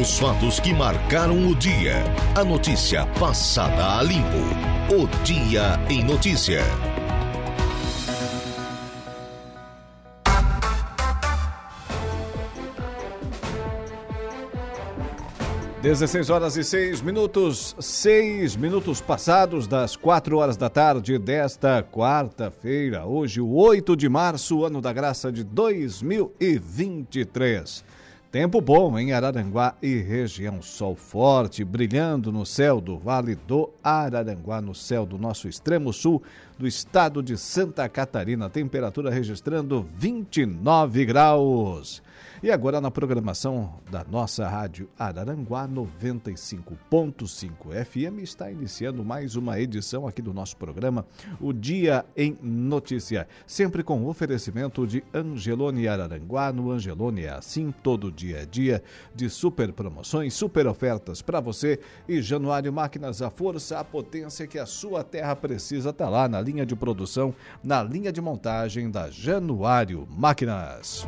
Os fatos que marcaram o dia. A notícia passada a limpo. O Dia em Notícia. Dezesseis horas e seis minutos, seis minutos passados das quatro horas da tarde desta quarta-feira, hoje, o 8 de março, ano da graça de 2023. Tempo bom em Araranguá e região. Sol forte brilhando no céu do Vale do Araranguá, no céu do nosso extremo sul do estado de Santa Catarina. Temperatura registrando 29 graus. E agora na programação da nossa rádio Araranguá 95.5 FM está iniciando mais uma edição aqui do nosso programa, o Dia em Notícia, sempre com oferecimento de Angelone Araranguá. No Angelone é assim, todo dia a dia de super promoções, super ofertas para você e Januário Máquinas, a força, a potência que a sua terra precisa está lá na linha de produção, na linha de montagem da Januário Máquinas.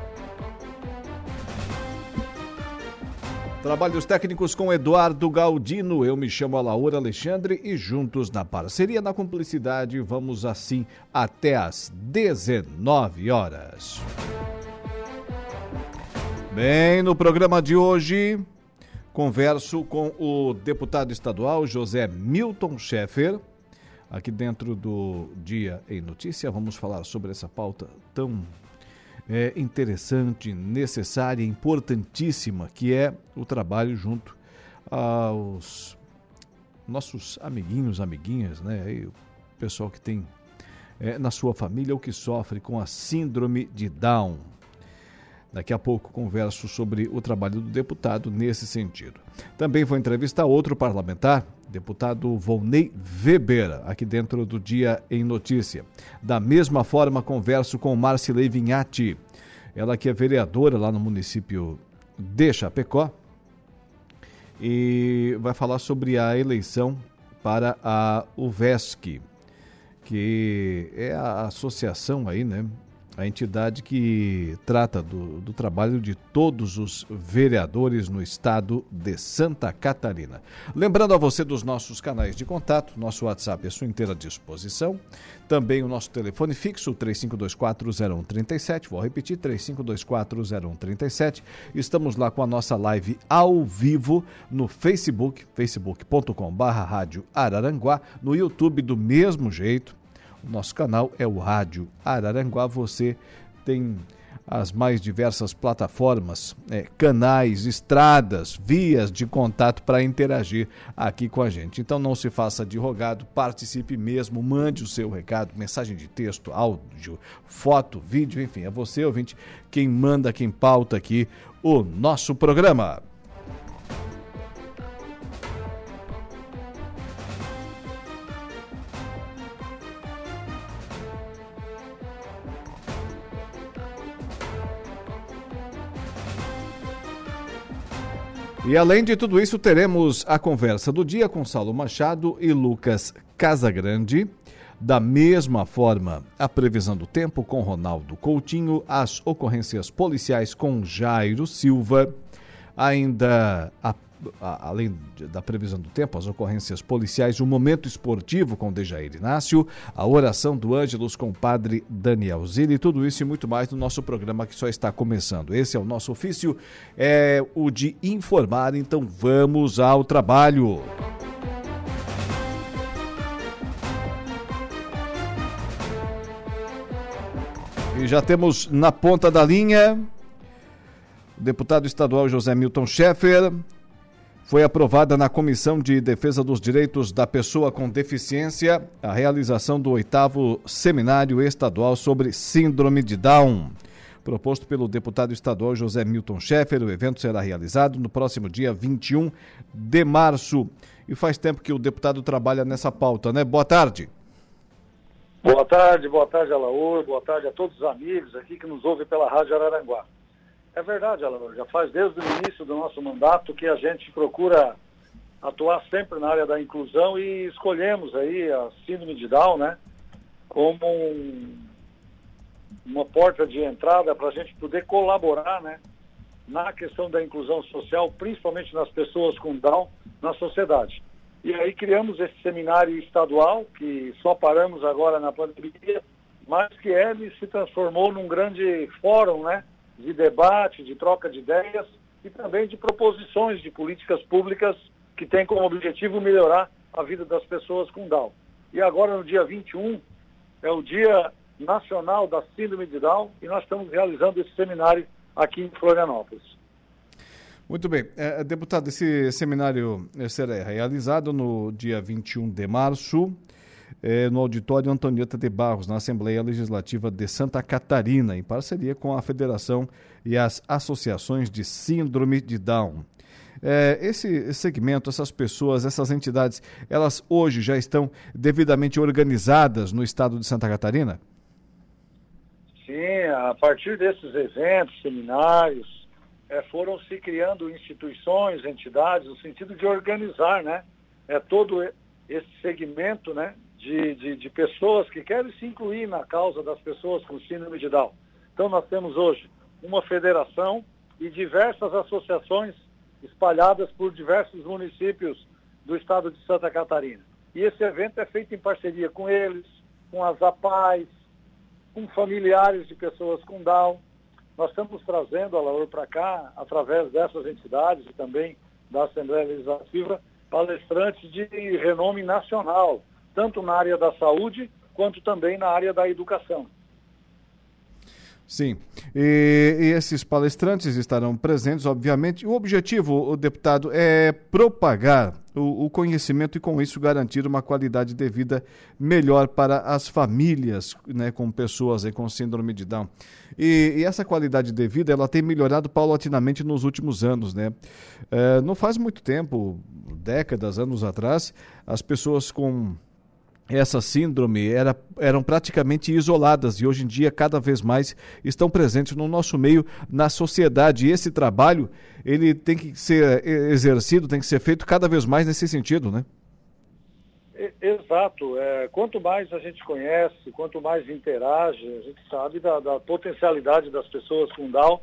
Trabalhos técnicos com Eduardo Galdino. Eu me chamo Alaura Alexandre e juntos na parceria, na cumplicidade, vamos assim até às 19 horas. Bem, no programa de hoje, converso com o deputado estadual José Milton Schaeffer. Aqui dentro do Dia em Notícia, vamos falar sobre essa pauta tão é, interessante, necessária, importantíssima, que é o trabalho junto aos nossos amiguinhos, amiguinhas, né? O pessoal que tem é, na sua família ou que sofre com a síndrome de Down. Daqui a pouco converso sobre o trabalho do deputado nesse sentido. Também vou entrevistar outro parlamentar deputado Volney Weber, aqui dentro do Dia em Notícia. Da mesma forma, converso com Marcilei Vinhati, ela que é vereadora lá no município de Chapecó, e vai falar sobre a eleição para a UVESC, que é a associação aí, né, a entidade que trata do, do, trabalho de todos os vereadores no estado de Santa Catarina. Lembrando a você dos nossos canais de contato, nosso WhatsApp é sua inteira disposição, também o nosso telefone fixo 35240137, vou repetir 35240137. Estamos lá com a nossa live ao vivo no Facebook, facebook.com/rádio Araranguá, no YouTube do mesmo jeito nosso canal é o Rádio Araranguá. Você tem as mais diversas plataformas, é, canais, estradas, vias de contato para interagir aqui com a gente. Então não se faça de rogado, participe mesmo, mande o seu recado, mensagem de texto, áudio, foto, vídeo, enfim, é você, ouvinte, quem manda, quem pauta aqui o nosso programa. E além de tudo isso, teremos a conversa do dia com Saulo Machado e Lucas Casagrande. Da mesma forma, a previsão do tempo com Ronaldo Coutinho, as ocorrências policiais com Jairo Silva, ainda a além da previsão do tempo, as ocorrências policiais, o momento esportivo com Dejair Inácio, a oração do Ângelos com o padre Daniel Zilli, tudo isso e muito mais no nosso programa que só está começando. Esse é o nosso ofício, é o de informar, então vamos ao trabalho. E já temos na ponta da linha o deputado estadual José Milton Schaeffer, foi aprovada na Comissão de Defesa dos Direitos da Pessoa com Deficiência a realização do oitavo Seminário Estadual sobre Síndrome de Down. Proposto pelo deputado estadual José Milton Schaeffer, o evento será realizado no próximo dia 21 de março. E faz tempo que o deputado trabalha nessa pauta, né? Boa tarde. Boa tarde, boa tarde, Alaor, boa tarde a todos os amigos aqui que nos ouvem pela Rádio Araranguá. É verdade, Alan, já faz desde o início do nosso mandato que a gente procura atuar sempre na área da inclusão e escolhemos aí a síndrome de Down, né, como um, uma porta de entrada para a gente poder colaborar, né, na questão da inclusão social, principalmente nas pessoas com Down na sociedade. E aí criamos esse seminário estadual, que só paramos agora na pandemia, mas que ele se transformou num grande fórum né, de debate, de troca de ideias e também de proposições de políticas públicas que têm como objetivo melhorar a vida das pessoas com Down. E agora, no dia 21, é o Dia Nacional da Síndrome de Down e nós estamos realizando esse seminário aqui em Florianópolis. Muito bem. É, deputado, esse seminário será realizado no dia 21 de março, é, no auditório Antonieta de Barros, na Assembleia Legislativa de Santa Catarina, em parceria com a Federação e as associações de Síndrome de Down. É, esse segmento, essas pessoas, essas entidades, elas hoje já estão devidamente organizadas no estado de Santa Catarina? Sim, a partir desses eventos, seminários, é, foram se criando instituições, entidades, no sentido de organizar né, é, todo esse segmento né, de, de, de, pessoas que querem se incluir na causa das pessoas com síndrome de Down. Então nós temos hoje uma federação e diversas associações espalhadas por diversos municípios do estado de Santa Catarina. E esse evento é feito em parceria com eles, com as APAES, com familiares de pessoas com Down, nós estamos trazendo a Laur para cá, através dessas entidades e também da Assembleia Legislativa, palestrantes de renome nacional, tanto na área da saúde quanto também na área da educação. Sim, e, e, esses palestrantes estarão presentes, obviamente. O objetivo, o deputado, é propagar o, o, conhecimento e, com isso, garantir uma qualidade de vida melhor para as famílias né, com pessoas aí, com síndrome de Down. E, e, essa qualidade de vida ela tem melhorado paulatinamente nos últimos anos. Né? É, não faz muito tempo, décadas, anos atrás, as pessoas com essa síndrome era, eram praticamente isoladas e hoje em dia cada vez mais estão presentes no nosso meio, na sociedade. E esse trabalho ele tem que ser exercido, tem que ser feito cada vez mais nesse sentido, né? Exato. É, quanto mais a gente conhece, quanto mais interage, a gente sabe da, da potencialidade das pessoas com Down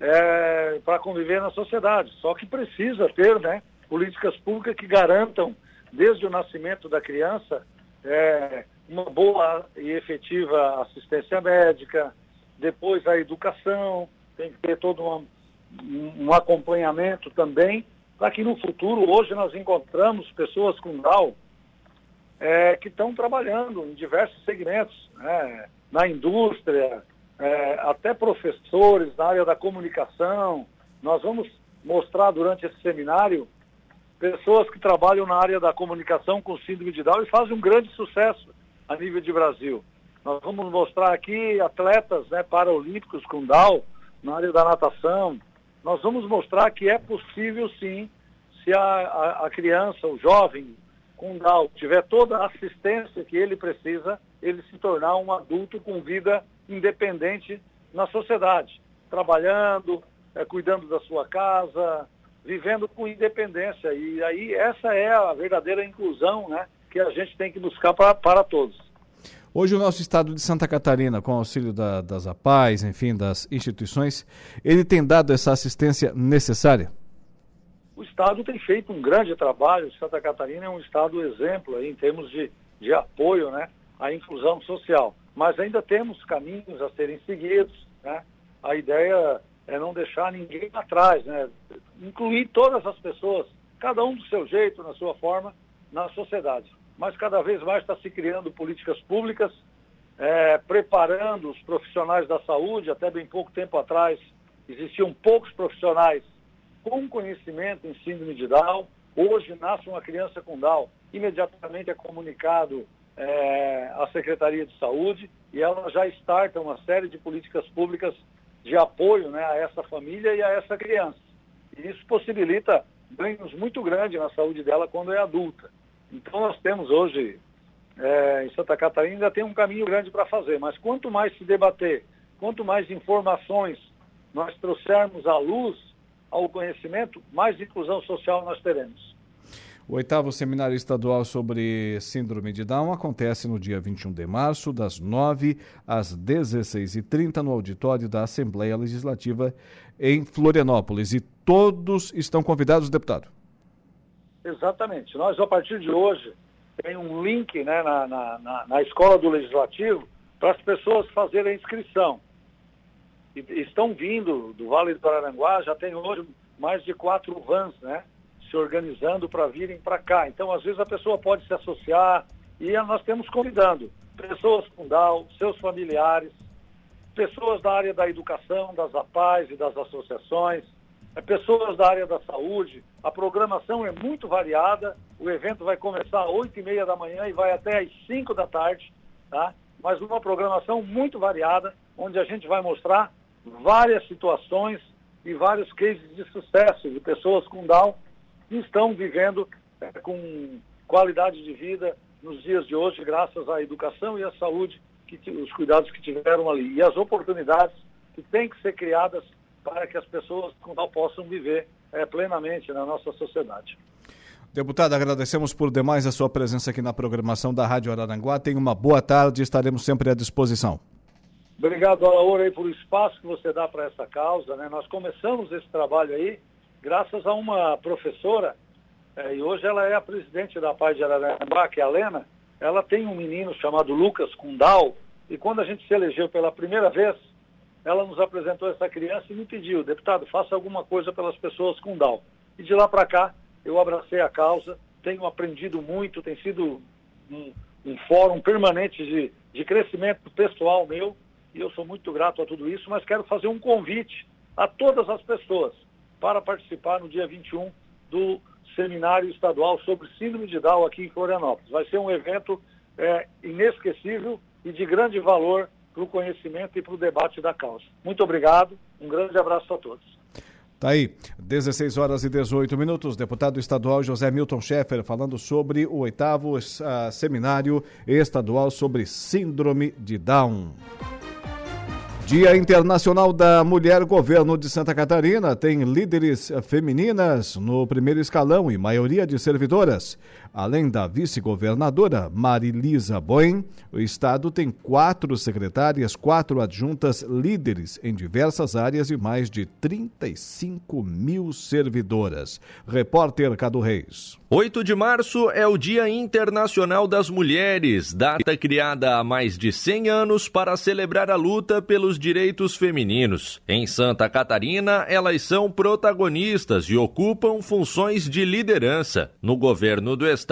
é, para conviver na sociedade. Só que precisa ter né, políticas públicas que garantam, desde o nascimento da criança, é, uma boa e efetiva assistência médica, depois a educação, tem que ter todo um, um acompanhamento também, para que no futuro, hoje nós encontramos pessoas com Down é, que estão trabalhando em diversos segmentos, né, na indústria, é, até professores na área da comunicação. Nós vamos mostrar durante esse seminário pessoas que trabalham na área da comunicação com síndrome de Down e fazem um grande sucesso a nível de Brasil. Nós vamos mostrar aqui atletas né, paralímpicos com Down na área da natação. Nós vamos mostrar que é possível sim, se a, a, a criança, o jovem com Down tiver toda a assistência que ele precisa, ele se tornar um adulto com vida independente na sociedade, trabalhando, é, cuidando da sua casa, vivendo com independência. E aí essa é a verdadeira inclusão né, que a gente tem que buscar pra, para todos. Hoje o nosso estado de Santa Catarina, com auxílio da, das APAES, enfim, das instituições, ele tem dado essa assistência necessária? O estado tem feito um grande trabalho. Santa Catarina é um estado exemplo aí, em termos de, de apoio né, à inclusão social. Mas ainda temos caminhos a serem seguidos. Né? A ideia é não deixar ninguém atrás, né? incluir todas as pessoas, cada um do seu jeito, na sua forma, na sociedade. Mas cada vez mais está se criando políticas públicas, é, preparando os profissionais da saúde. Até bem pouco tempo atrás existiam poucos profissionais com conhecimento em síndrome de Down. Hoje nasce uma criança com Down, imediatamente é comunicado é, à Secretaria de Saúde e ela já starta uma série de políticas públicas de apoio né, a essa família e a essa criança. E isso possibilita ganhos muito grandes na saúde dela quando é adulta. Então nós temos hoje, é, em Santa Catarina, ainda tem um caminho grande para fazer, mas quanto mais se debater, quanto mais informações nós trouxermos à luz, ao conhecimento, mais inclusão social nós teremos. O oitavo seminário estadual sobre síndrome de Down acontece no dia 21 de março, das 9 às 16h30, no auditório da Assembleia Legislativa em Florianópolis. E todos estão convidados, deputado. Exatamente. Nós, a partir de hoje, tem um link né, na, na, na, escola do Legislativo para as pessoas fazerem a inscrição. E, estão vindo do Vale do Araranguá, já tem hoje mais de quatro vans, né? Se organizando para virem para cá. Então, às vezes, a pessoa pode se associar e nós temos convidando pessoas com Down, seus familiares, pessoas da área da educação, das APAES e das associações, é, pessoas da área da saúde. A programação é muito variada. O evento vai começar às 8 e meia da manhã e vai até às 5 da tarde, tá? mas uma programação muito variada, onde a gente vai mostrar várias situações e vários cases de sucesso de pessoas com Down que estão vivendo é, com qualidade de vida nos dias de hoje, graças à educação e à saúde, que, os cuidados que tiveram ali. E as oportunidades que têm que ser criadas para que as pessoas com tal possam viver é, plenamente na nossa sociedade. Deputado, agradecemos por demais a sua presença aqui na programação da Rádio Araranguá. Tenha uma boa tarde estaremos sempre à disposição. Obrigado, Alaura, aí, por o espaço que você dá para essa causa. Né? Nós começamos esse trabalho aí graças a uma professora, é, e hoje ela é a presidente da Paz de Araranguá, que é a Lena, ela tem um menino chamado Lucas Kundal, e quando a gente se elegeu pela primeira vez, ela nos apresentou essa criança e me pediu, deputado, faça alguma coisa pelas pessoas com Down. E de lá para cá, eu abracei a causa, tenho aprendido muito, tem sido um, um fórum permanente de, de crescimento pessoal meu, e eu sou muito grato a tudo isso, mas quero fazer um convite a todas as pessoas para participar no dia 21 do Seminário Estadual sobre Síndrome de Down aqui em Florianópolis. Vai ser um evento é, inesquecível e de grande valor para o conhecimento e para o debate da causa. Muito obrigado, um grande abraço a todos. Tá aí, 16 horas e 18 minutos. Deputado estadual José Milton Schaeffer falando sobre o oitavo uh, seminário estadual sobre síndrome de Down. Dia Internacional da Mulher, governo de Santa Catarina tem líderes femininas no primeiro escalão e maioria de servidoras. Além da vice-governadora Marilisa Boen, o estado tem quatro secretárias, quatro adjuntas líderes em diversas áreas e mais de 35 mil servidoras. Repórter Cado Reis. 8 de março é o Dia Internacional das Mulheres, data criada há mais de 100 anos para celebrar a luta pelos direitos femininos. Em Santa Catarina, elas são protagonistas e ocupam funções de liderança. No governo do estado,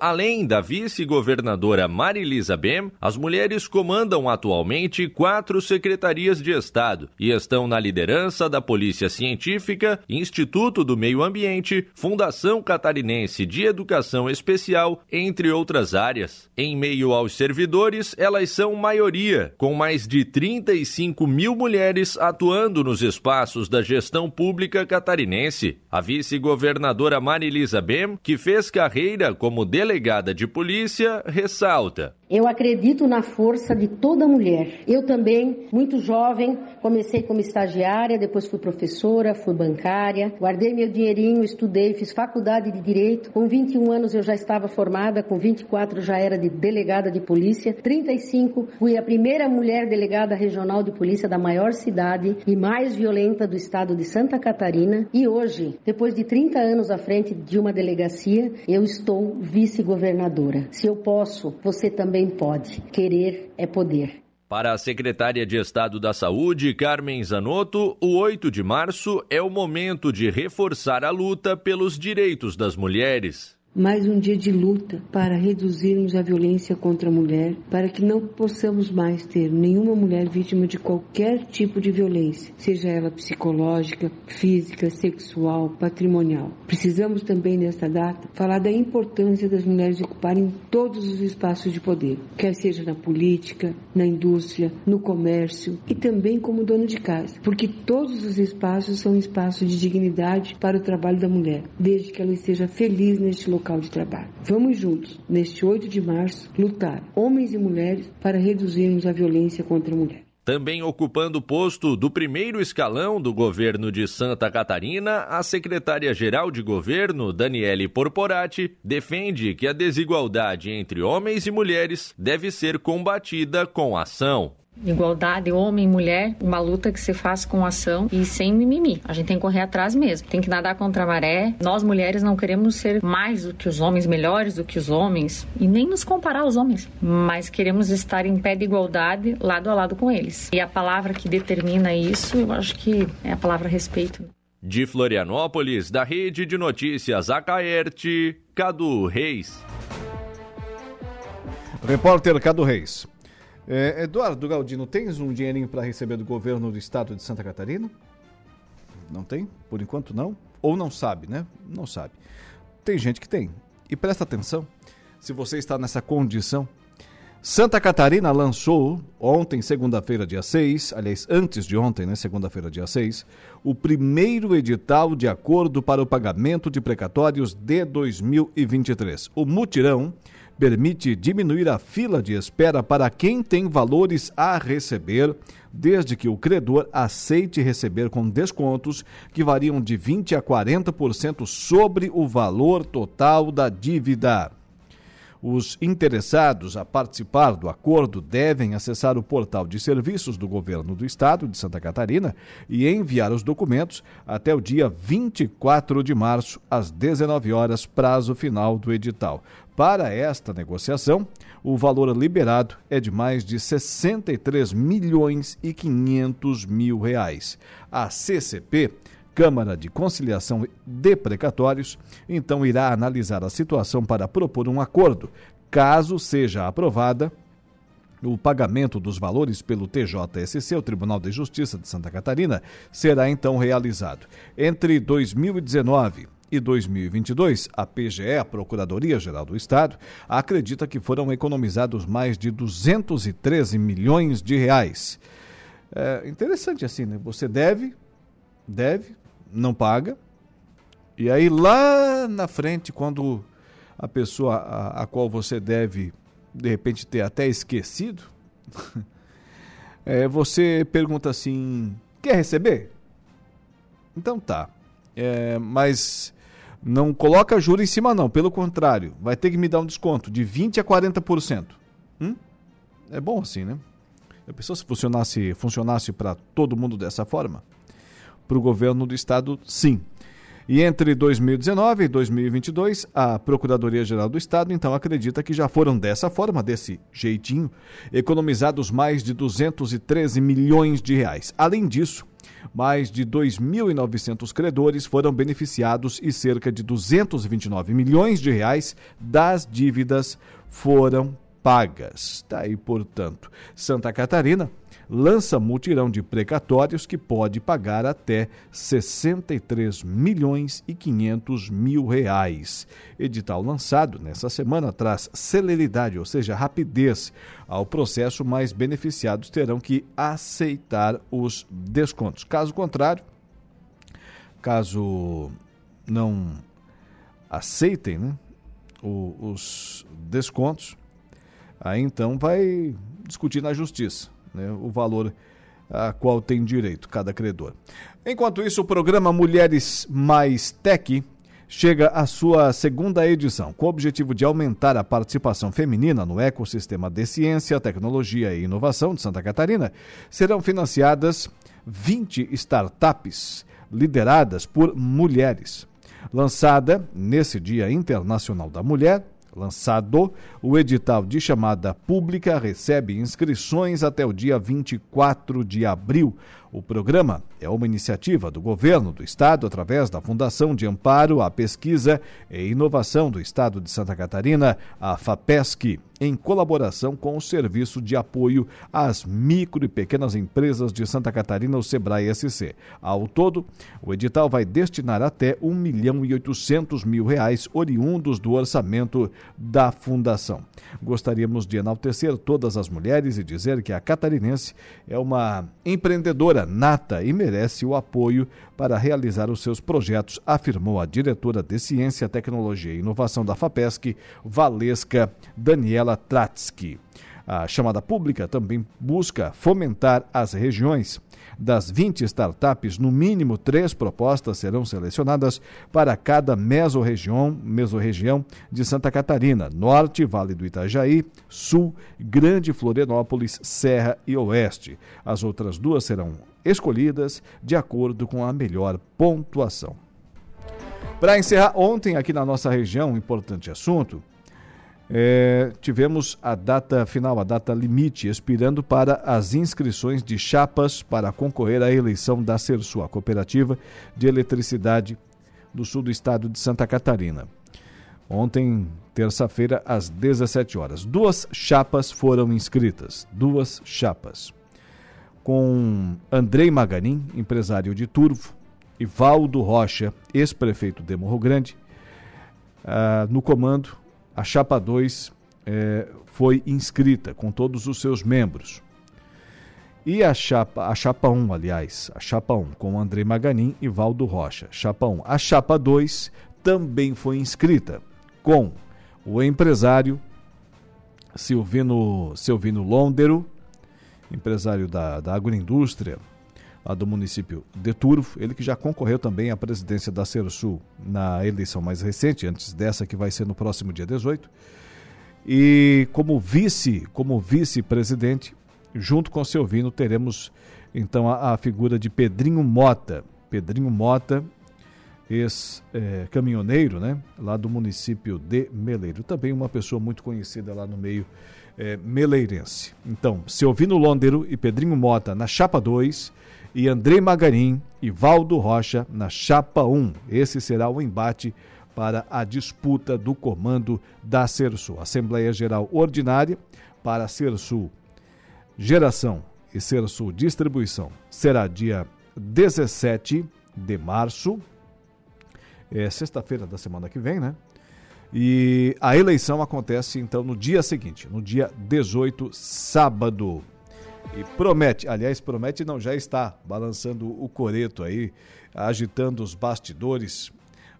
além da vice-governadora Marilisa Bem, as mulheres comandam atualmente quatro secretarias de Estado e estão na liderança da Polícia Científica, Instituto do Meio Ambiente, Fundação Catarinense de Educação Especial, entre outras áreas. Em meio aos servidores, elas são maioria, com mais de 35 mil mulheres atuando nos espaços da gestão pública catarinense. A vice-governadora Marilisa Bem, que fez carreira como delegada de polícia, ressalta. Eu acredito na força de toda mulher. Eu também, muito jovem, comecei como estagiária, depois fui professora, fui bancária, guardei meu dinheirinho, estudei, fiz faculdade de direito. Com 21 anos eu já estava formada, com 24 já era de delegada de polícia. 35 fui a primeira mulher delegada regional de polícia da maior cidade e mais violenta do estado de Santa Catarina. E hoje, depois de 30 anos à frente de uma delegacia, eu estou vice-governadora. Se eu posso, você também também pode. Querer é poder. Para a secretária de Estado da Saúde, Carmen Zanotto, o 8 de março é o momento de reforçar a luta pelos direitos das mulheres mais um dia de luta para reduzirmos a violência contra a mulher, para que não possamos mais ter nenhuma mulher vítima de qualquer tipo de violência, seja ela psicológica, física, sexual, patrimonial. Precisamos também nesta data falar da importância das mulheres ocuparem todos os espaços de poder, quer seja na política, na indústria, no comércio e também como dona de casa, porque todos os espaços são espaços de dignidade para o trabalho da mulher, desde que ela esteja feliz neste local local de trabalho. Vamos juntos, neste 8 de março, lutar, homens e mulheres, para reduzirmos a violência contra a mulher. Também ocupando o posto do primeiro escalão do governo de Santa Catarina, a secretária-geral de governo, Daniele Porporati, defende que a desigualdade entre homens e mulheres deve ser combatida com ação. Igualdade homem e mulher, uma luta que se faz com ação e sem mimimi. A gente tem que correr atrás mesmo, tem que nadar contra a maré. Nós mulheres não queremos ser mais do que os homens, melhores do que os homens e nem nos comparar aos homens, mas queremos estar em pé de igualdade lado a lado com eles. E a palavra que determina isso, eu acho que é a palavra respeito. De Florianópolis, da Rede de Notícias Acaerte, Cadu Reis. Repórter Cado Reis. É, Eduardo Galdino, tens um dinheirinho para receber do governo do estado de Santa Catarina? Não tem? Por enquanto não? Ou não sabe, né? Não sabe. Tem gente que tem. E presta atenção, se você está nessa condição. Santa Catarina lançou ontem, segunda-feira, dia 6, aliás, antes de ontem, né, segunda-feira, dia 6, o primeiro edital de acordo para o pagamento de precatórios de 2023. O mutirão permite diminuir a fila de espera para quem tem valores a receber, desde que o credor aceite receber com descontos que variam de 20 a 40% sobre o valor total da dívida. Os interessados a participar do acordo devem acessar o portal de serviços do governo do estado de Santa Catarina e enviar os documentos até o dia 24 de março, às 19 horas, prazo final do edital. Para esta negociação, o valor liberado é de mais de 63 milhões e 500 mil reais. A CCP Câmara de Conciliação de Precatórios, então irá analisar a situação para propor um acordo. Caso seja aprovada, o pagamento dos valores pelo TJSC, o Tribunal de Justiça de Santa Catarina, será então realizado. Entre 2019 e 2022, a PGE, a Procuradoria-Geral do Estado, acredita que foram economizados mais de 213 milhões de reais. É interessante assim, né? Você deve, deve, não paga. E aí lá na frente, quando a pessoa a, a qual você deve, de repente, ter até esquecido, é, você pergunta assim: quer receber? Então tá. É, mas não coloca juro em cima, não. Pelo contrário, vai ter que me dar um desconto de 20% a 40%. Hum? É bom assim, né? A pessoa se funcionasse, funcionasse para todo mundo dessa forma para o governo do estado, sim. E entre 2019 e 2022, a Procuradoria-Geral do Estado então acredita que já foram dessa forma, desse jeitinho, economizados mais de 213 milhões de reais. Além disso, mais de 2.900 credores foram beneficiados e cerca de 229 milhões de reais das dívidas foram pagas. Tá aí, portanto, Santa Catarina lança mutirão de precatórios que pode pagar até 63 milhões e 500 mil reais. Edital lançado nessa semana traz celeridade, ou seja, rapidez ao processo, mas beneficiados terão que aceitar os descontos. Caso contrário, caso não aceitem né, os descontos, aí então vai discutir na justiça né, o valor a qual tem direito cada credor. Enquanto isso, o programa Mulheres Mais Tech chega à sua segunda edição, com o objetivo de aumentar a participação feminina no ecossistema de ciência, tecnologia e inovação de Santa Catarina. Serão financiadas 20 startups lideradas por mulheres. Lançada nesse Dia Internacional da Mulher, lançado, o edital de chamada pública recebe inscrições até o dia 24 de abril. O programa é uma iniciativa do governo do estado através da Fundação de Amparo à Pesquisa e Inovação do Estado de Santa Catarina, a FAPESC, em colaboração com o Serviço de Apoio às Micro e Pequenas Empresas de Santa Catarina, o Sebrae SC. Ao todo, o edital vai destinar até 1 milhão e 800 mil reais oriundos do orçamento da Fundação. Gostaríamos de enaltecer todas as mulheres e dizer que a catarinense é uma empreendedora nata e merece o apoio para realizar os seus projetos, afirmou a diretora de Ciência, Tecnologia e Inovação da FAPESC, Valesca Daniela Tratsky. A chamada pública também busca fomentar as regiões. Das 20 startups, no mínimo três propostas serão selecionadas para cada mesorregião, mesorregião de Santa Catarina, Norte, Vale do Itajaí, Sul, Grande Florianópolis, Serra e Oeste. As outras duas serão escolhidas de acordo com a melhor pontuação. Para encerrar, ontem aqui na nossa região, um importante assunto, é, tivemos a data final, a data limite, expirando para as inscrições de chapas para concorrer à eleição da CERSU, a Cooperativa de Eletricidade do Sul do Estado de Santa Catarina. Ontem, terça-feira, às 17 horas. Duas chapas foram inscritas. Duas chapas. Com Andrei Maganin, empresário de Turvo, e Valdo Rocha, ex-prefeito de Morro Grande, uh, no comando a chapa 2 é, foi inscrita com todos os seus membros. E a chapa, a chapa 1, aliás, a chapa 1, com André Maganin e Valdo Rocha. Chapa 1. A chapa 2 também foi inscrita com o empresário Silvino, Silvino Londero, empresário da, da agroindústria, lá do município de Turvo, ele que já concorreu também à presidência da Cersul na eleição mais recente, antes dessa que vai ser no próximo dia 18. E como vice, como vice-presidente, junto com seu Vino, teremos então a, a, figura de Pedrinho Mota. Pedrinho Mota, ex-caminhoneiro, é, né? Lá do município de Meleiro. Também uma pessoa muito conhecida lá no meio é, meleirense. Então, Selvino Londero e Pedrinho Mota na chapa 2 e Andrei Magarim e Valdo Rocha na chapa 1. Esse será o embate para a disputa do comando da Cersul. Assembleia Geral Ordinária para a Cersul Geração e Cersul Distribuição será dia 17 de março, é sexta-feira da semana que vem, né? E a eleição acontece então no dia seguinte, no dia 18, sábado. E promete, aliás, promete não, já está balançando o coreto aí, agitando os bastidores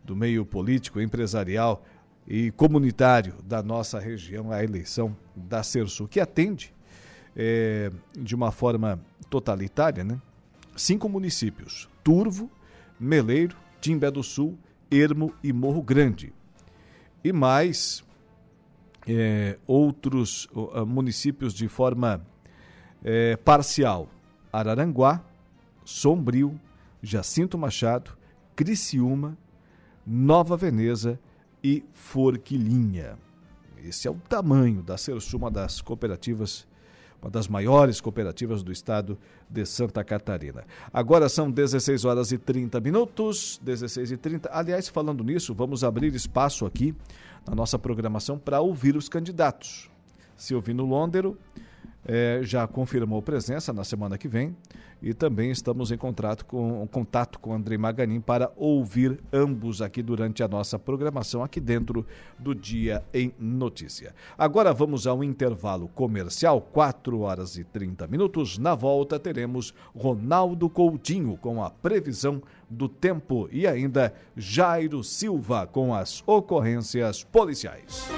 do meio político, empresarial e comunitário da nossa região a eleição da Cersul, que atende é, de uma forma totalitária, né? Cinco municípios: Turvo, Meleiro, Timbé do Sul, Ermo e Morro Grande. E mais é, outros uh, municípios de forma é, parcial: Araranguá, Sombrio, Jacinto Machado, Criciúma, Nova Veneza e Forquilinha. Esse é o tamanho da Cersu, uma das cooperativas, uma das maiores cooperativas do estado de Santa Catarina. Agora são 16 horas e 30 minutos, 16 e 30. Aliás, falando nisso, vamos abrir espaço aqui na nossa programação para ouvir os candidatos. Silvino Londero, é, já confirmou presença na semana que vem e também estamos em contato com, contato com Andrei Maganin para ouvir ambos aqui durante a nossa programação aqui dentro do Dia em Notícia. Agora vamos ao intervalo comercial, 4 horas e 30 minutos. Na volta teremos Ronaldo Coutinho com a previsão do tempo e ainda Jairo Silva com as ocorrências policiais.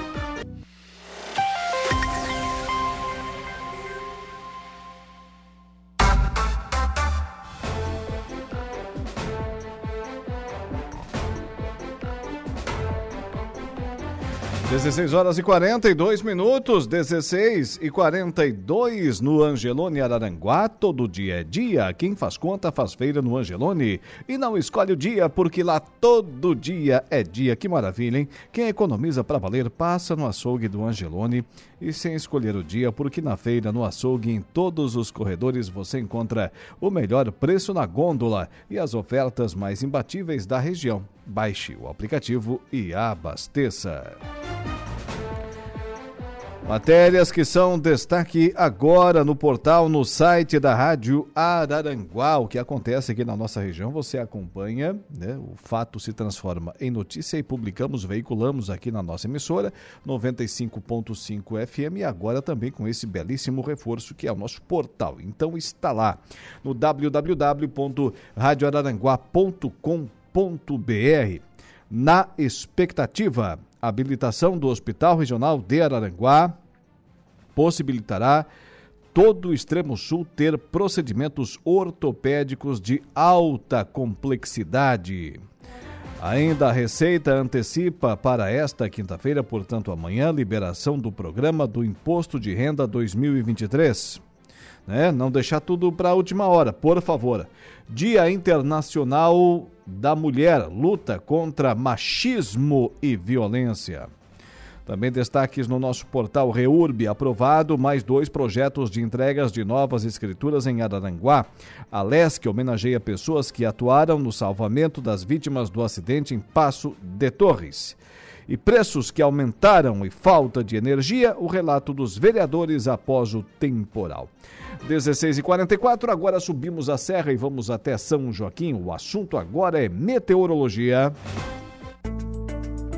16 horas e 42 minutos, 16 e 42 no Angelone Araranguá. Todo dia é dia. Quem faz conta faz feira no Angelone. E não escolhe o dia, porque lá todo dia é dia. Que maravilha, hein? Quem economiza para valer passa no açougue do Angelone. E sem escolher o dia, porque na feira, no açougue, em todos os corredores você encontra o melhor preço na gôndola e as ofertas mais imbatíveis da região. Baixe o aplicativo e abasteça. Matérias que são destaque agora no portal, no site da Rádio Araranguá. O que acontece aqui na nossa região, você acompanha, né? O fato se transforma em notícia e publicamos, veiculamos aqui na nossa emissora 95.5 FM e agora também com esse belíssimo reforço que é o nosso portal. Então está lá no www.radioararanguá.com.br na expectativa habilitação do Hospital Regional de Araranguá possibilitará todo o extremo sul ter procedimentos ortopédicos de alta complexidade. Ainda a Receita antecipa para esta quinta-feira, portanto amanhã, liberação do programa do Imposto de Renda 2023. Né? Não deixar tudo para a última hora, por favor. Dia Internacional da Mulher, luta contra machismo e violência. Também destaques no nosso portal Reurb, aprovado mais dois projetos de entregas de novas escrituras em Araranguá. A LESC homenageia pessoas que atuaram no salvamento das vítimas do acidente em Passo de Torres. E preços que aumentaram e falta de energia, o relato dos vereadores após o temporal. 16h44, agora subimos a serra e vamos até São Joaquim. O assunto agora é meteorologia.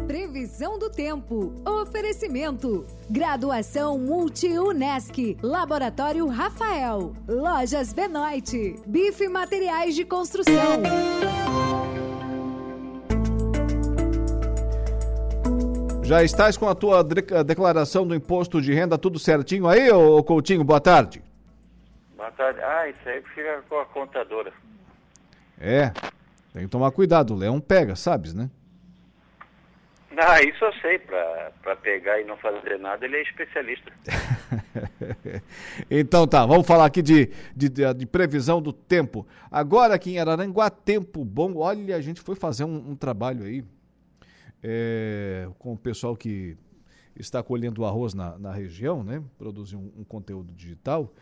Previsão do tempo. Oferecimento. Graduação Multi-UNESC. Laboratório Rafael. Lojas Benoit. Bife Materiais de Construção. Já estás com a tua declaração do imposto de renda tudo certinho aí, ô Coutinho? Boa tarde. Boa tarde. Ah, isso aí fica com a contadora. É, tem que tomar cuidado, o leão pega, sabes, né? Ah, isso eu sei, para pegar e não fazer nada, ele é especialista. então tá, vamos falar aqui de, de, de, previsão do tempo. Agora aqui em Araranguá, tempo bom. Olha, a gente foi fazer um, um trabalho aí é, com o pessoal que está colhendo arroz na, na região, né? Produzir um, um conteúdo digital.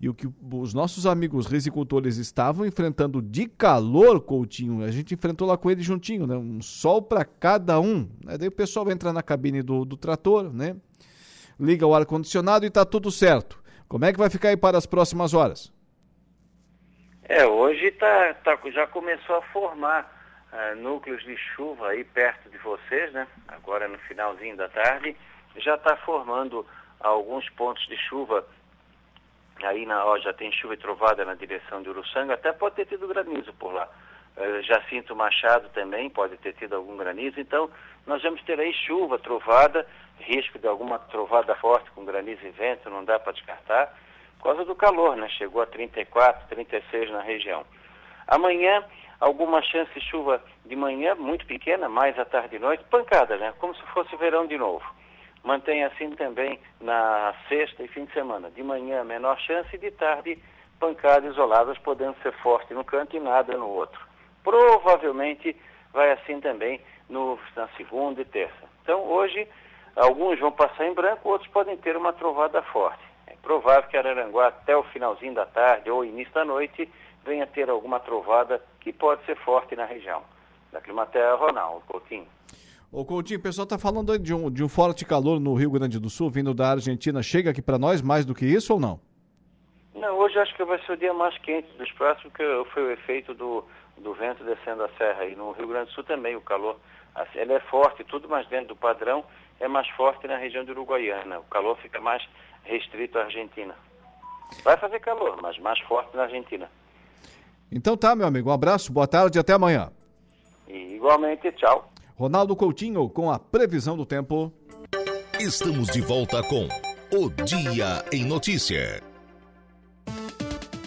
E o que os nossos amigos risicultores estavam enfrentando de calor, Coutinho, a gente enfrentou lá com eles juntinho, né? Um sol para cada um. Aí daí o pessoal entra na cabine do, do trator, né? Liga o ar-condicionado e está tudo certo. Como é que vai ficar aí para as próximas horas? É, hoje tá, tá já começou a formar uh, núcleos de chuva aí perto de vocês, né? Agora no finalzinho da tarde, já está formando alguns pontos de chuva aí na, ó, já tem chuva e trovada na direção de Uruçanga, até pode ter tido granizo por lá. Uh, Jacinto Machado também pode ter tido algum granizo, então nós vamos ter aí chuva, trovada, risco de alguma trovada forte com granizo e vento, não dá para descartar, por causa do calor, né? Chegou a 34, 36 na região. Amanhã, alguma chance de chuva de manhã, muito pequena, mais à tarde e noite, pancada, né? Como se fosse verão de novo mantém assim também na sexta e fim de semana. De manhã, menor chance, de tarde, pancadas isoladas, podendo ser forte no canto e nada no outro. Provavelmente vai assim também no, na segunda e terça. Então, hoje, alguns vão passar em branco, outros podem ter uma trovada forte. É provável que Araranguá, até o finalzinho da tarde ou início da noite, venha ter alguma trovada que pode ser forte na região. Da Climaterra, Ronaldo Coutinho. Ô Coutinho, o pessoal está falando de um, de um forte calor no Rio Grande do Sul, vindo da Argentina. Chega aqui para nós mais do que isso ou não? Não, hoje acho que vai ser o dia mais quente dos próximos, que foi o efeito do, do vento descendo a serra. E no Rio Grande do Sul também o calor, assim, ele é forte, tudo mais dentro do padrão, é mais forte na região de Uruguaiana. O calor fica mais restrito à Argentina. Vai fazer calor, mas mais forte na Argentina. Então tá, meu amigo. Um abraço, boa tarde e até amanhã. E igualmente, tchau. Ronaldo Coutinho com a previsão do tempo. Estamos de volta com O Dia em Notícia.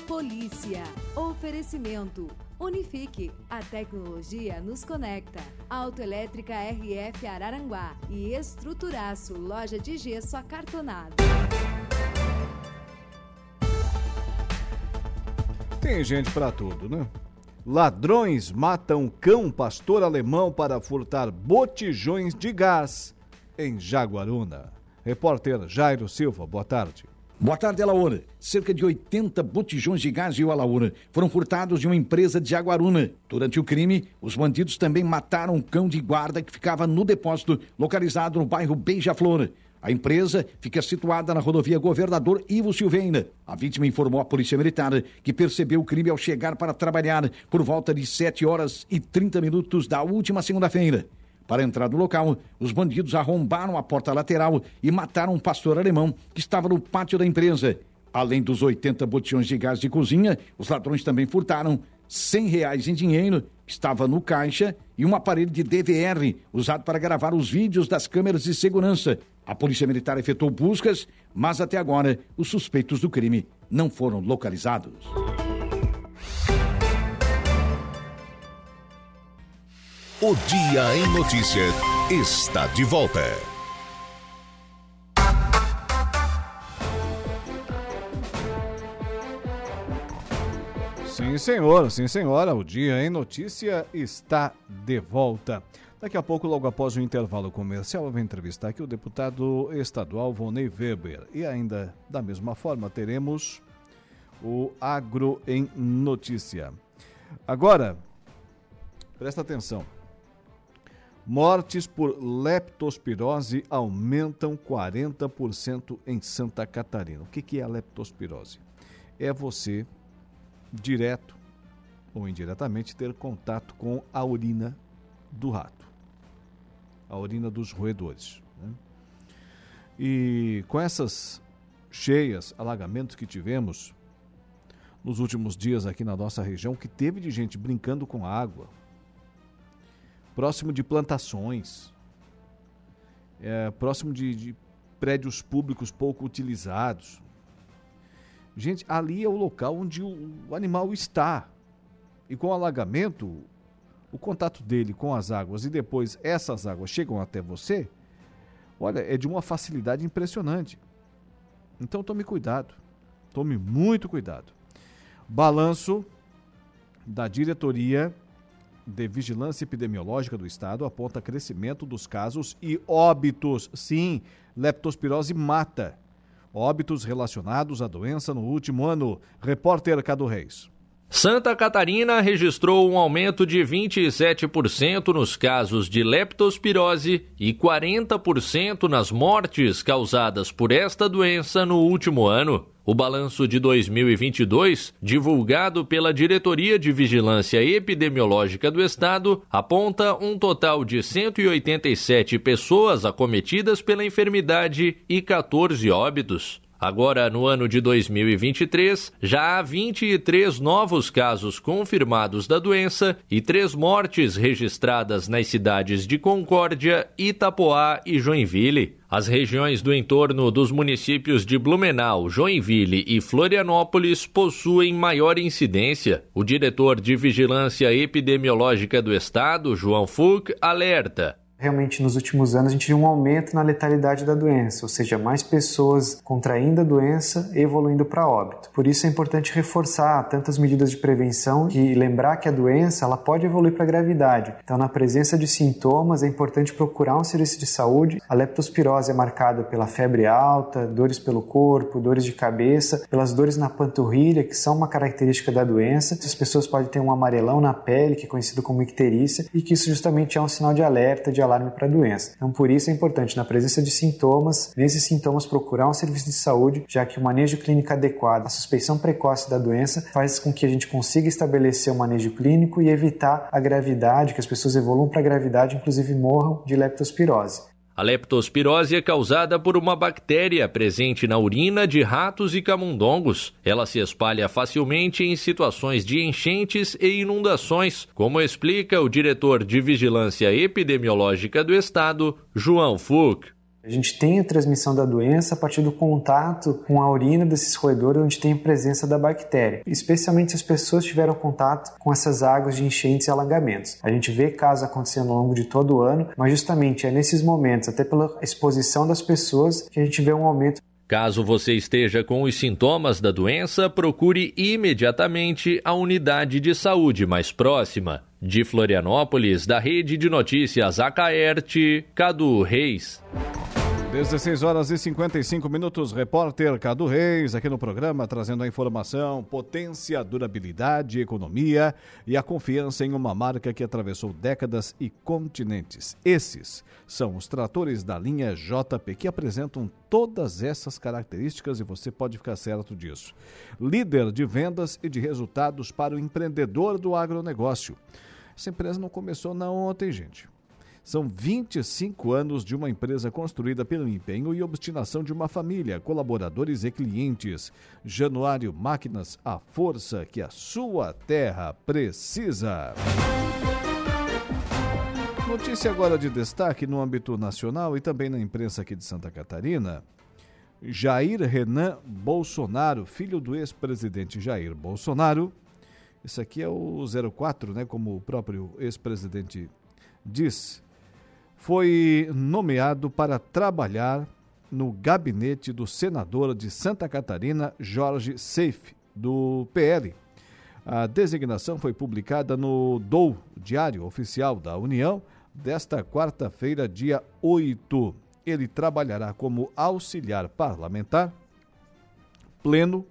Polícia. Oferecimento. Unifique. A tecnologia nos conecta. Autoelétrica RF Araranguá e Estruturaço. Loja de gesso acartonado. Tem gente para tudo, né? Ladrões matam cão pastor alemão para furtar botijões de gás em Jaguaruna. Repórter Jairo Silva, boa tarde. Boa tarde, Alaúna. Cerca de 80 botijões de gás de Alaúna foram furtados de uma empresa de Jaguaruna. Durante o crime, os bandidos também mataram um cão de guarda que ficava no depósito, localizado no bairro Beija-Flor. A empresa fica situada na rodovia Governador Ivo Silveira. A vítima informou à Polícia Militar que percebeu o crime ao chegar para trabalhar por volta de 7 horas e 30 minutos da última segunda-feira. Para entrar no local, os bandidos arrombaram a porta lateral e mataram um pastor alemão que estava no pátio da empresa. Além dos 80 botijões de gás de cozinha, os ladrões também furtaram 100 reais em dinheiro, que estava no caixa, e um aparelho de DVR usado para gravar os vídeos das câmeras de segurança. A Polícia Militar efetuou buscas, mas até agora os suspeitos do crime não foram localizados. O Dia em Notícias está de volta. Sim, senhor, sim, senhora. O Dia em Notícia está de volta. Daqui a pouco, logo após o intervalo comercial, eu vou entrevistar aqui o deputado estadual Vonei Weber. E ainda, da mesma forma, teremos o Agro em Notícia. Agora, presta atenção. Mortes por leptospirose aumentam 40% em Santa Catarina. O que é a leptospirose? É você, direto ou indiretamente, ter contato com a urina do rato a urina dos roedores. Né? E com essas cheias, alagamentos que tivemos nos últimos dias aqui na nossa região, que teve de gente brincando com água, próximo de plantações, é, próximo de, de prédios públicos pouco utilizados. Gente, ali é o local onde o, o animal está. E com o alagamento, o contato dele com as águas e depois essas águas chegam até você, olha, é de uma facilidade impressionante. Então tome cuidado, tome muito cuidado. Balanço da diretoria de Vigilância Epidemiológica do Estado aponta crescimento dos casos e óbitos. Sim, leptospirose mata. Óbitos relacionados à doença no último ano. Repórter Cado Reis. Santa Catarina registrou um aumento de 27% nos casos de leptospirose e 40% nas mortes causadas por esta doença no último ano. O balanço de 2022, divulgado pela Diretoria de Vigilância Epidemiológica do Estado, aponta um total de 187 pessoas acometidas pela enfermidade e 14 óbitos. Agora, no ano de 2023, já há 23 novos casos confirmados da doença e três mortes registradas nas cidades de Concórdia, Itapoá e Joinville. As regiões do entorno dos municípios de Blumenau, Joinville e Florianópolis possuem maior incidência. O diretor de Vigilância Epidemiológica do Estado, João Fuch, alerta realmente nos últimos anos a gente viu um aumento na letalidade da doença, ou seja, mais pessoas contraindo a doença e evoluindo para óbito. Por isso é importante reforçar tantas medidas de prevenção e lembrar que a doença ela pode evoluir para gravidade. Então, na presença de sintomas, é importante procurar um serviço de saúde. A leptospirose é marcada pela febre alta, dores pelo corpo, dores de cabeça, pelas dores na panturrilha, que são uma característica da doença. As pessoas podem ter um amarelão na pele, que é conhecido como icterícia, e que isso justamente é um sinal de alerta, de alarme para a doença. Então, por isso é importante, na presença de sintomas, nesses sintomas, procurar um serviço de saúde, já que o manejo clínico adequado, a suspeição precoce da doença, faz com que a gente consiga estabelecer o um manejo clínico e evitar a gravidade, que as pessoas evoluam para a gravidade, inclusive morram de leptospirose. A leptospirose é causada por uma bactéria presente na urina de ratos e camundongos. Ela se espalha facilmente em situações de enchentes e inundações, como explica o diretor de Vigilância Epidemiológica do Estado, João Fuch. A gente tem a transmissão da doença a partir do contato com a urina desses roedores onde tem presença da bactéria, especialmente se as pessoas tiveram contato com essas águas de enchentes e alagamentos. A gente vê casos acontecendo ao longo de todo o ano, mas justamente é nesses momentos, até pela exposição das pessoas, que a gente vê um aumento Caso você esteja com os sintomas da doença, procure imediatamente a unidade de saúde mais próxima. De Florianópolis, da Rede de Notícias Acaerte, Cadu Reis. 16 horas e 55 minutos, repórter Cadu Reis, aqui no programa, trazendo a informação, potência, durabilidade, economia e a confiança em uma marca que atravessou décadas e continentes. Esses são os tratores da linha JP, que apresentam todas essas características e você pode ficar certo disso. Líder de vendas e de resultados para o empreendedor do agronegócio. Essa empresa não começou na ontem, gente. São 25 anos de uma empresa construída pelo empenho e obstinação de uma família, colaboradores e clientes. Januário Máquinas, a força que a sua terra precisa. Notícia agora de destaque no âmbito nacional e também na imprensa aqui de Santa Catarina. Jair Renan Bolsonaro, filho do ex-presidente Jair Bolsonaro. Isso aqui é o 04, né, como o próprio ex-presidente diz. Foi nomeado para trabalhar no gabinete do senador de Santa Catarina, Jorge Seife, do PL. A designação foi publicada no DOU, Diário Oficial da União, desta quarta-feira, dia 8. Ele trabalhará como auxiliar parlamentar, pleno,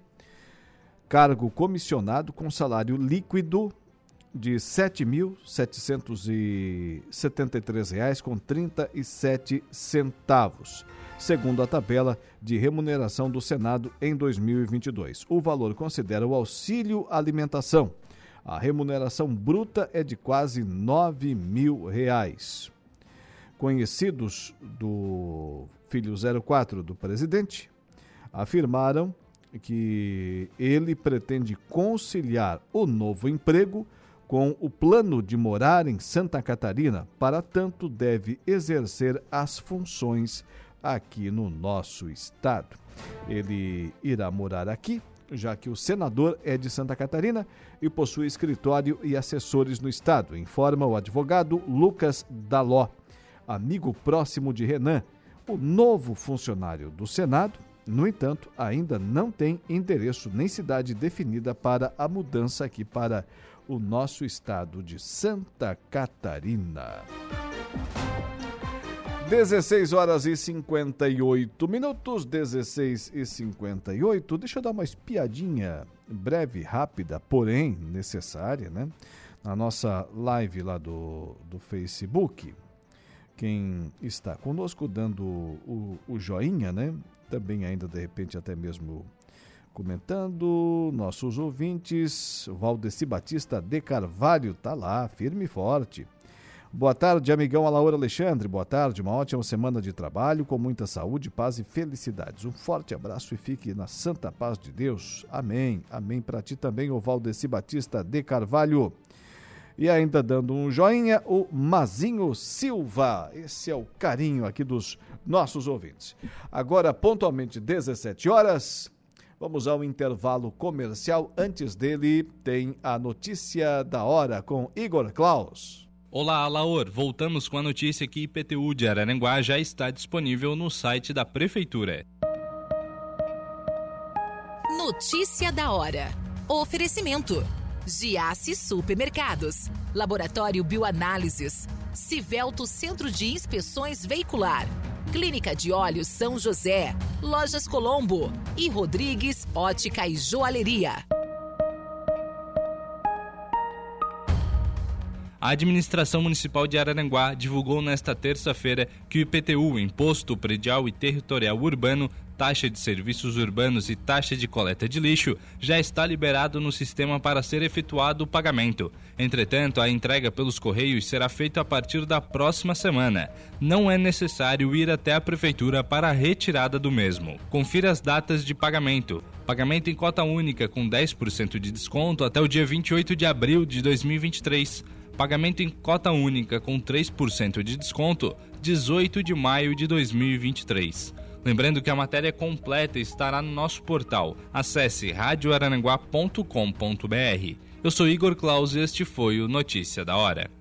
cargo comissionado com salário líquido de R$ 7.773,37, segundo a tabela de remuneração do Senado em 2022. O valor considera o auxílio alimentação a remuneração bruta é de quase nove mil reais. Conhecidos do filho 04 do presidente afirmaram que ele pretende conciliar o novo emprego com o plano de morar em Santa Catarina, para tanto deve exercer as funções aqui no nosso estado. Ele irá morar aqui já que o senador é de Santa Catarina e possui escritório e assessores no estado, informa o advogado Lucas Daló, amigo próximo de Renan. O novo funcionário do Senado, no entanto, ainda não tem endereço nem cidade definida para a mudança aqui para o nosso estado de Santa Catarina. 16 horas e 58 minutos, 16 e 58. Deixa eu dar uma espiadinha breve, rápida, porém necessária, né? Na nossa live lá do, do Facebook. Quem está conosco dando o, o joinha, né? Também ainda de repente até mesmo comentando, nossos ouvintes, Valdeci Batista de Carvalho tá lá, firme e forte. Boa tarde, amigão Alaura Alexandre. Boa tarde, uma ótima semana de trabalho, com muita saúde, paz e felicidades. Um forte abraço e fique na santa paz de Deus. Amém. Amém para ti também, o Valdeci Batista de Carvalho. E ainda dando um joinha, o Mazinho Silva. Esse é o carinho aqui dos nossos ouvintes. Agora, pontualmente 17 horas, vamos ao intervalo comercial. Antes dele, tem a notícia da hora com Igor Klaus. Olá, Alaor. Voltamos com a notícia que IPTU de Araranguá já está disponível no site da Prefeitura. Notícia da hora. Oferecimento. Giasse Supermercados. Laboratório Bioanálises. Civelto Centro de Inspeções Veicular. Clínica de Olhos São José. Lojas Colombo. E Rodrigues Ótica e Joalheria. A administração municipal de Araranguá divulgou nesta terça-feira que o IPTU, Imposto Predial e Territorial Urbano, taxa de serviços urbanos e taxa de coleta de lixo, já está liberado no sistema para ser efetuado o pagamento. Entretanto, a entrega pelos Correios será feita a partir da próxima semana. Não é necessário ir até a Prefeitura para a retirada do mesmo. Confira as datas de pagamento. Pagamento em cota única com 10% de desconto até o dia 28 de abril de 2023 Pagamento em cota única com 3% de desconto, 18 de maio de 2023. Lembrando que a matéria completa estará no nosso portal. Acesse radioarananguá.com.br. Eu sou Igor Claus e este foi o Notícia da Hora.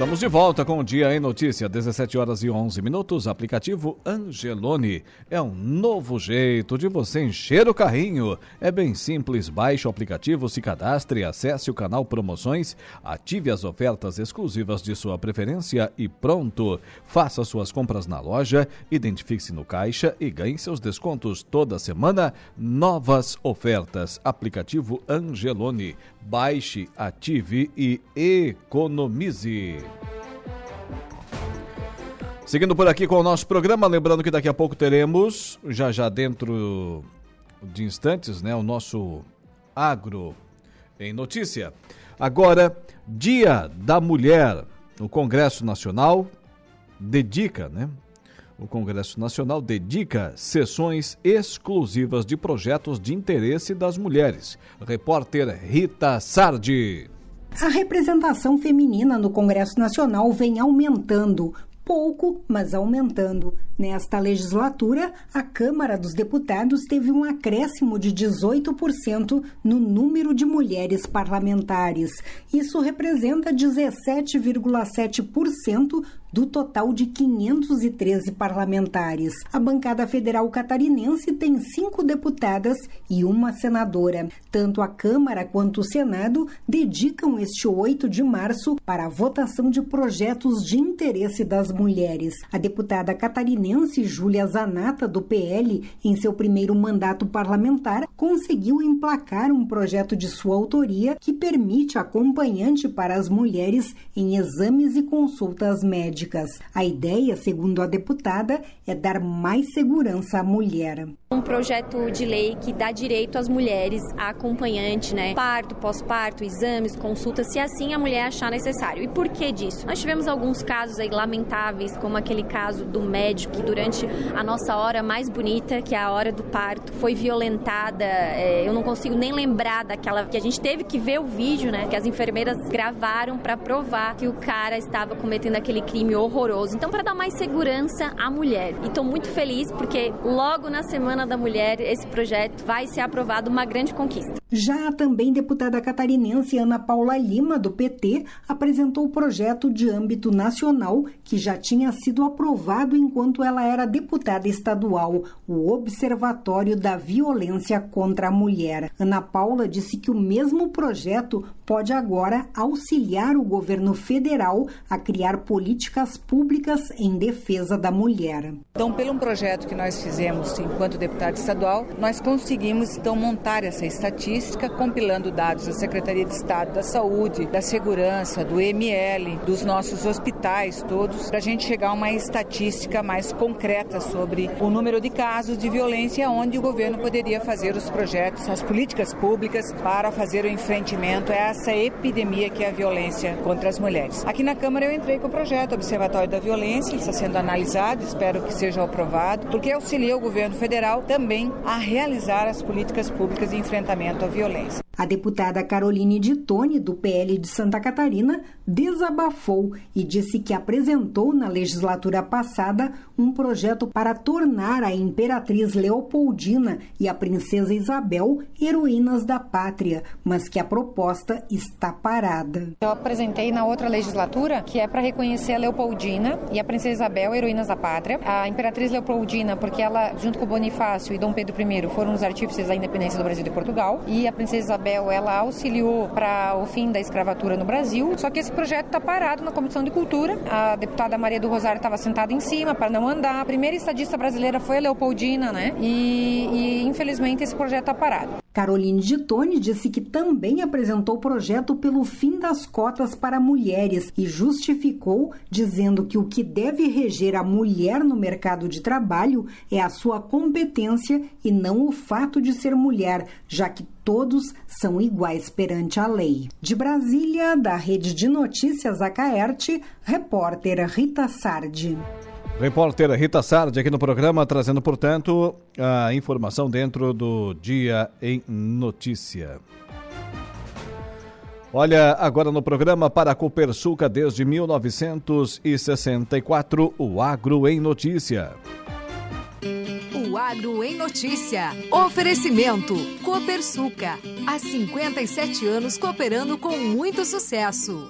Estamos de volta com o Dia em Notícia, 17 horas e 11 minutos. Aplicativo Angelone é um novo jeito de você encher o carrinho. É bem simples, baixe o aplicativo, se cadastre, acesse o canal Promoções, ative as ofertas exclusivas de sua preferência e pronto. Faça suas compras na loja, identifique-se no caixa e ganhe seus descontos toda semana. Novas ofertas. Aplicativo Angelone. Baixe, ative e economize. Seguindo por aqui com o nosso programa, lembrando que daqui a pouco teremos, já já dentro de instantes, né, o nosso agro em Notícia. Agora, Dia da Mulher. O Congresso Nacional dedica, né? O Congresso Nacional dedica sessões exclusivas de projetos de interesse das mulheres. Repórter Rita Sardi. A representação feminina no Congresso Nacional vem aumentando pouco, mas aumentando. Nesta legislatura, a Câmara dos Deputados teve um acréscimo de 18% no número de mulheres parlamentares. Isso representa 17,7% do total de 513 parlamentares. A bancada federal catarinense tem cinco deputadas e uma senadora. Tanto a Câmara quanto o Senado dedicam este 8 de março para a votação de projetos de interesse das mulheres. A deputada catarinense Júlia Zanata, do PL, em seu primeiro mandato parlamentar, conseguiu emplacar um projeto de sua autoria que permite acompanhante para as mulheres em exames e consultas médicas médicas. A ideia, segundo a deputada, é dar mais segurança à mulher. Um projeto de lei que dá direito às mulheres a acompanhante, né? Parto, pós-parto, exames, consultas, se assim a mulher achar necessário. E por que disso? Nós tivemos alguns casos aí lamentáveis, como aquele caso do médico que durante a nossa hora mais bonita, que é a hora do parto, foi violentada. É, eu não consigo nem lembrar daquela que a gente teve que ver o vídeo, né? Que as enfermeiras gravaram para provar que o cara estava cometendo aquele crime horroroso. Então, para dar mais segurança à mulher. E estou muito feliz porque logo na Semana da Mulher esse projeto vai ser aprovado, uma grande conquista. Já a também deputada catarinense Ana Paula Lima, do PT, apresentou o projeto de âmbito nacional que já tinha sido aprovado enquanto ela era deputada estadual, o Observatório da Violência contra a Mulher. Ana Paula disse que o mesmo projeto pode agora auxiliar o governo federal a criar políticas públicas em defesa da mulher. Então, pelo um projeto que nós fizemos enquanto deputado estadual, nós conseguimos então montar essa estatística compilando dados da Secretaria de Estado da Saúde, da Segurança, do ML, dos nossos hospitais todos, para a gente chegar a uma estatística mais concreta sobre o número de casos de violência onde o governo poderia fazer os projetos, as políticas públicas para fazer o enfrentamento a essa epidemia que é a violência contra as mulheres. Aqui na Câmara eu entrei com o projeto Observatório da Violência, está sendo analisado, espero que seja aprovado, porque auxilia o governo federal também a realizar as políticas públicas de enfrentamento à violência. A deputada Caroline de Tone, do PL de Santa Catarina, desabafou e disse que apresentou na legislatura passada um projeto para tornar a imperatriz Leopoldina e a princesa Isabel heroínas da pátria, mas que a proposta está parada. Eu apresentei na outra legislatura que é para reconhecer a Leopoldina e a princesa Isabel heroínas da pátria. A imperatriz Leopoldina, porque ela, junto com Bonifácio e Dom Pedro I, foram os artífices da independência do Brasil e Portugal, e a princesa Isabel Isabel ela auxiliou para o fim da escravatura no Brasil, só que esse projeto está parado na Comissão de Cultura. A deputada Maria do Rosário estava sentada em cima para não andar. A primeira estadista brasileira foi a Leopoldina, né? E, e infelizmente esse projeto está parado. Caroline Gitone disse que também apresentou o projeto pelo fim das cotas para mulheres e justificou dizendo que o que deve reger a mulher no mercado de trabalho é a sua competência e não o fato de ser mulher, já que todos são iguais perante a lei. De Brasília, da Rede de Notícias Acaerte, repórter Rita Sardi. Repórter Rita Sardi aqui no programa, trazendo, portanto, a informação dentro do Dia em Notícia. Olha, agora no programa para a Copersuca desde 1964, o Agro em Notícia. O Agro em Notícia. Oferecimento. Copersuca. Há 57 anos cooperando com muito sucesso.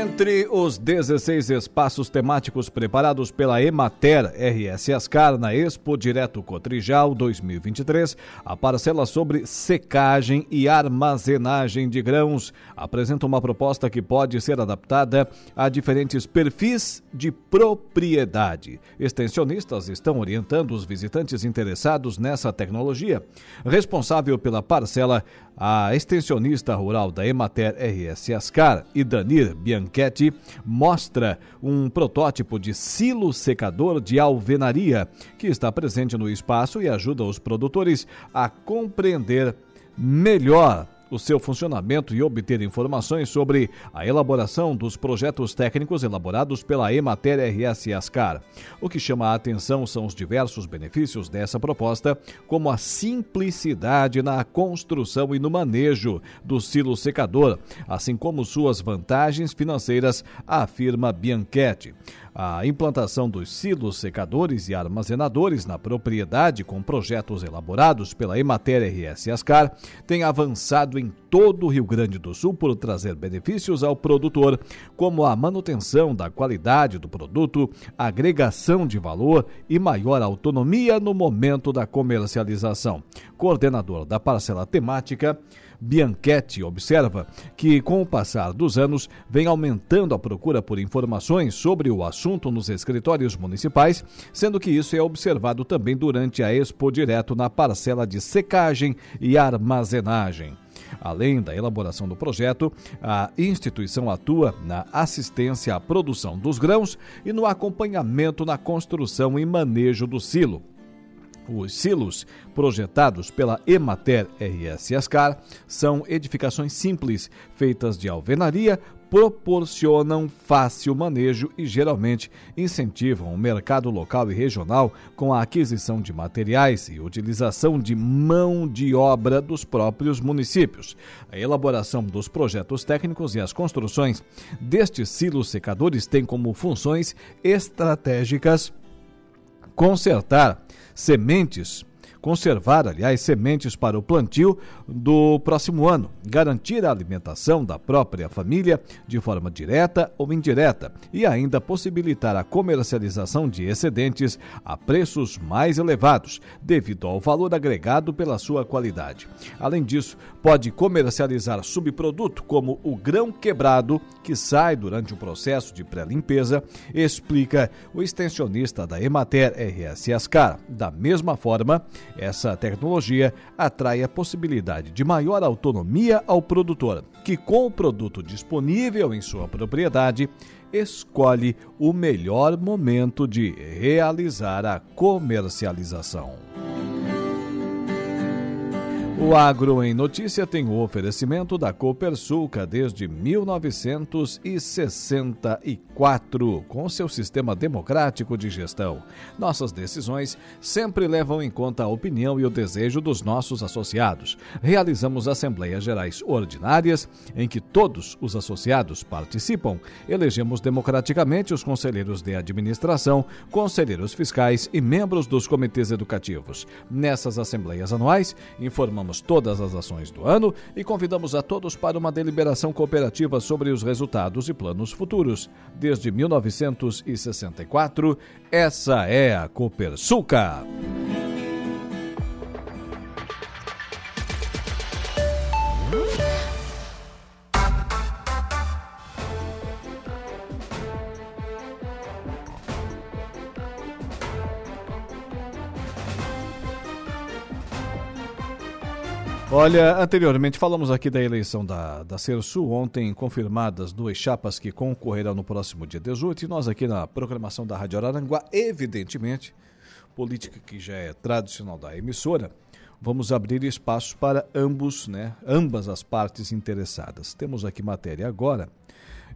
Entre os 16 espaços temáticos preparados pela Emater RS Ascar na Expo Direto Cotrijal 2023, a parcela sobre secagem e armazenagem de grãos apresenta uma proposta que pode ser adaptada a diferentes perfis de propriedade. Extensionistas estão orientando os visitantes interessados nessa tecnologia. Responsável pela parcela, A extensionista rural da Emater RS Ascar, Idanir Bianchetti, mostra um protótipo de silo secador de alvenaria que está presente no espaço e ajuda os produtores a compreender melhor o seu funcionamento e obter informações sobre a elaboração dos projetos técnicos elaborados pela Emater RS Ascar. O que chama a atenção são os diversos benefícios dessa proposta, como a simplicidade na construção e no manejo do silo secador, assim como suas vantagens financeiras, afirma Bianchetti. A implantação dos silos secadores e armazenadores na propriedade com projetos elaborados pela Emater RS Ascar tem avançado em todo o Rio Grande do Sul por trazer benefícios ao produtor, como a manutenção da qualidade do produto, agregação de valor e maior autonomia no momento da comercialização. Coordenador da parcela temática, Bianchetti observa que, com o passar dos anos, vem aumentando a procura por informações sobre o assunto nos escritórios municipais, sendo que isso é observado também durante a Expo Direto na parcela de secagem e armazenagem. Além da elaboração do projeto, a instituição atua na assistência à produção dos grãos e no acompanhamento na construção e manejo do silo. Os silos projetados pela Emater RS Ascar são edificações simples, feitas de alvenaria, proporcionam fácil manejo e geralmente incentivam o mercado local e regional com a aquisição de materiais e utilização de mão de obra dos próprios municípios. A elaboração dos projetos técnicos e as construções destes silos secadores têm como funções estratégicas consertar sementes conservar, aliás, sementes para o plantio do próximo ano, garantir a alimentação da própria família de forma direta ou indireta e ainda possibilitar a comercialização de excedentes a preços mais elevados, devido ao valor agregado pela sua qualidade. Além disso, pode comercializar subproduto como o grão quebrado, que sai durante o processo de pré-limpeza, explica o extensionista da Emater RS Ascar. Da mesma forma, essa tecnologia atrai a possibilidade de maior autonomia ao produtor, que com o produto disponível em sua propriedade, escolhe o melhor momento de realizar a comercialização. O Agro em Notícia tem o oferecimento da Copersuca desde 1964, com seu sistema democrático de gestão. Nossas decisões sempre levam em conta a opinião e o desejo dos nossos associados. Realizamos assembleias gerais ordinárias, em que todos os associados participam. Elegemos democraticamente os conselheiros de administração, conselheiros fiscais e membros dos comitês educativos. Nessas assembleias anuais, informamos todas as ações do ano e convidamos a todos para uma deliberação cooperativa sobre os resultados e planos futuros. Desde 1964, essa é a Copersuca. Olha, anteriormente falamos aqui da eleição da, da Cersul, ontem confirmadas duas chapas que concorrerão no próximo dia 18, e nós aqui na programação da Rádio Araranguá, evidentemente, política que já é tradicional da emissora, vamos abrir espaço para ambos, né, ambas as partes interessadas. Temos aqui matéria agora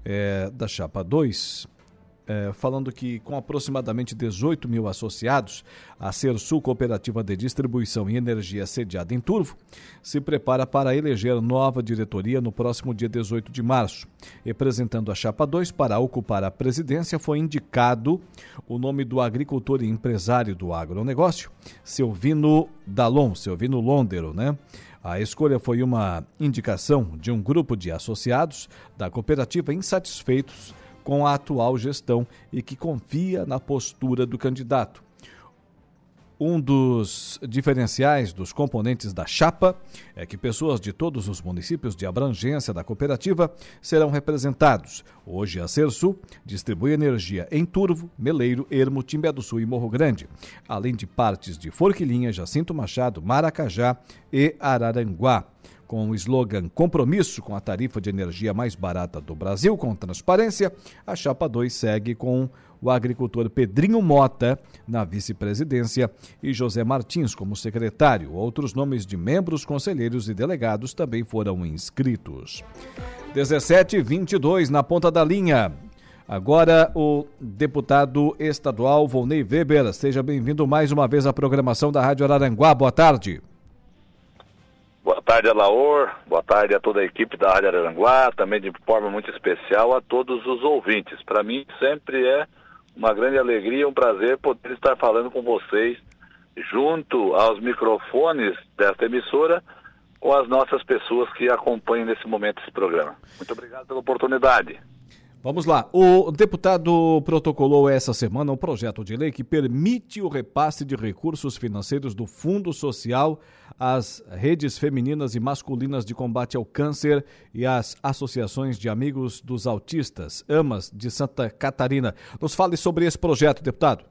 é, da chapa 2, é, falando que com aproximadamente 18 mil associados, a Sersul Cooperativa de Distribuição e Energia sediada em Turvo se prepara para eleger nova diretoria no próximo dia 18 de março. Representando a Chapa 2 para ocupar a presidência foi indicado o nome do agricultor e empresário do agronegócio, Silvino Dalon, Silvino Londero, né? A escolha foi uma indicação de um grupo de associados da cooperativa insatisfeitos com a atual gestão e que confia na postura do candidato. Um dos diferenciais dos componentes da chapa é que pessoas de todos os municípios de abrangência da cooperativa serão representados. Hoje, a Cersul distribui energia em Turvo, Meleiro, Ermo, Timbé do Sul e Morro Grande, além de partes de Forquilinha, Jacinto Machado, Maracajá e Araranguá. Com o slogan Compromisso com a tarifa de energia mais barata do Brasil, com transparência, a Chapa 2 segue com o agricultor Pedrinho Mota na vice-presidência e José Martins como secretário. Outros nomes de membros, conselheiros e delegados também foram inscritos. 17 e 22 na ponta da linha. Agora o deputado estadual Volney Weber. Seja bem-vindo mais uma vez à programação da Rádio Araranguá. Boa tarde. Boa tarde, Alaor. Boa tarde a toda a equipe da Rádio Araranguá, também de forma muito especial a todos os ouvintes. Para mim sempre é uma grande alegria, um prazer poder estar falando com vocês junto aos microfones desta emissora com as nossas pessoas que acompanham nesse momento esse programa. Muito obrigado pela oportunidade. Vamos lá. O deputado protocolou essa semana um projeto de lei que permite o repasse de recursos financeiros do Fundo Social às redes femininas e masculinas de combate ao câncer e às associações de amigos dos autistas, AMAS, de Santa Catarina. Nos fale sobre esse projeto, deputado.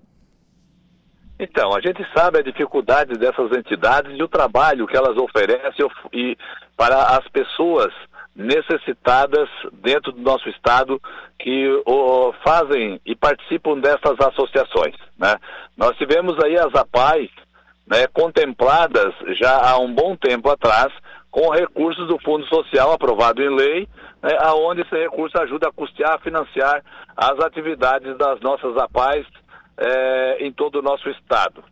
Então, a gente sabe a dificuldade dessas entidades e o trabalho que elas oferecem e para as pessoas necessitadas dentro do nosso estado que o, fazem e participam dessas associações. Né? Nós tivemos aí as APAI né, contempladas já há um bom tempo atrás com recursos do Fundo Social aprovado em lei, né, aonde esse recurso ajuda a custear, a financiar as atividades das nossas APAIs é, em todo o nosso estado.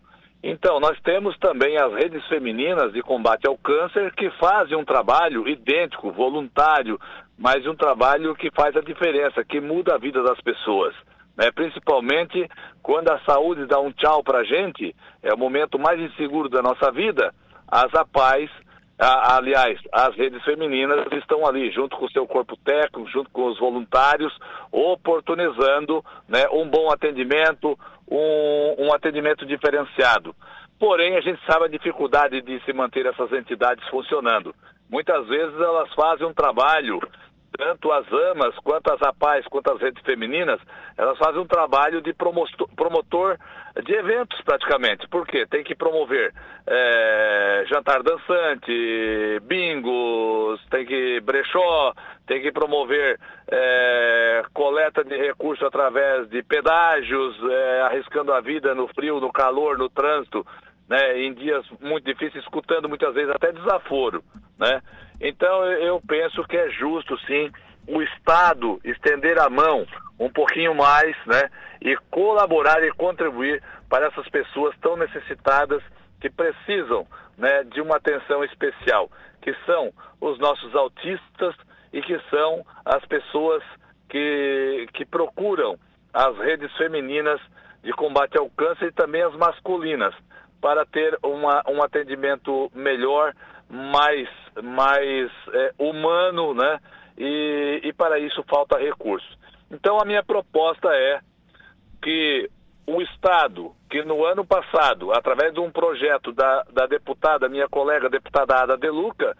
Então, nós temos também as redes femininas de combate ao câncer que fazem um trabalho idêntico, voluntário, mas um trabalho que faz a diferença, que muda a vida das pessoas. Né? Principalmente quando a saúde dá um tchau para a gente, é o momento mais inseguro da nossa vida, as APAES, a, aliás, as redes femininas estão ali, junto com o seu corpo técnico, junto com os voluntários, oportunizando né, um bom atendimento, um, um atendimento diferenciado. Porém, a gente sabe a dificuldade de se manter essas entidades funcionando. Muitas vezes elas fazem um trabalho tanto as AMAs, quanto as APAES, quanto as redes femininas, elas fazem um trabalho de promotor de eventos praticamente. Por quê? Tem que promover é, jantar dançante, bingos, tem que brechó, tem que promover é, coleta de recursos através de pedágios, é, arriscando a vida no frio, no calor, no trânsito, né, em dias muito difíceis, escutando muitas vezes até desaforo, né? Então eu penso que é justo sim o Estado estender a mão um pouquinho mais, né, e colaborar e contribuir para essas pessoas tão necessitadas que precisam, né, de uma atenção especial, que são os nossos autistas e que são as pessoas que, que procuram as redes femininas de combate ao câncer e também as masculinas, para ter uma, um atendimento melhor, mais, mais é, humano, né? E, e para isso falta recurso. Então a minha proposta é que o Estado, que no ano passado, através de um projeto da, da deputada, minha colega deputada Ada De Luca,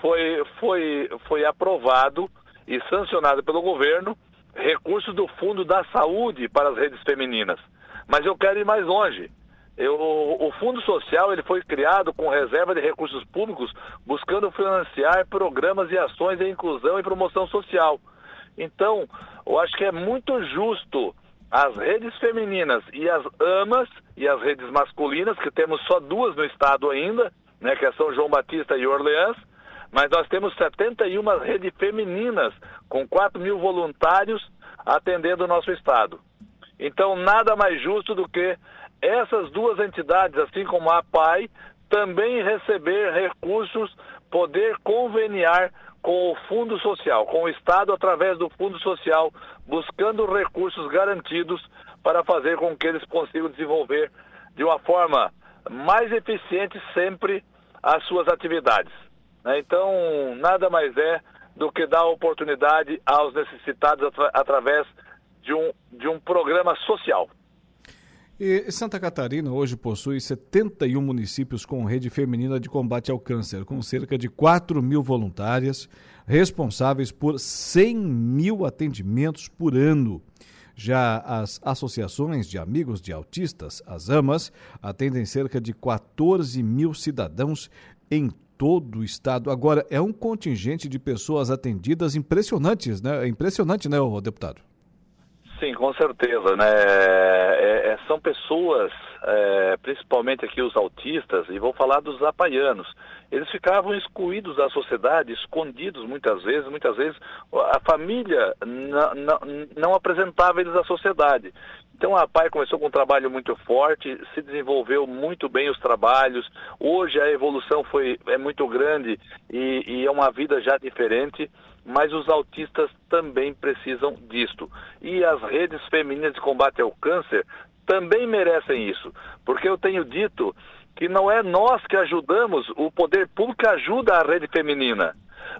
foi, foi, foi aprovado e sancionado pelo governo recursos do Fundo da Saúde para as redes femininas. Mas eu quero ir mais longe. Eu, o Fundo Social ele foi criado com reserva de recursos públicos, buscando financiar programas e ações de inclusão e promoção social. Então, eu acho que é muito justo as redes femininas e as AMAs e as redes masculinas, que temos só duas no estado ainda, né, que é São João Batista e Orleans, mas nós temos 71 redes femininas, com 4 mil voluntários atendendo o nosso estado. Então, nada mais justo do que essas duas entidades, assim como a PAI, também receber recursos, poder conveniar com o Fundo Social, com o Estado através do Fundo Social, buscando recursos garantidos para fazer com que eles consigam desenvolver de uma forma mais eficiente sempre as suas atividades. Né? Então, nada mais é do que dar oportunidade aos necessitados atra através de um, de um programa social. E Santa Catarina hoje possui 71 municípios com rede feminina de combate ao câncer, com cerca de 4 mil voluntárias, responsáveis por 100 mil atendimentos por ano. Já as associações de amigos de autistas, as AMAs, atendem cerca de 14 mil cidadãos em todo o estado. Agora, é um contingente de pessoas atendidas impressionantes, né? É impressionante, né, deputado? Sim, com certeza, né? É, é, são pessoas, é, principalmente aqui os autistas, e vou falar dos apaianos. Eles ficavam excluídos da sociedade, escondidos muitas vezes, muitas vezes a família não apresentava eles à sociedade. Então a PAI começou com um trabalho muito forte, se desenvolveu muito bem os trabalhos. Hoje a evolução foi, é muito grande e, e é uma vida já diferente mas os autistas também precisam disto. E as redes femininas de combate ao câncer também merecem isso, porque eu tenho dito que não é nós que ajudamos, o poder público ajuda a rede feminina,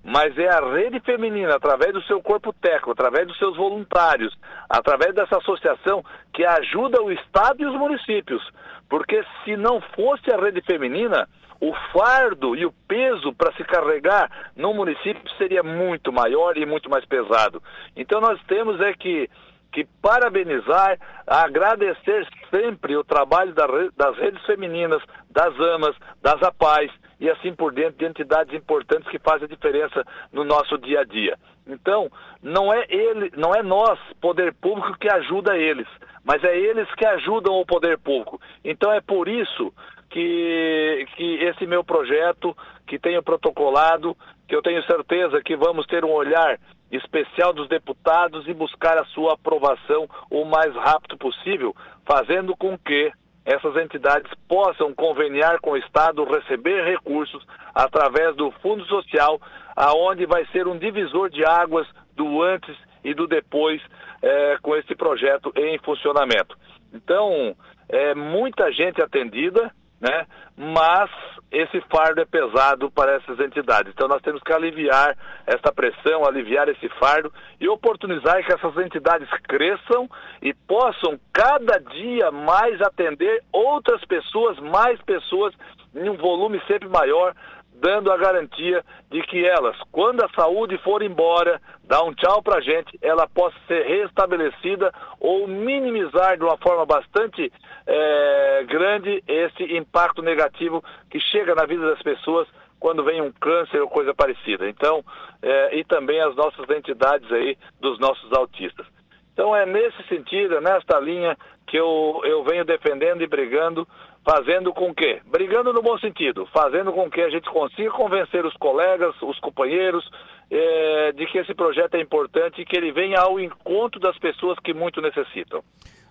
mas é a rede feminina, através do seu corpo técnico, através dos seus voluntários, através dessa associação, que ajuda o Estado e os municípios. Porque se não fosse a rede feminina, o fardo e o peso para se carregar no município seria muito maior e muito mais pesado. Então nós temos é que, que parabenizar, agradecer sempre o trabalho das redes femininas, das amas, das apais e assim por dentro de entidades importantes que fazem a diferença no nosso dia a dia. Então, não é ele, não é nós, poder público, que ajuda eles, mas é eles que ajudam o poder público. Então é por isso que, que esse meu projeto, que tenho protocolado, que eu tenho certeza que vamos ter um olhar especial dos deputados e buscar a sua aprovação o mais rápido possível, fazendo com que essas entidades possam conveniar com o Estado, receber recursos através do Fundo Social, aonde vai ser um divisor de águas do antes e do depois é, com esse projeto em funcionamento. Então, é muita gente atendida, né? Mas esse fardo é pesado para essas entidades. Então nós temos que aliviar essa pressão, aliviar esse fardo e oportunizar que essas entidades cresçam e possam cada dia mais atender outras pessoas, mais pessoas em um volume sempre maior, dando a garantia de que elas, quando a saúde for embora, dá um tchau para a gente, ela possa ser restabelecida ou minimizar de uma forma bastante é, grande esse impacto negativo que chega na vida das pessoas quando vem um câncer ou coisa parecida. Então, é, e também as nossas entidades aí dos nossos autistas. Então é nesse sentido, é nesta linha que eu, eu venho defendendo e brigando fazendo com que, brigando no bom sentido, fazendo com que a gente consiga convencer os colegas, os companheiros, é, de que esse projeto é importante e que ele venha ao encontro das pessoas que muito necessitam.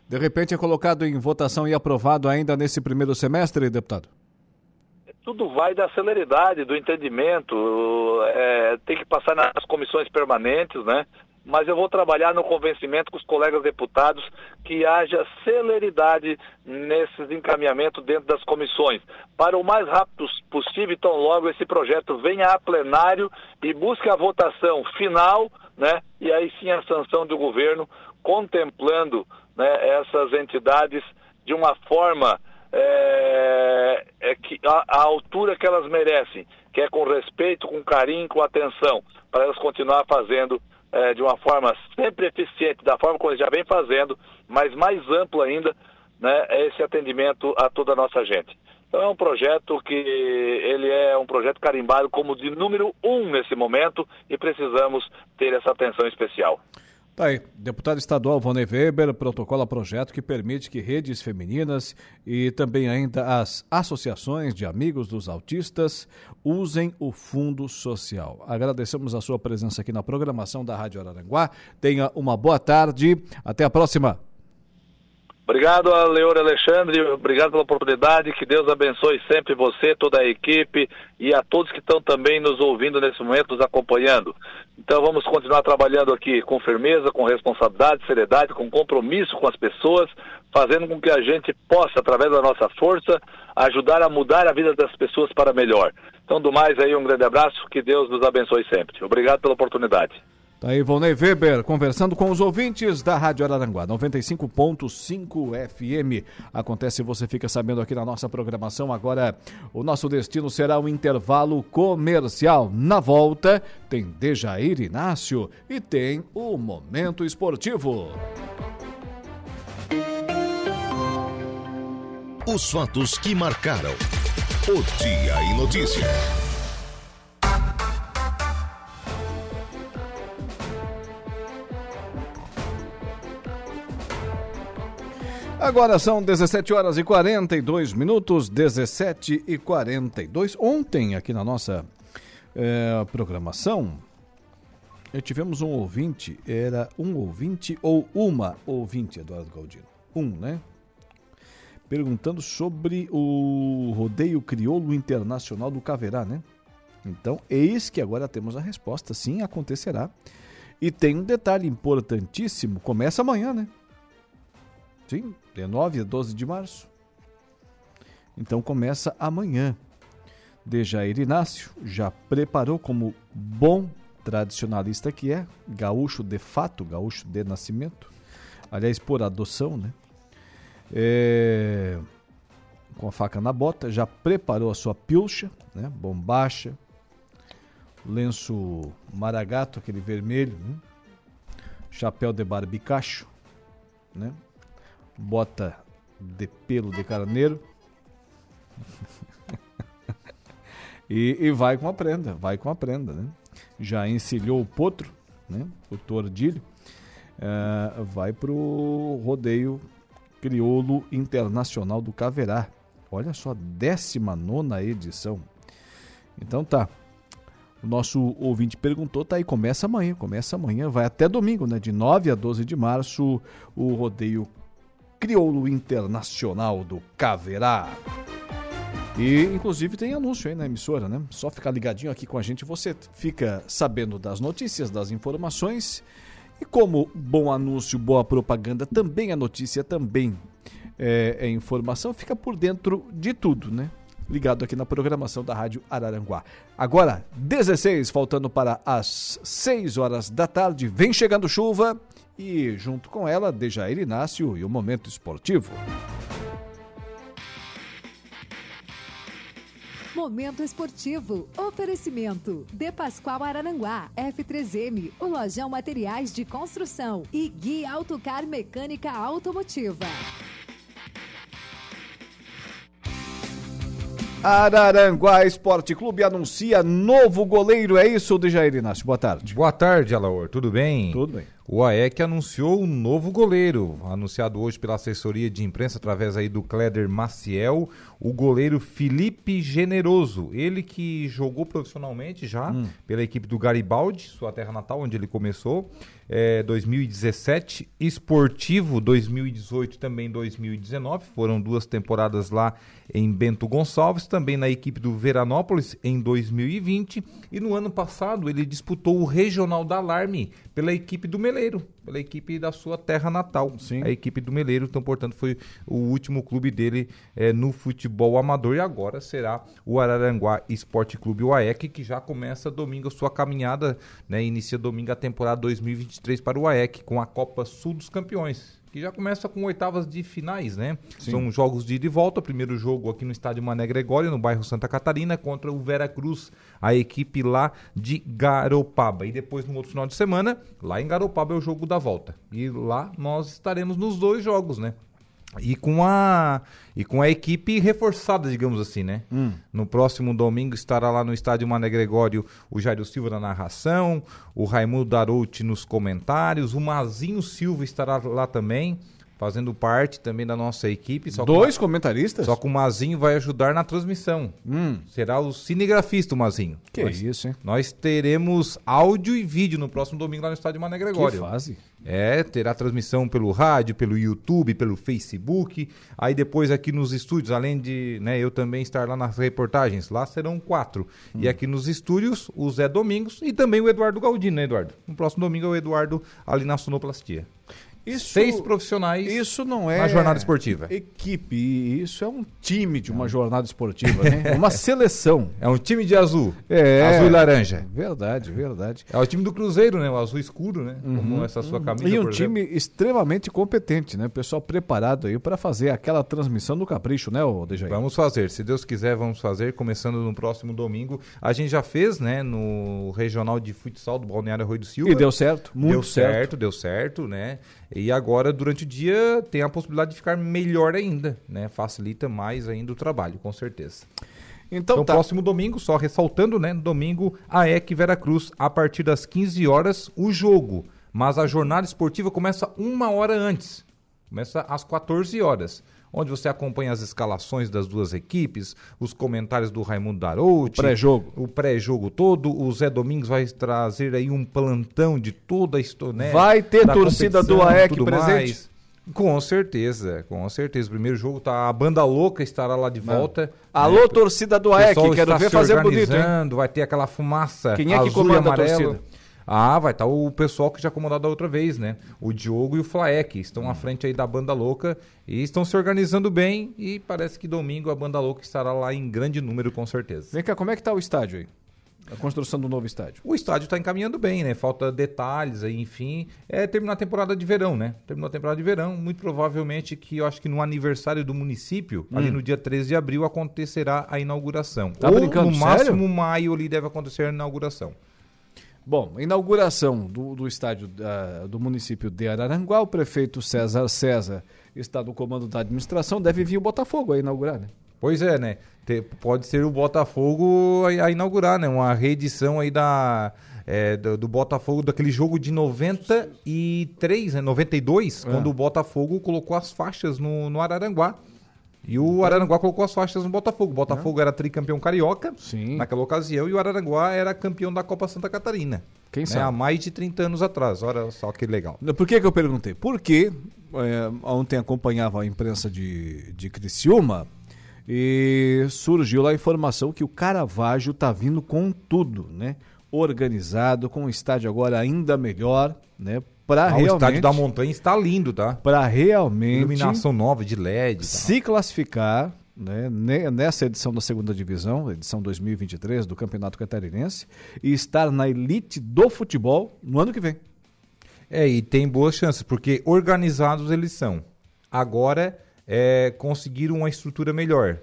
De repente é colocado em votação e aprovado ainda nesse primeiro semestre, deputado? Tudo vai da celeridade, do entendimento, é, tem que passar nas comissões permanentes, né? Mas eu vou trabalhar no convencimento com os colegas deputados que haja celeridade nesses encaminhamentos dentro das comissões, para o mais rápido possível, então logo esse projeto venha a plenário e busque a votação final, né, e aí sim a sanção do governo, contemplando né, essas entidades de uma forma é, é que, a, a altura que elas merecem, que é com respeito, com carinho, com atenção, para elas continuar fazendo é, de uma forma sempre eficiente, da forma como eles já vem fazendo, mas mais amplo ainda, né, é esse atendimento a toda a nossa gente. Então é um projeto que ele é um projeto carimbado como de número um nesse momento e precisamos ter essa atenção especial. Tá aí, deputado estadual Vone Weber protocola projeto que permite que redes femininas e também ainda as associações de amigos dos autistas usem o fundo social. Agradecemos a sua presença aqui na programação da Rádio Araranguá. Tenha uma boa tarde. Até a próxima. Obrigado, Leor Alexandre. Obrigado pela oportunidade. Que Deus abençoe sempre você, toda a equipe e a todos que estão também nos ouvindo nesse momento, nos acompanhando. Então vamos continuar trabalhando aqui com firmeza, com responsabilidade, seriedade, com compromisso com as pessoas, fazendo com que a gente possa, através da nossa força, ajudar a mudar a vida das pessoas para melhor. Então, do mais aí, um grande abraço, que Deus nos abençoe sempre. Obrigado pela oportunidade. Tá aí, Volney Weber, conversando com os ouvintes da Rádio Araranguá, 95.5 FM. Acontece, você fica sabendo aqui na nossa programação. Agora, o nosso destino será o um intervalo comercial. Na volta, tem Dejair Inácio e tem o Momento Esportivo. Os fatos que marcaram o Dia em Notícia. Agora são 17 horas e 42 minutos, 17 e 42. Ontem, aqui na nossa é, programação, eh, tivemos um ouvinte, era um ouvinte ou uma ouvinte, Eduardo Galdino? Um, né? Perguntando sobre o rodeio crioulo internacional do Caverá, né? Então, eis que agora temos a resposta. Sim, acontecerá. E tem um detalhe importantíssimo: começa amanhã, né? Sim, de 9 a 12 de março. Então começa amanhã. Dejair Inácio já preparou como bom tradicionalista que é, gaúcho de fato, gaúcho de nascimento, aliás, por adoção, né? É, com a faca na bota, já preparou a sua pilcha, né? Bombacha, lenço maragato, aquele vermelho, né? chapéu de barbicacho, né? Bota de pelo de carneiro e, e, vai com a prenda, vai com a prenda, né? Já encilhou o potro, né? O tordilho, uh, vai pro rodeio crioulo internacional do Caverá. Olha só, 19 edição. Então tá. O nosso ouvinte perguntou, tá aí, começa amanhã, começa amanhã, vai até domingo, né? De 9 a 12 de março, o rodeio crioulo internacional do Caverá. E inclusive tem anúncio aí na emissora, né? Só ficar ligadinho aqui com a gente, você fica sabendo das notícias, das informações. E como bom anúncio, boa propaganda, também a notícia, também é, é informação, fica por dentro de tudo, né? Ligado aqui na programação da Rádio Araranguá. Agora, 16, faltando para as 6 horas da tarde, vem chegando chuva e, junto com ela, Dejair Inácio e o Momento Esportivo. Momento Esportivo. Oferecimento. De Pascoal Araranguá. F3M. O Lojão Materiais de Construção. E Guia Autocar Mecânica Automotiva. Araranguá Esporte Clube anuncia novo goleiro. É isso, Dejair Inácio? Boa tarde. Boa tarde, Alaor. Tudo bem? Tudo bem. O AEC anunciou um novo goleiro, anunciado hoje pela assessoria de imprensa através aí do Cléder Maciel, o goleiro Felipe Generoso, ele que jogou profissionalmente já hum. pela equipe do Garibaldi, sua terra natal, onde ele começou, é, 2017, esportivo 2018 também 2019, foram duas temporadas lá em Bento Gonçalves, também na equipe do Veranópolis em 2020 e no ano passado ele disputou o Regional da Alarme pela equipe do Meleiro, pela equipe da sua terra natal, Sim. a equipe do Meleiro. Então, portanto, foi o último clube dele é, no futebol amador e agora será o Araranguá Esporte Clube UAEC, que já começa domingo a sua caminhada, né? Inicia domingo a temporada 2023 para o UAEC com a Copa Sul dos Campeões que já começa com oitavas de finais, né? Sim. São jogos de ida e volta. Primeiro jogo aqui no estádio Mané Gregório, no bairro Santa Catarina, contra o Vera Cruz, a equipe lá de Garopaba. E depois, no outro final de semana, lá em Garopaba é o jogo da volta. E lá nós estaremos nos dois jogos, né? E com a e com a equipe reforçada, digamos assim, né? Hum. No próximo domingo estará lá no estádio Mané Gregório o Jairo Silva na narração, o Raimundo Darouti nos comentários, o Mazinho Silva estará lá também fazendo parte também da nossa equipe. Dois com, comentaristas? Só que o Mazinho vai ajudar na transmissão. Hum. Será o cinegrafista, o Mazinho. Que nós, isso, hein? Nós teremos áudio e vídeo no próximo domingo lá no estádio Mané Gregório. Que fase. É, terá transmissão pelo rádio, pelo YouTube, pelo Facebook. Aí depois aqui nos estúdios, além de né, eu também estar lá nas reportagens, lá serão quatro. Hum. E aqui nos estúdios, o Zé Domingos e também o Eduardo Galdino, né, Eduardo? No próximo domingo é o Eduardo ali na Sonoplastia. Isso, Seis profissionais isso não é na jornada esportiva. Equipe, isso é um time de uma jornada esportiva, né? Uma seleção. É um time de azul. É. Azul e laranja. Verdade, verdade. É o time do Cruzeiro, né? O azul escuro, né? Uhum, Como essa sua camisa. E um time extremamente competente, né? Pessoal preparado aí para fazer aquela transmissão do capricho, né, Dejair? Vamos fazer. Se Deus quiser, vamos fazer. Começando no próximo domingo. A gente já fez, né? No regional de futsal do Balneário Rui do Silva. E deu certo, muito deu certo. certo. Deu certo, né? E agora, durante o dia, tem a possibilidade de ficar melhor ainda, né? Facilita mais ainda o trabalho, com certeza. Então, então tá. próximo domingo, só ressaltando, né? Domingo, AEC Veracruz, a partir das 15 horas, o jogo. Mas a jornada esportiva começa uma hora antes. Começa às 14 horas onde você acompanha as escalações das duas equipes, os comentários do Raimundo Darouti, o pré-jogo, o pré-jogo todo. O Zé Domingos vai trazer aí um plantão de toda a história. Né, vai ter torcida do AEC presente? Mais. Com certeza, com certeza. O primeiro jogo tá a banda louca estará lá de volta. Né? Alô, torcida do AEC, quero ver fazer bonito, hein? Vai ter aquela fumaça. Quem é que comanda a torcida? Ah, vai estar tá o pessoal que já acomodou da outra vez, né? O Diogo e o Flaek estão à frente aí da Banda Louca e estão se organizando bem e parece que domingo a Banda Louca estará lá em grande número com certeza. Vem cá, como é que tá o estádio aí? A construção do novo estádio. O estádio está encaminhando bem, né? Falta detalhes aí, enfim. É terminar a temporada de verão, né? Terminou a temporada de verão. Muito provavelmente que eu acho que no aniversário do município, hum. ali no dia 13 de abril, acontecerá a inauguração. Tá Ou brincando, no sério? máximo maio ali deve acontecer a inauguração. Bom, inauguração do, do estádio uh, do município de Araranguá, o prefeito César César está no comando da administração, deve vir o Botafogo a inaugurar, né? Pois é, né? Te, pode ser o Botafogo a, a, inaugurar, né? Uma reedição aí da, é, do, do, Botafogo, daquele jogo de 93, né? 92, é. quando o Botafogo colocou as faixas no, no Araranguá. E o Araranguá colocou as faixas no Botafogo. O Botafogo era tricampeão carioca Sim. naquela ocasião e o Araranguá era campeão da Copa Santa Catarina. Quem né? sabe? Há mais de 30 anos atrás. Olha só que legal. Por que, que eu perguntei? Porque é, ontem acompanhava a imprensa de, de Criciúma e surgiu lá a informação que o Caravaggio está vindo com tudo, né? Organizado, com o estádio agora ainda melhor, né? Para ah, realmente... O estádio da montanha está lindo, tá? Para realmente... Iluminação nova de LED. Se classificar né, nessa edição da segunda divisão, edição 2023 do Campeonato Catarinense, e estar na elite do futebol no ano que vem. É, e tem boas chances, porque organizados eles são. Agora é, conseguiram uma estrutura melhor.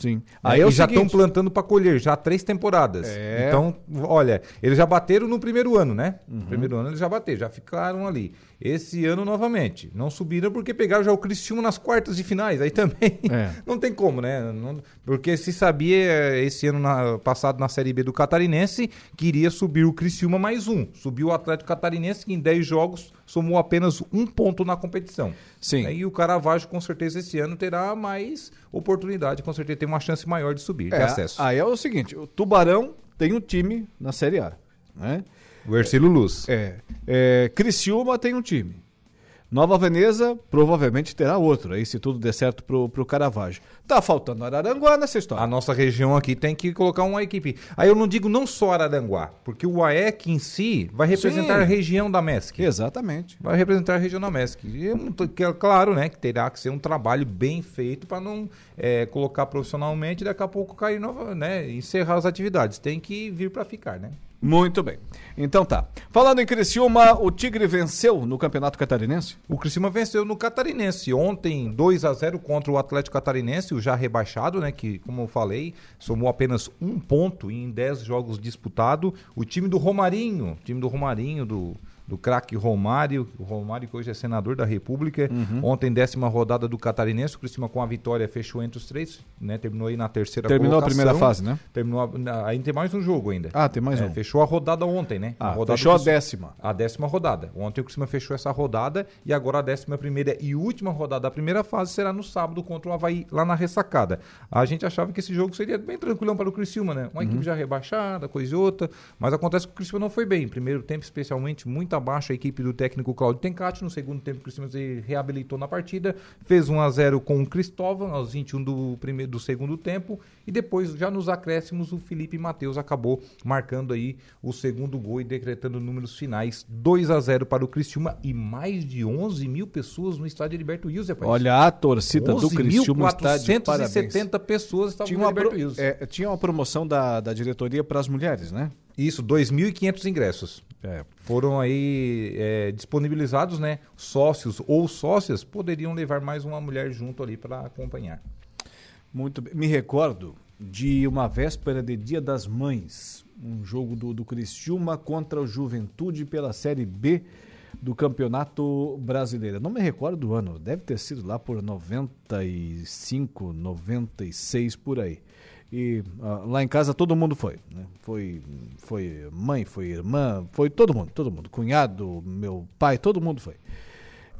Sim. Aí é e já estão plantando para colher, já há três temporadas. É... Então, olha, eles já bateram no primeiro ano, né? Uhum. No primeiro ano eles já bateram, já ficaram ali. Esse ano novamente. Não subiram porque pegaram já o Cristiúma nas quartas de finais. Aí também é. não tem como, né? Não, porque se sabia esse ano na, passado na Série B do Catarinense que iria subir o Cristiúma mais um. Subiu o Atlético Catarinense que em 10 jogos somou apenas um ponto na competição. Sim. E o Caravaggio com certeza esse ano terá mais oportunidade, com certeza tem uma chance maior de subir, é, de acesso. Aí é o seguinte, o Tubarão tem um time na Série A, né? O Ercílio Luz. É, é. Criciúma tem um time. Nova Veneza provavelmente terá outro, aí se tudo der certo pro, pro Caravaggio. Tá faltando Araranguá nessa história. A nossa região aqui tem que colocar uma equipe. Aí eu não digo não só Araranguá, porque o AEC em si vai representar Sim. a região da MESC. Exatamente. Vai representar a região da MESC. E é claro, né, que terá que ser um trabalho bem feito para não é, colocar profissionalmente e daqui a pouco cair nova, né, encerrar as atividades. Tem que vir para ficar, né? Muito bem. Então tá. Falando em Criciúma, o Tigre venceu no Campeonato Catarinense? O Criciúma venceu no Catarinense. Ontem, 2 a 0 contra o Atlético Catarinense, o já rebaixado, né? Que, como eu falei, somou apenas um ponto em 10 jogos disputados. O time do Romarinho, time do Romarinho, do do craque Romário, o Romário que hoje é senador da República. Uhum. Ontem, décima rodada do Catarinense, o Cristina com a vitória fechou entre os três, né? Terminou aí na terceira Terminou colocação. a primeira fase, né? Terminou, a, aí tem mais um jogo ainda. Ah, tem mais é, um. Fechou a rodada ontem, né? Ah, a rodada fechou a décima. A décima rodada. Ontem o Cristina fechou essa rodada e agora a décima primeira e última rodada da primeira fase será no sábado contra o Havaí, lá na ressacada. A gente achava que esse jogo seria bem tranquilão para o Criciúma, né? Uma uhum. equipe já rebaixada, coisa e outra, mas acontece que o Criciúma não foi bem. Primeiro tempo, especialmente, muito abaixo a equipe do técnico Claudio Tencati. No segundo tempo, o se reabilitou na partida, fez 1 a 0 com o Cristóvão aos 21 do, primeiro, do segundo tempo. E depois, já nos acréscimos, o Felipe Matheus acabou marcando aí o segundo gol e decretando números finais 2 a 0 para o Criciúma e mais de 11 mil pessoas no estádio Heriberto Wilson. Olha a torcida do Criciúma estádio, 470 pessoas estavam tinha no Heriberto Wilson. É, tinha uma promoção da, da diretoria para as mulheres, né? Isso, 2.500 ingressos. É. Foram aí é, disponibilizados, né? Sócios ou sócias poderiam levar mais uma mulher junto ali para acompanhar. Muito bem. Me recordo de uma véspera de Dia das Mães, um jogo do, do Criciúma contra o Juventude pela Série B do Campeonato Brasileiro. Não me recordo do ano, deve ter sido lá por 95, 96 por aí. E uh, lá em casa todo mundo foi, né? Foi, foi mãe, foi irmã, foi todo mundo, todo mundo. Cunhado, meu pai, todo mundo foi.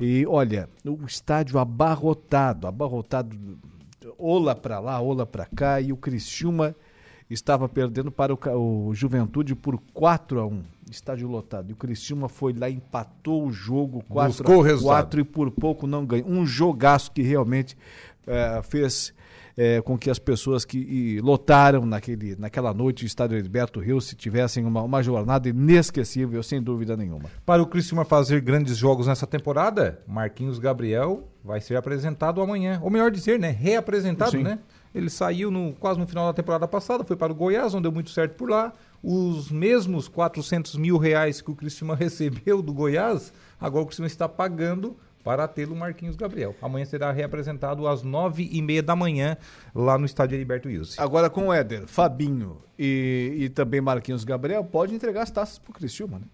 E olha, o estádio abarrotado, abarrotado, ola para lá, ola para cá, e o Criciúma estava perdendo para o, o Juventude por 4 a 1 estádio lotado. E o Criciúma foi lá, empatou o jogo 4 Buscou a o 4 e por pouco não ganhou. Um jogaço que realmente eh, fez eh, com que as pessoas que e, lotaram naquele, naquela noite o estádio Heriberto Rio se tivessem uma, uma jornada inesquecível, sem dúvida nenhuma. Para o Criciúma fazer grandes jogos nessa temporada, Marquinhos Gabriel vai ser apresentado amanhã. Ou melhor dizer, né? Reapresentado, Sim. né? Ele saiu no, quase no final da temporada passada, foi para o Goiás, não deu muito certo por lá. Os mesmos 400 mil reais que o Criciúma recebeu do Goiás, agora o Criciúma está pagando para tê-lo Marquinhos Gabriel. Amanhã será reapresentado às nove e meia da manhã lá no estádio Heriberto Wilson. Agora com o Éder, Fabinho e, e também Marquinhos Gabriel, pode entregar as taças pro Criciúma, né?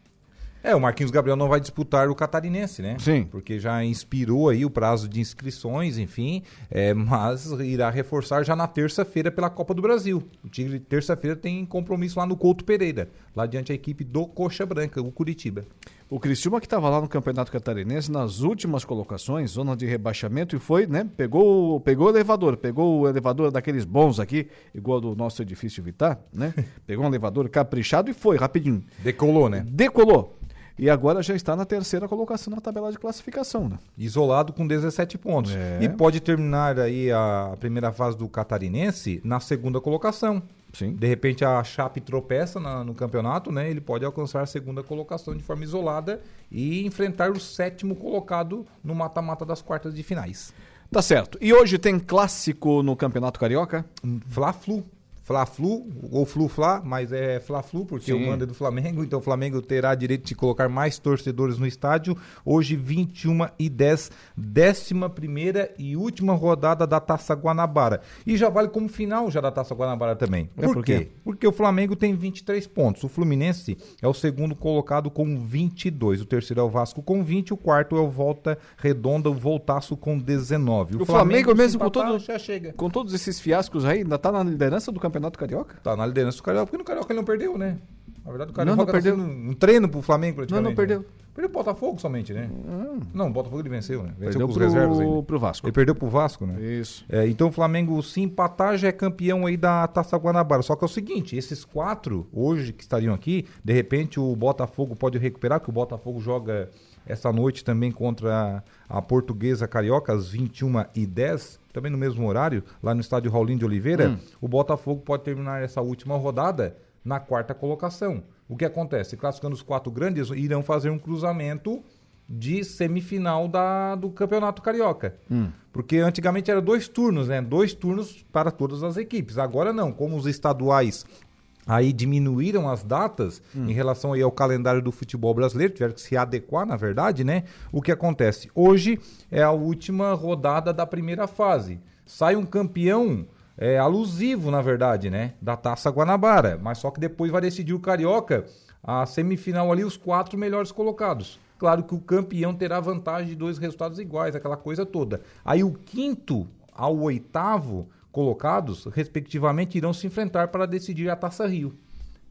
É, o Marquinhos Gabriel não vai disputar o catarinense, né? Sim. Porque já inspirou aí o prazo de inscrições, enfim, é, mas irá reforçar já na terça-feira pela Copa do Brasil. O Tigre, terça-feira, tem compromisso lá no Couto Pereira, lá diante a equipe do Coxa Branca, o Curitiba. O Criciúma que estava lá no Campeonato Catarinense nas últimas colocações, zona de rebaixamento e foi, né? Pegou, pegou o elevador, pegou o elevador daqueles bons aqui, igual do nosso edifício Vitar, né? Pegou um elevador caprichado e foi rapidinho. Decolou, né? Decolou. E agora já está na terceira colocação na tabela de classificação, né? Isolado com 17 pontos. É. E pode terminar aí a primeira fase do catarinense na segunda colocação. Sim. De repente a Chape tropeça na- no campeonato, né? Ele pode alcançar a segunda colocação de forma isolada e enfrentar o sétimo colocado no mata-mata das quartas de finais. Tá certo. E hoje tem clássico no Campeonato Carioca? Fla-Flu. Fla-Flu, ou Flu-Fla, mas é Fla-Flu, porque Sim. o mando é do Flamengo, então o Flamengo terá direito de colocar mais torcedores no estádio. Hoje, 21 e 10, décima primeira e última rodada da Taça Guanabara. E já vale como final já da Taça Guanabara também. É, por quê? Porque o Flamengo tem 23 pontos. O Fluminense é o segundo colocado com 22. O terceiro é o Vasco com 20. O quarto é o Volta Redonda, o Voltaço com 19. O, Flamengo, se mesmo com, empatar, todo, já chega. com todos esses fiascos aí, ainda tá na liderança do Campeonato Carioca? Tá na liderança do Carioca, porque no Carioca ele não perdeu, né? Na verdade, o Não, Carioca não tá perdeu. um treino pro Flamengo praticamente. Não, não perdeu. né? Perdeu pro Botafogo somente, né? Não, o Botafogo ele venceu, né? Venceu Perdeu com os pro- reservas ainda. pro Vasco. Ele perdeu pro Vasco, né? Isso. É, então o Flamengo, se empatar, já é campeão aí da Taça Guanabara. Só que é o seguinte, esses quatro hoje que estariam aqui, de repente o Botafogo pode recuperar, porque o Botafogo joga essa noite também contra a Portuguesa Carioca, às 21h10, também no mesmo horário, lá no estádio Raulinho de Oliveira. Hum. O Botafogo pode terminar essa última rodada na quarta colocação. O que acontece? Classificando os quatro grandes, irão fazer um cruzamento de semifinal da, do Campeonato Carioca. Hum. Porque antigamente era dois turnos, né? Dois turnos para todas as equipes. Agora não, como os estaduais aí diminuíram as datas em relação aí ao calendário do futebol brasileiro, tiveram que se adequar, na verdade, né? O que acontece? Hoje é a última rodada da primeira fase. Sai um campeão é, alusivo, na verdade, né? Da Taça Guanabara. Mas só que depois vai decidir o Carioca, a semifinal ali, os quatro melhores colocados. Claro que o campeão terá vantagem de dois resultados iguais, aquela coisa toda. Aí o quinto ao oitavo colocados, respectivamente, irão se enfrentar para decidir a Taça Rio.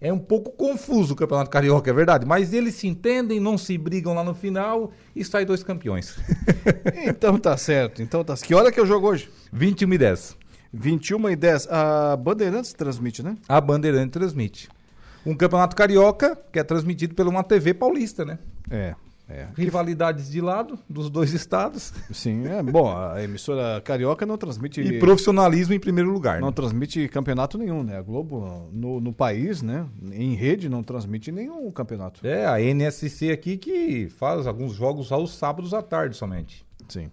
É um pouco confuso o Campeonato Carioca, é verdade, mas eles se entendem, não se brigam lá no final e sai dois campeões. Então tá certo. Então tá. Que hora que eu jogo hoje? 21 e 10. 21 e 10. A Bandeirantes transmite, né? A Bandeirante transmite. Um Campeonato Carioca que é transmitido por uma TV paulista, né? É. É. Rivalidades de lado dos dois estados. Sim, é bom. A emissora carioca não transmite. E profissionalismo em primeiro lugar. Não né? transmite campeonato nenhum, né? A Globo, no, no país, né? Em rede, não transmite nenhum campeonato. É, a NSC aqui que faz alguns jogos aos sábados à tarde somente. Sim.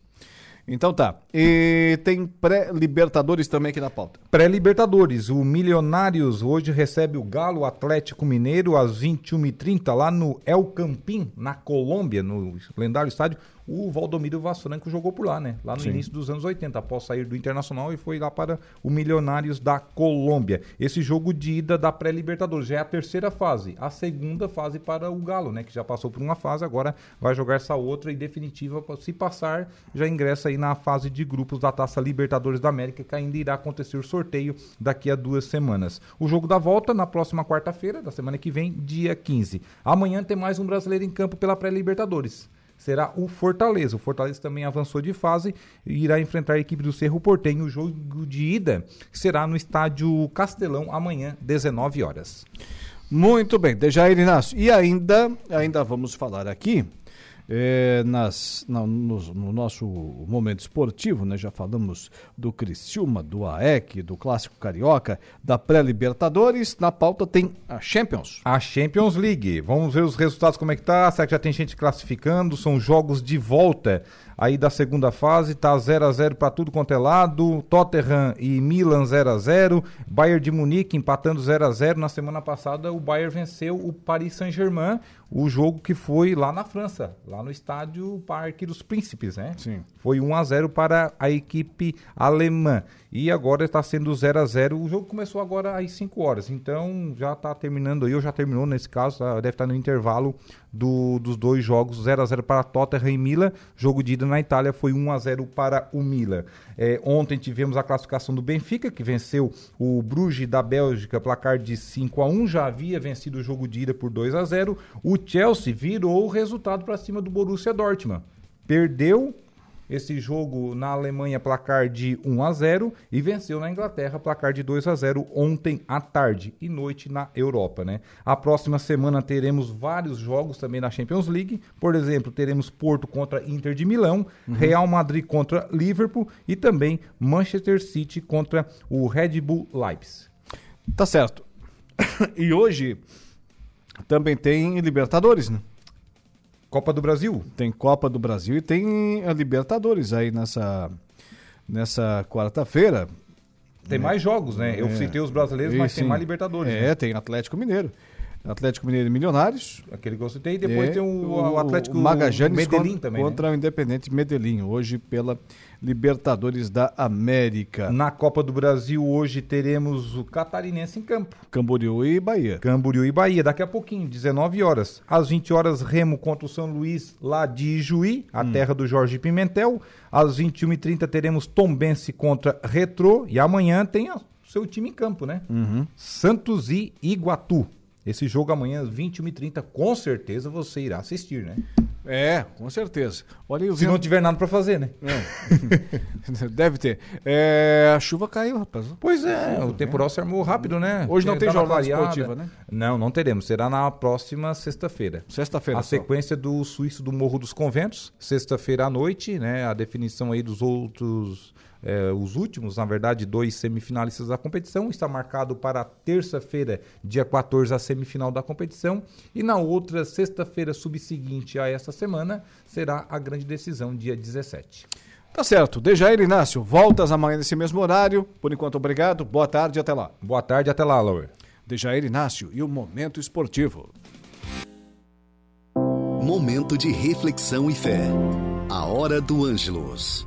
Então tá. E tem pré-Libertadores também aqui na pauta. Pré-Libertadores, o Milionários hoje recebe o Galo Atlético Mineiro às 21h30 lá no El Campín, na Colômbia, no lendário estádio. O Valdomiro Vaz Franco jogou por lá, né? Lá no Sim. início dos anos 80, após sair do Internacional e foi lá para o Milionários da Colômbia. Esse jogo de ida da pré-Libertadores já é a terceira fase, a segunda fase para o Galo, né? Que já passou por uma fase, agora vai jogar essa outra e definitiva. Se passar, já ingressa aí na fase de grupos da Taça Libertadores da América, que ainda irá acontecer o sorteio daqui a duas semanas. O jogo da volta na próxima quarta-feira, da semana que vem, dia 15. Amanhã tem mais um brasileiro em campo pela pré-Libertadores. Será o Fortaleza. O Fortaleza também avançou de fase e irá enfrentar a equipe do Cerro Portenho. O jogo de ida será no estádio Castelão amanhã, 19 horas. Muito bem, Dejair Inácio. E ainda, ainda vamos falar aqui é, nas, na, no, no, nosso momento esportivo, né? Já falamos do Criciúma, do AEC, do Clássico Carioca, da pré-Libertadores. Na pauta tem a Champions. A Champions League. Vamos ver os resultados, como é que tá. Será que já tem gente classificando? São jogos de volta aí da segunda fase, tá 0 a 0 para tudo quanto é lado. Tottenham e Milan 0 a 0, Bayern de Munique empatando 0 a 0. Na semana passada o Bayern venceu o Paris Saint-Germain, o jogo que foi lá na França, lá no estádio Parque dos Príncipes, né? Sim. Foi 1 a 0 para a equipe alemã. E agora está sendo 0 a 0 O jogo começou agora às 5 horas. Então já está terminando aí, ou já terminou nesse caso, tá? deve estar no intervalo do, dos dois jogos, 0 a 0 para Tottenham e Milan. Jogo de ida na Itália foi 1 a 0 para o Milan. É, ontem tivemos a classificação do Benfica, que venceu o Bruges da Bélgica, placar de 5 a 1 já havia vencido o jogo de ida por 2 a 0 O Chelsea virou o resultado para cima do Borussia Dortmund. Perdeu esse jogo na Alemanha placar de 1 a 0 e venceu na Inglaterra placar de 2 a 0 ontem à tarde e noite na Europa, né? A próxima semana teremos vários jogos também na Champions League, por exemplo, teremos Porto contra Inter de Milão, uhum. Real Madrid contra Liverpool e também Manchester City contra o Red Bull Leipzig. Tá certo. E hoje também tem Libertadores, né? Copa do Brasil? Tem Copa do Brasil e tem a Libertadores aí nessa, nessa quarta-feira. Tem é. mais jogos, né? Eu é. citei os brasileiros, mas sim. tem mais Libertadores. É, né? tem Atlético Mineiro. Atlético Mineiro e Milionários. Aquele que eu citei. Depois é, tem o, o Atlético o Magajanes Medellín contra, também. Contra né? o Independente Medellín, hoje pela Libertadores da América. Na Copa do Brasil, hoje teremos o Catarinense em campo. Camboriú e Bahia. Camboriú e Bahia, daqui a pouquinho, 19 horas. Às 20 horas, Remo contra o São Luís, lá de Ijuí, a hum. terra do Jorge Pimentel. Às 21h30 teremos Tombense contra Retrô. E amanhã tem o seu time em campo, né? Uhum. Santos e Iguatu. Esse jogo amanhã, às 21h30, com certeza você irá assistir, né? É, com certeza. Olha, Se vendo... não tiver nada para fazer, né? É. Deve ter. É, a chuva caiu, rapaz. Pois é, o temporal se armou rápido, né? Hoje não tem jornada esportiva, né? Não, não teremos. Será na próxima sexta-feira. Sexta-feira. A só. sequência do Suíço do Morro dos Conventos, sexta-feira à noite, né? A definição aí dos outros é, os últimos, na verdade, dois semifinalistas da competição. Está marcado para terça-feira, dia 14, a semifinal da competição. E na outra sexta-feira subseguinte a essa semana será a grande decisão, dia 17. Tá certo. Dejair Inácio, voltas amanhã nesse mesmo horário. Por enquanto, obrigado. Boa tarde até lá. Boa tarde até lá, Laura. Dejair Inácio e o Momento Esportivo. Momento de reflexão e fé. A hora do Ângelos.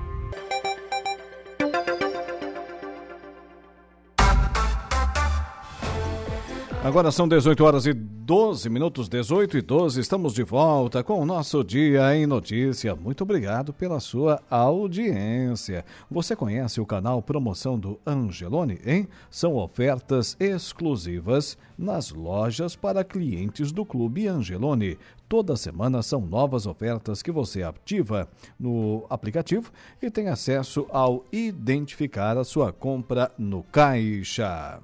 Agora são 18 horas e 12 minutos, 18 e 12. Estamos de volta com o nosso Dia em Notícia. Muito obrigado pela sua audiência. Você conhece o canal Promoção do Angelone, hein? São ofertas exclusivas nas lojas para clientes do Clube Angelone. Toda semana são novas ofertas que você ativa no aplicativo e tem acesso ao identificar a sua compra no caixa.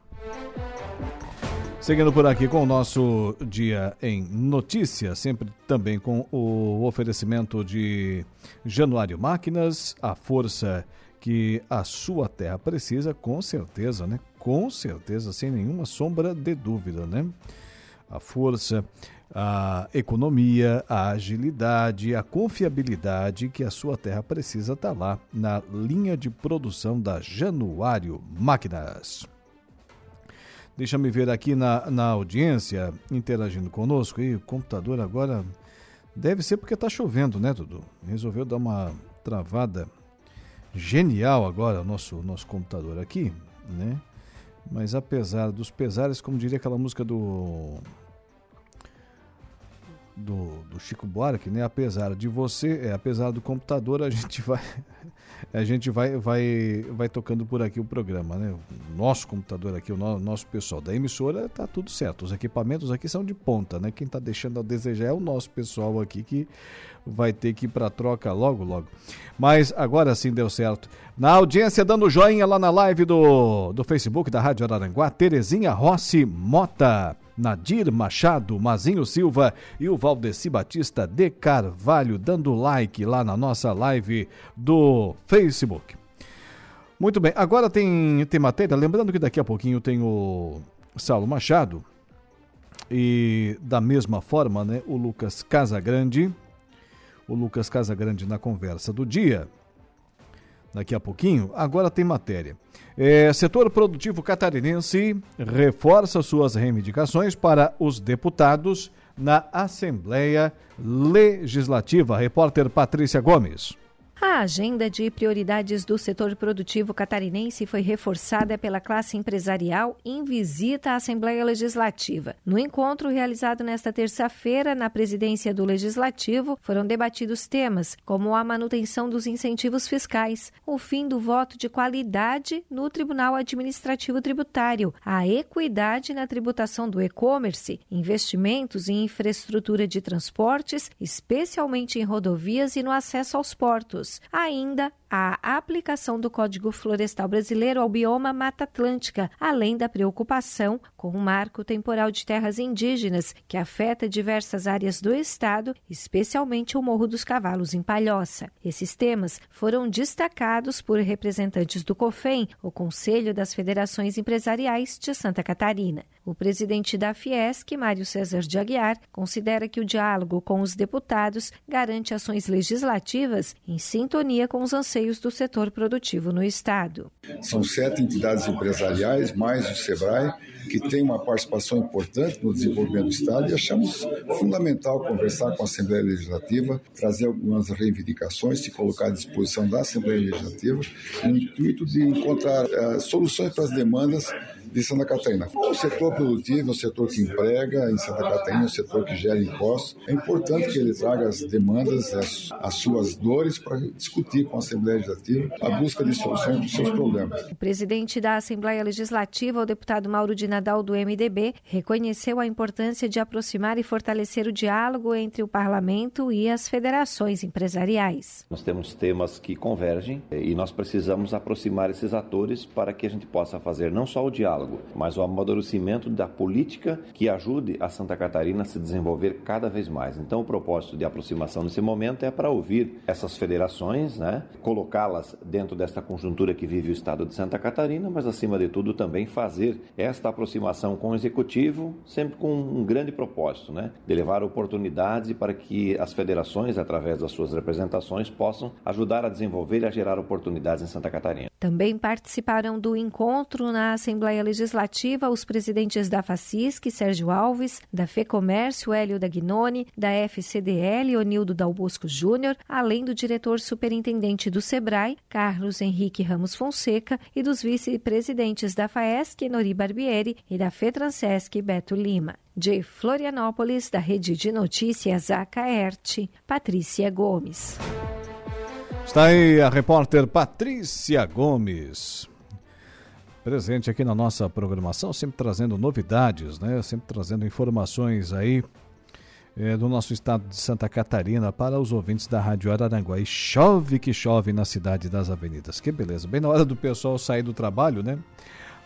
Seguindo por aqui com o nosso Dia em Notícias, sempre também com o oferecimento de Januário Máquinas, a força que a sua terra precisa, com certeza, né? Com certeza, sem nenhuma sombra de dúvida, né? A força, a economia, a agilidade, a confiabilidade que a sua terra precisa está lá na linha de produção da Januário Máquinas. Deixa me ver aqui na, na audiência, interagindo conosco. E o computador agora deve ser porque está chovendo, né, Dudu? Resolveu dar uma travada genial agora, o nosso, nosso computador aqui, né? Mas apesar dos pesares, como diria aquela música do do, do Chico Buarque, né? Apesar de você, é, apesar do computador, a gente vai a gente vai vai vai tocando por aqui o programa, né? O nosso computador aqui, o no, nosso pessoal da emissora, tá tudo certo. Os equipamentos aqui são de ponta, né? Quem tá deixando a desejar é o nosso pessoal aqui que vai ter que ir para troca logo, logo. Mas agora sim deu certo. Na audiência, dando joinha lá na live do, do Facebook da Rádio Araranguá, Terezinha Rossi Mota. Nadir Machado, Mazinho Silva e o Valdeci Batista de Carvalho, dando like lá na nossa live do Facebook. Muito bem, agora tem, tem matéria, lembrando que daqui a pouquinho tem o Saulo Machado e da mesma forma, né, o Lucas Casagrande, o Lucas Casagrande na conversa do dia, daqui a pouquinho, agora tem matéria. É, setor produtivo catarinense reforça suas reivindicações para os deputados na Assembleia Legislativa. Repórter Patrícia Gomes. A agenda de prioridades do setor produtivo catarinense foi reforçada pela classe empresarial em visita à Assembleia Legislativa. No encontro realizado nesta terça-feira na presidência do Legislativo, foram debatidos temas como a manutenção dos incentivos fiscais, o fim do voto de qualidade no Tribunal Administrativo Tributário, a equidade na tributação do e-commerce, investimentos em infraestrutura de transportes, especialmente em rodovias e no acesso aos portos ainda a aplicação do Código Florestal Brasileiro ao bioma Mata Atlântica, além da preocupação com o marco temporal de terras indígenas, que afeta diversas áreas do estado, especialmente o Morro dos Cavalos em Palhoça. Esses temas foram destacados por representantes do COFEM, o Conselho das Federações Empresariais de Santa Catarina. O presidente da Fiesc, Mário César de Aguiar, considera que o diálogo com os deputados garante ações legislativas em sintonia com os anseios do setor produtivo no Estado. São sete entidades empresariais, mais o SEBRAE, que tem uma participação importante no desenvolvimento do Estado e achamos fundamental conversar com a Assembleia Legislativa, trazer algumas reivindicações, se colocar à disposição da Assembleia Legislativa, no intuito de encontrar uh, soluções para as demandas de Santa Catarina. O setor produtivo é o setor que emprega, em Santa Catarina o setor que gera impostos. É importante que ele traga as demandas, as, as suas dores para discutir com a Assembleia Legislativa a busca de soluções dos seus problemas. O presidente da Assembleia Legislativa, o deputado Mauro de Nadal, do MDB, reconheceu a importância de aproximar e fortalecer o diálogo entre o parlamento e as federações empresariais. Nós temos temas que convergem e nós precisamos aproximar esses atores para que a gente possa fazer não só o diálogo, mas o amadurecimento da política que ajude a Santa Catarina a se desenvolver cada vez mais. Então, o propósito de aproximação nesse momento é para ouvir essas federações, né, colocá-las dentro desta conjuntura que vive o estado de Santa Catarina, mas acima de tudo também fazer esta aproximação com o executivo, sempre com um grande propósito, né, de levar oportunidades para que as federações, através das suas representações, possam ajudar a desenvolver e a gerar oportunidades em Santa Catarina. Também participaram do encontro na Assembleia Legislativa os presidentes da FACISC, Sérgio Alves, da FEComércio, Hélio Dagnoni, da FCDL, Onildo Dalbosco Júnior, além do diretor superintendente do SEBRAE, Carlos Henrique Ramos Fonseca, e dos vice-presidentes da FAESC, Nori Barbieri, e da FETransesc, Beto Lima. De Florianópolis, da Rede de Notícias Acaerte, Patrícia Gomes. Está aí a repórter Patrícia Gomes. Presente aqui na nossa programação, sempre trazendo novidades, né? Sempre trazendo informações aí é, do nosso estado de Santa Catarina para os ouvintes da Rádio Araranguá. E chove que chove na cidade das avenidas. Que beleza. Bem na hora do pessoal sair do trabalho, né?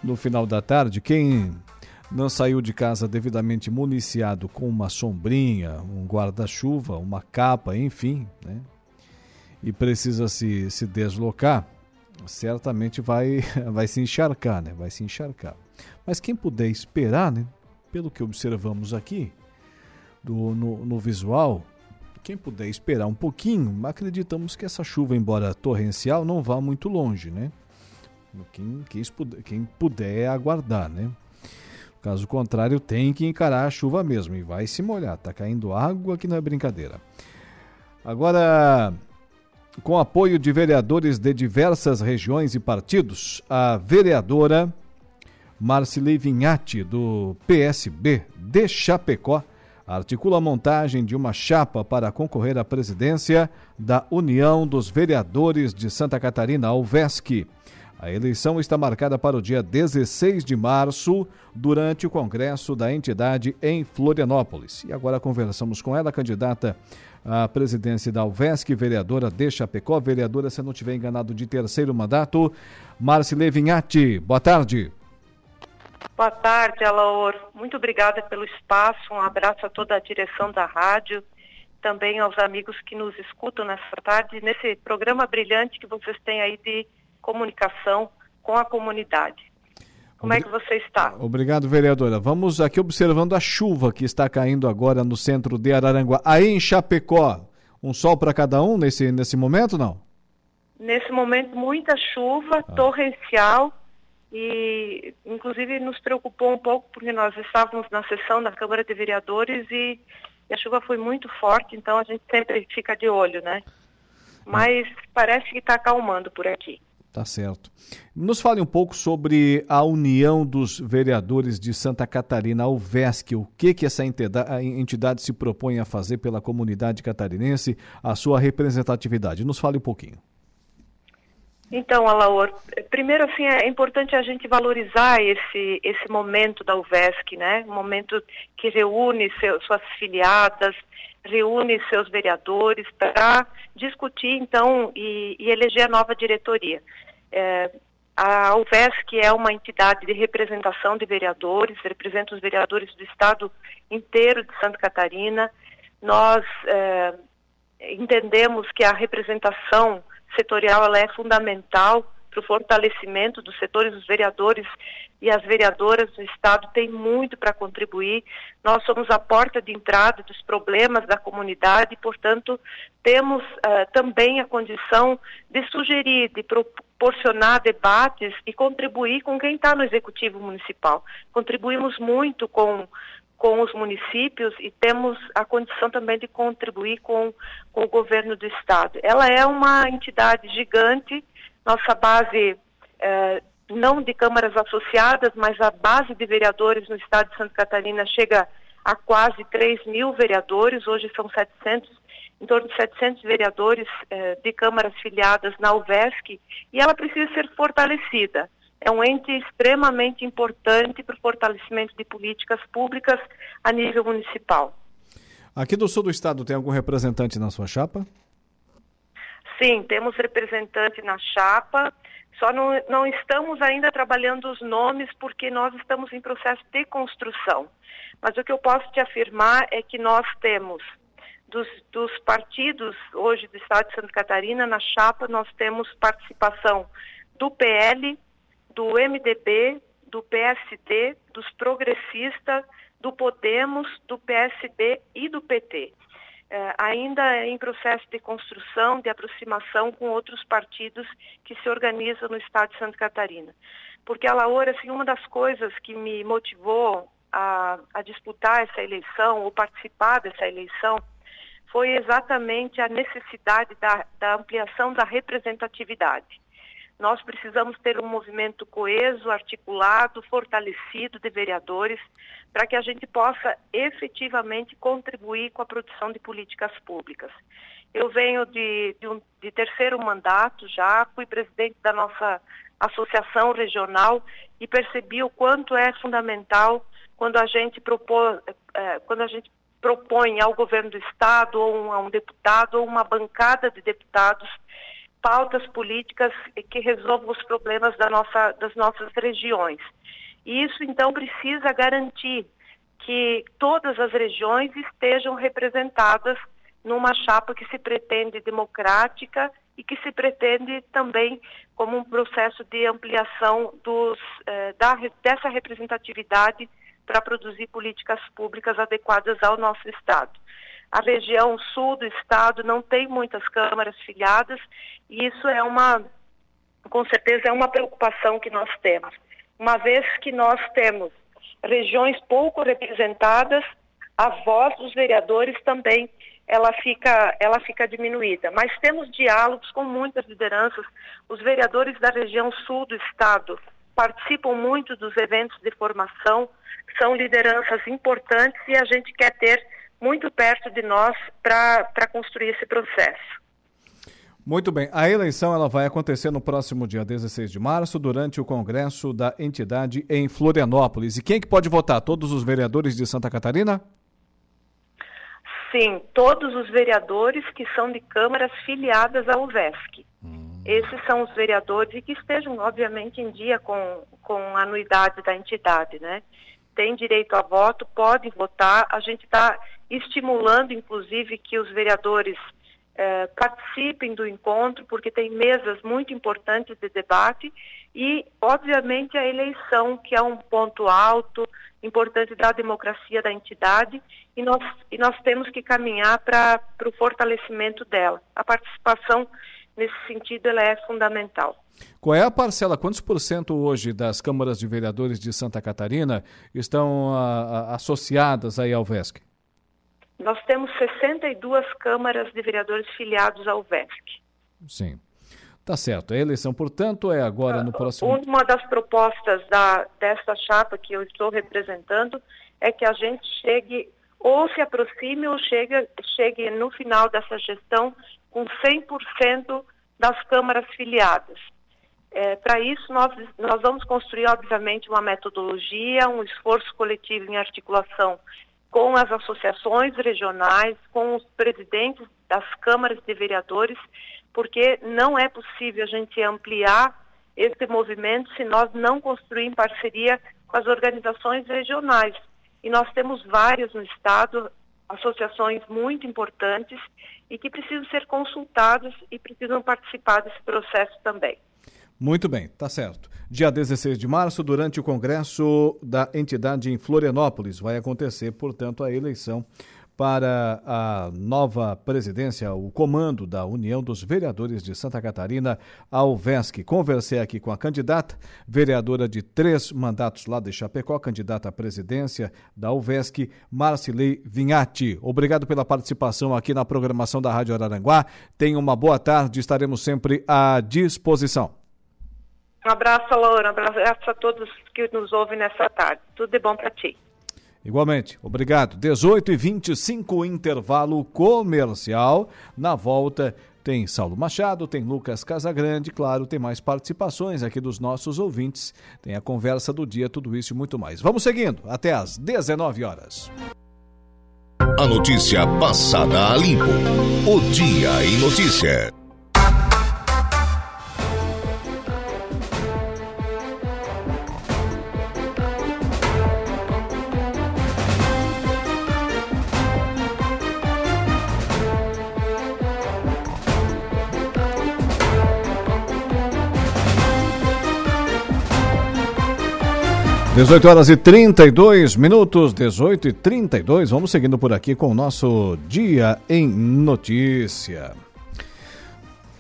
No final da tarde, quem não saiu de casa devidamente municiado com uma sombrinha, um guarda-chuva, uma capa, enfim, né? e precisa se, se deslocar, certamente vai, vai se encharcar, né? Vai se encharcar. Mas quem puder esperar, né? Pelo que observamos aqui do, no, no visual, quem puder esperar um pouquinho, acreditamos que essa chuva, embora torrencial, não vá muito longe, né? Quem, quem, quem puder aguardar, né? Caso contrário, tem que encarar a chuva mesmo e vai se molhar. Tá caindo água que não é brincadeira. Agora, com apoio de vereadores de diversas regiões e partidos, a vereadora Marcilei Vinhati, do PSB de Chapecó, articula a montagem de uma chapa para concorrer à presidência da União dos Vereadores de Santa Catarina, a UVESC. A eleição está marcada para o dia 16 de março, durante o congresso da entidade em Florianópolis. E agora conversamos com ela, candidata à presidência da UVESC, vereadora de Chapecó, vereadora, se não estiver enganado, de terceiro mandato, Marcile Vinhati. Boa tarde. Boa tarde, Alaor. Muito obrigada pelo espaço. Um abraço a toda a direção da rádio, também aos amigos que nos escutam nessa tarde, nesse programa brilhante que vocês têm aí de comunicação com a comunidade. Como é que você está? Obrigado, vereadora. Vamos aqui observando a chuva que está caindo agora no centro de Araranguá. Aí em Chapecó, um sol para cada um nesse, nesse momento, não? Nesse momento, muita chuva ah. torrencial e, inclusive, nos preocupou um pouco porque nós estávamos na sessão da Câmara de Vereadores e, e a chuva foi muito forte, então a gente sempre fica de olho, né? Mas parece que está acalmando por aqui. Tá certo. Nos fale um pouco sobre a União dos Vereadores de Santa Catarina, a UVESC. O que, que essa entidade se propõe a fazer pela comunidade catarinense, a sua representatividade? Nos fale um pouquinho. Então, Alaor, primeiro assim é importante a gente valorizar esse esse momento da UVESC, né? Um momento que reúne seu, suas filiadas, reúne seus vereadores para discutir, então, e, e, eleger a nova diretoria. É, a UVESC é uma entidade de representação de vereadores, representa os vereadores do estado inteiro de Santa Catarina. Nós é, entendemos que a representação setorial ela é fundamental para o fortalecimento dos setores, os vereadores e as vereadoras do Estado têm muito para contribuir. Nós somos a porta de entrada dos problemas da comunidade e, portanto, temos uh, também a condição de sugerir, de proporcionar debates e contribuir com quem está no Executivo Municipal. Contribuímos muito com com os municípios e temos a condição também de contribuir com, com o governo do estado. Ela é uma entidade gigante, nossa base eh, não de câmaras associadas, mas a base de vereadores no estado de Santa Catarina chega a quase 3 mil vereadores, hoje são 700, em torno de 700 vereadores eh, de câmaras filiadas na UVESC, e ela precisa ser fortalecida. É um ente extremamente importante para o fortalecimento de políticas públicas a nível municipal. Aqui do sul do estado tem algum representante na sua chapa? Sim, temos representante na chapa, só não, não estamos ainda trabalhando os nomes porque nós estamos em processo de construção. Mas o que eu posso te afirmar é que nós temos, dos, dos partidos hoje do Estado de Santa Catarina, na chapa, nós temos participação do PL, do MDB, do PSD, dos progressistas, do Podemos, do PSB e do PT. É, ainda em processo de construção, de aproximação com outros partidos que se organizam no estado de Santa Catarina. Porque a Laura, assim, uma das coisas que me motivou a, a disputar essa eleição, ou participar dessa eleição, foi exatamente a necessidade da, da ampliação da representatividade. Nós precisamos ter um movimento coeso, articulado, fortalecido de vereadores, para que a gente possa efetivamente contribuir com a produção de políticas públicas. Eu venho de, de, um, de terceiro mandato já, fui presidente da nossa associação regional e percebi o quanto é fundamental quando a gente propôs, eh, quando a gente propõe ao governo do estado ou a um deputado ou uma bancada de deputados pautas políticas que resolvam os problemas da nossa, das nossas regiões. E isso então precisa garantir que todas as regiões estejam representadas numa chapa que se pretende democrática e que se pretende também como um processo de ampliação dos, eh, da, dessa representatividade para produzir políticas públicas adequadas ao nosso Estado. A região sul do Estado não tem muitas câmaras filiadas e isso é uma, com certeza, é uma preocupação que nós temos. Uma vez que nós temos regiões pouco representadas, a voz dos vereadores também ela fica, ela fica diminuída. Mas temos diálogos com muitas lideranças. Os vereadores da região sul do estado participam muito dos eventos de formação, são lideranças importantes e a gente quer ter muito perto de nós para construir esse processo. Muito bem. A eleição ela vai acontecer no próximo dia 16 de março, durante o congresso da entidade em Florianópolis. E quem que pode votar? Todos os vereadores de Santa Catarina? Sim, todos os vereadores que são de câmaras filiadas ao VESC. Hum. Esses são os vereadores e que estejam, obviamente, em dia com, com a anuidade da entidade, né? Tem direito a voto, pode votar. A gente está estimulando, inclusive, que os vereadores eh, participem do encontro, porque tem mesas muito importantes de debate e, obviamente, a eleição, que é um ponto alto, importante da democracia da entidade, e nós, e nós temos que caminhar para o fortalecimento dela. A participação, nesse sentido, ela é fundamental. Qual é a parcela, quantos por cento hoje das câmaras de vereadores de Santa Catarina estão a, a, associadas aí ao VESC? Nós temos 62 câmaras de vereadores filiados ao VESC. Sim. Tá certo. A eleição, portanto, é agora no próximo. Uma das propostas da, desta chapa que eu estou representando é que a gente chegue, ou se aproxime, ou chegue, chegue no final dessa gestão com 100% das câmaras filiadas. É, Para isso, nós, nós vamos construir, obviamente, uma metodologia, um esforço coletivo em articulação com as associações regionais, com os presidentes das câmaras de vereadores, porque não é possível a gente ampliar esse movimento se nós não construirmos parceria com as organizações regionais. E nós temos várias no Estado, associações muito importantes e que precisam ser consultadas e precisam participar desse processo também. Muito bem, tá certo. Dia 16 de março, durante o congresso da entidade em Florianópolis, vai acontecer, portanto, a eleição para a nova presidência, o comando da União dos Vereadores de Santa Catarina, a. Conversei aqui com a candidata, vereadora de três mandatos lá de Chapecó, candidata à presidência da UVESC, Marcilei Vinhati. Obrigado pela participação aqui na programação da Rádio Araranguá. Tenha uma boa tarde, estaremos sempre à disposição. Um abraço, Laura. Um abraço a todos que nos ouvem nessa tarde. Tudo de bom para ti. Igualmente, obrigado. 18 e 25 intervalo comercial. Na volta tem Saulo Machado, tem Lucas Casagrande, claro, tem mais participações aqui dos nossos ouvintes. Tem a conversa do dia, tudo isso e muito mais. Vamos seguindo até às 19 horas. A notícia passada a limpo. O Dia em Notícia. 18 horas e 32 minutos, 18 e 32. Vamos seguindo por aqui com o nosso Dia em Notícia.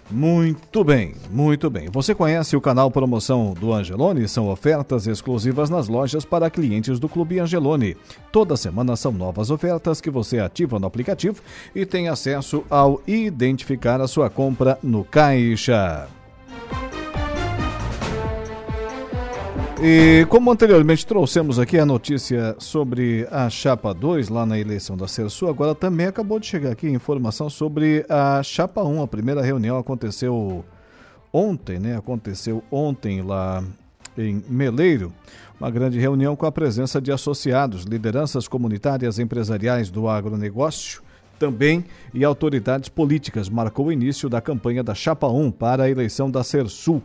Muito bem, muito bem. Você conhece o canal Promoção do Angelone? São ofertas exclusivas nas lojas para clientes do Clube Angelone. Toda semana são novas ofertas que você ativa no aplicativo e tem acesso ao identificar a sua compra no caixa. E como anteriormente trouxemos aqui a notícia sobre a Chapa 2 lá na eleição da Cersu, agora também acabou de chegar aqui informação sobre a Chapa 1. A primeira reunião aconteceu ontem, né? Aconteceu ontem lá em Meleiro, uma grande reunião com a presença de associados, lideranças comunitárias empresariais do agronegócio, também e autoridades políticas. Marcou o início da campanha da Chapa 1 para a eleição da Cersul.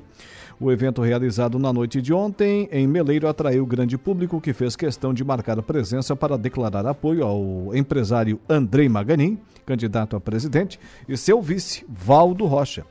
O evento realizado na noite de ontem em Meleiro atraiu grande público que fez questão de marcar presença para declarar apoio ao empresário Andrei Maganin, candidato a presidente, e seu vice, Valdo Rocha.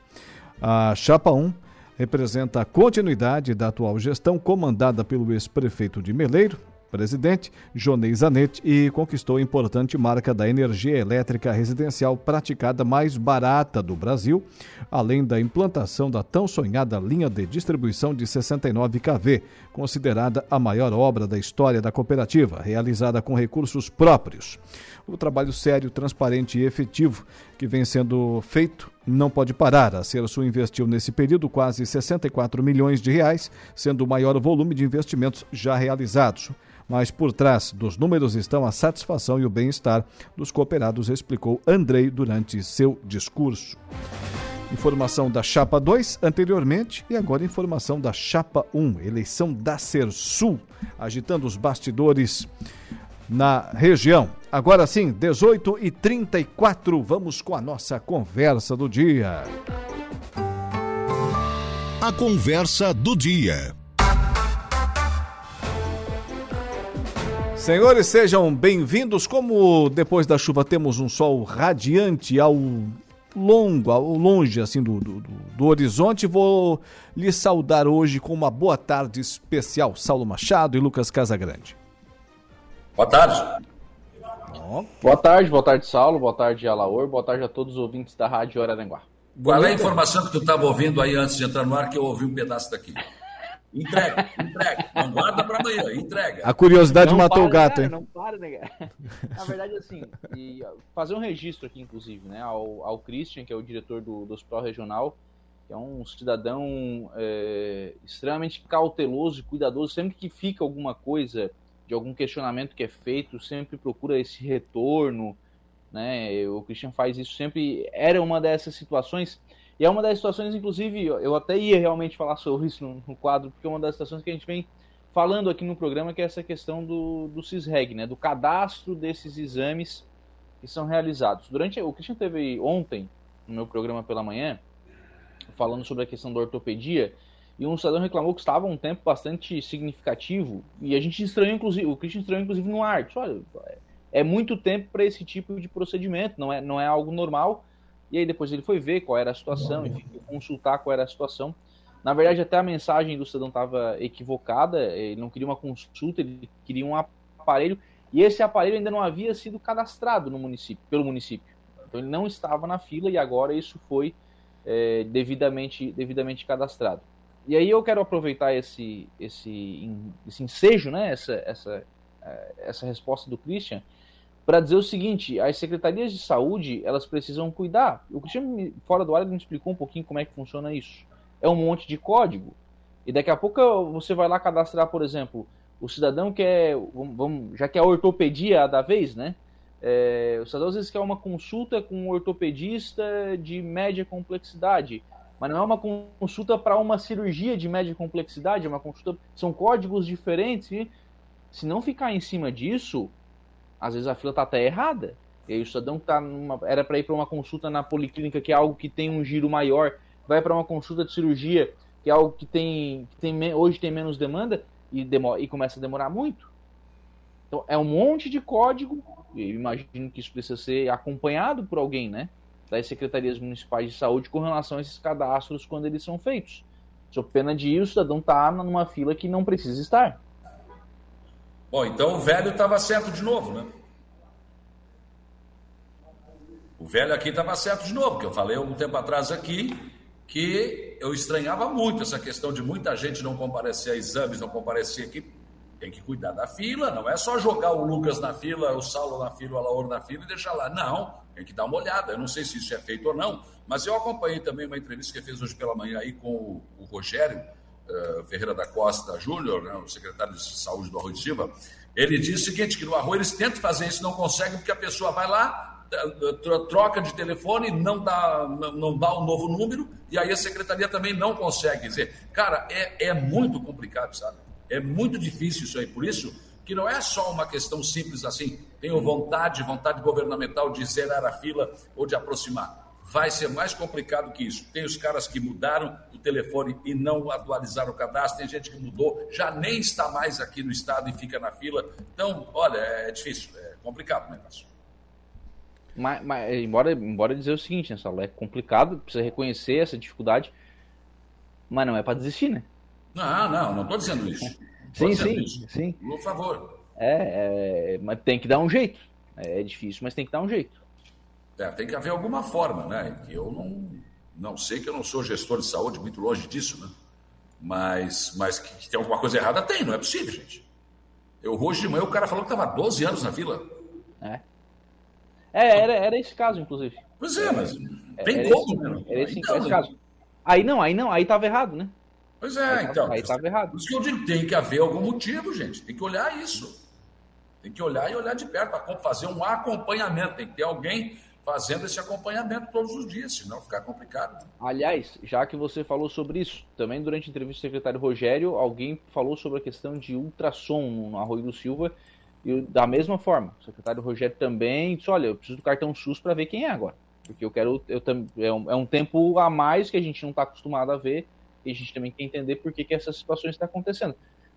A Chapa 1 representa a continuidade da atual gestão comandada pelo ex-prefeito de Meleiro, presidente, Jonei Zanetti, e conquistou a importante marca da energia elétrica residencial praticada mais barata do Brasil, além da implantação da tão sonhada linha de distribuição de 69 kV, considerada a maior obra da história da cooperativa, realizada com recursos próprios. O trabalho sério, transparente e efetivo que vem sendo feito não pode parar. A Cersu investiu nesse período quase 64 milhões de reais, sendo o maior volume de investimentos já realizados mas por trás dos números estão a satisfação e o bem-estar dos cooperados, explicou Andrei durante seu discurso. Informação da Chapa 2 anteriormente e agora informação da Chapa 1, eleição da Cersul, agitando os bastidores na região. Agora sim, 18 e 34 vamos com a nossa conversa do dia. A conversa do dia. Senhores, sejam bem-vindos. Como depois da chuva temos um sol radiante ao longo, ao longe assim do, do, do, horizonte, vou lhe saudar hoje com uma boa tarde especial, Saulo Machado e Lucas Casagrande. Boa tarde. Boa tarde, boa tarde, Saulo, boa tarde, Alaor, boa tarde a todos os ouvintes da Rádio Araranguá. Qual é a informação que tu estava ouvindo aí antes de entrar no ar que eu ouvi um pedaço daqui? Entrega, entrega. Não guarda para amanhã, entrega. A curiosidade não matou para, o gato, hein? Não para, né? Na verdade, assim, e fazer um registro aqui, inclusive, né, ao, ao Christian, que é o diretor do, do Hospital Regional, que é um cidadão é, extremamente cauteloso e cuidadoso. Sempre que fica alguma coisa, de algum questionamento que é feito, sempre procura esse retorno, né? O Christian faz isso sempre. Era uma dessas situações e é uma das situações, inclusive, eu até ia realmente falar sobre isso no, no, quadro, porque é uma das situações que a gente vem falando aqui no programa, que é essa questão do, do CISREG, né, do cadastro desses exames que são realizados. Durante O Christian teve ontem, no meu programa pela manhã, falando sobre a questão da ortopedia, e um cidadão reclamou que estava um tempo bastante significativo, e a gente estranhou, inclusive, o Christian estranhou, inclusive, no ar. Olha, é muito tempo para esse tipo de procedimento, não é, não é algo normal, e aí depois ele foi ver qual era a situação, enfim, consultar qual era a situação. Na verdade, até a mensagem do cidadão estava equivocada, ele não queria uma consulta, ele queria um aparelho, e esse aparelho ainda não havia sido cadastrado no município, pelo município. Então ele não estava na fila e agora isso foi é, devidamente, devidamente cadastrado. E aí eu quero aproveitar esse, esse, esse ensejo, né, essa, essa, é, essa resposta do Christian, para dizer o seguinte: as secretarias de saúde elas precisam cuidar. O Cristiano, fora do ar, me explicou um pouquinho como é que funciona isso. É um monte de código. E daqui a pouco você vai lá cadastrar, por exemplo, o cidadão quer, vamos, já que é a ortopedia da vez, né? É, o cidadão às vezes quer uma consulta com um ortopedista de média complexidade, mas não é uma consulta para uma cirurgia de média complexidade, é uma consulta, são códigos diferentes. E se não ficar em cima disso, às vezes a fila está até errada. E aí o cidadão que tá numa, era para ir para uma consulta na policlínica, que é algo que tem um giro maior, vai para uma consulta de cirurgia, que é algo que tem, que tem hoje tem menos demanda, e, demora, e começa a demorar muito. Então é um monte de código, e imagino que isso precisa ser acompanhado por alguém, né? Das secretarias municipais de saúde com relação a esses cadastros quando eles são feitos. Só pena de ir, o cidadão tá numa fila que não precisa estar. Bom, então o velho estava certo de novo, né? O velho aqui estava certo de novo, que eu falei algum tempo atrás aqui que eu estranhava muito essa questão de muita gente não comparecer a exames, não comparecer aqui. Tem que cuidar da fila, não é só jogar o Lucas na fila, o Saulo na fila, o Alaor na fila e deixar lá. Não, tem que dar uma olhada. Eu não sei se isso é feito ou não, mas eu acompanhei também uma entrevista que fez hoje pela manhã aí com o, Rogério uh, Ferreira da Costa Júnior, né, o secretário de saúde do Arroio Silva. Ele disse o seguinte: que no Arroio eles tentam fazer isso, não conseguem, porque a pessoa vai lá, troca de telefone, não dá, não dá um novo número, e aí a secretaria também não consegue dizer. Cara, é, é muito complicado, sabe? É muito difícil isso aí. Por isso que não é só uma questão simples assim, tenho vontade, vontade governamental de zerar a fila ou de aproximar. Vai ser mais complicado que isso. Tem os caras que mudaram o telefone e não atualizaram o cadastro, tem gente que mudou, já nem está mais aqui no estado e fica na fila. Então, olha, é difícil, é complicado o negócio. Mas, mas, embora, embora dizer o seguinte, né, Saulo, é complicado, precisa reconhecer essa dificuldade, mas não é para desistir, né? Não, não, não estou dizendo isso. sim, dizendo sim, isso. sim. Por favor. É, é, mas tem que dar um jeito. É difícil, mas tem que dar um jeito. É, tem que haver alguma forma, né? Eu não, não sei que eu não sou gestor de saúde, muito longe disso, né? Mas, mas que, que tem alguma coisa errada, tem, não é possível, gente. Eu, hoje de manhã o cara falou que estava 12 anos na fila. É. É, era, era esse caso, inclusive. Pois é, mas tem era como, esse, né? Era esse, então, esse caso. Aí não, aí não, aí tava errado, né? Pois é, aí então. Aí tava errado. Por isso que eu digo, tem que haver algum motivo, gente. Tem que olhar isso. Tem que olhar e olhar de perto para fazer um acompanhamento. Tem que ter alguém fazendo esse acompanhamento todos os dias, senão fica complicado. Aliás, já que você falou sobre isso, também durante a entrevista do secretário Rogério, alguém falou sobre a questão de ultrassom no Arroio do Silva e da mesma forma, o secretário Rogério também disse: olha, eu preciso do cartão SUS para ver quem é agora. Porque eu quero. Eu, é, um, é um tempo a mais que a gente não está acostumado a ver, e a gente também quer entender por que, que essas situações estão acontecendo.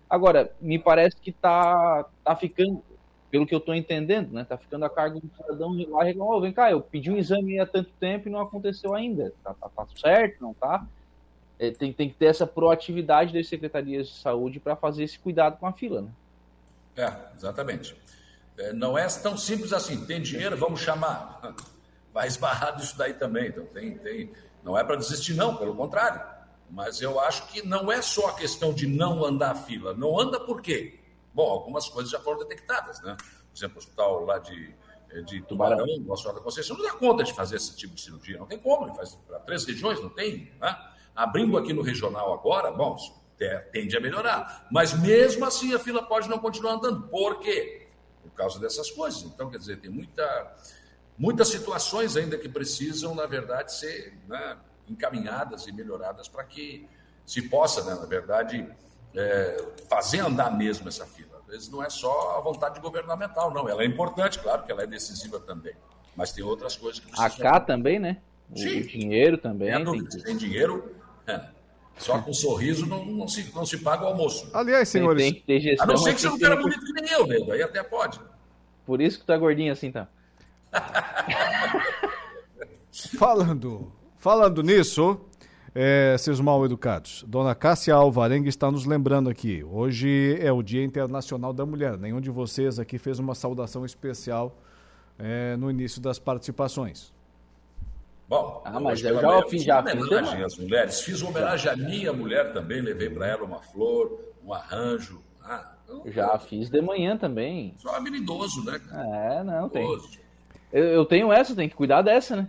Agora, me parece que está tá ficando, pelo que eu estou entendendo, né? Tá ficando a cargo do cidadão ir lá e oh, vem cá, eu pedi um exame há tanto tempo e não aconteceu ainda. Tá, tá, tá certo, não tá? É, tem, tem que ter essa proatividade das secretarias de saúde para fazer esse cuidado com a fila, né? É, exatamente. É, não é tão simples assim. Tem dinheiro, vamos chamar. Vai esbarrar isso daí também. Então, tem, tem. Não é para desistir, não, pelo contrário. Mas eu acho que não é só a questão de não andar a fila. Não anda por quê? Bom, algumas coisas já foram detectadas, né? Por exemplo, o hospital lá de, de Tubarão, Nossa Senhora da Conceição, não dá conta de fazer esse tipo de cirurgia. Não tem como, ele faz para três regiões, não tem. Né? Abrindo aqui no regional agora, bom, tende a melhorar. Mas mesmo assim a fila pode não continuar andando. Por quê? Por causa dessas coisas. Então, quer dizer, tem muita, muitas situações ainda que precisam, na verdade, ser né, encaminhadas e melhoradas para que se possa, né, na verdade, é, fazer andar mesmo essa fila. Às vezes não é só a vontade governamental, não. Ela é importante, claro que ela é decisiva também. Mas tem outras coisas que precisam. A cá também, né? O Sim. dinheiro também. É, tem... Sem dinheiro. É. Só com um sorriso não, não, se, não se paga o almoço. Aliás, senhores. Tem, tem gestão, a não ser que você não queira bonito que nem eu, nego. Aí até pode. Por isso que é gordinho assim, tá? falando, falando nisso, é, seus mal educados, Dona Cássia Alvarenga está nos lembrando aqui. Hoje é o Dia Internacional da Mulher. Nenhum de vocês aqui fez uma saudação especial é, no início das participações. Bom, ah, mas eu já fiz, já fiz homenagem às mulheres. Fiz homenagem à minha mulher também, levei para ela uma flor, um arranjo. Ah, já fiz de manhã também. Só habilidoso, né? É, não, tem. Eu, eu, tenho essa, tem que cuidar dessa, né?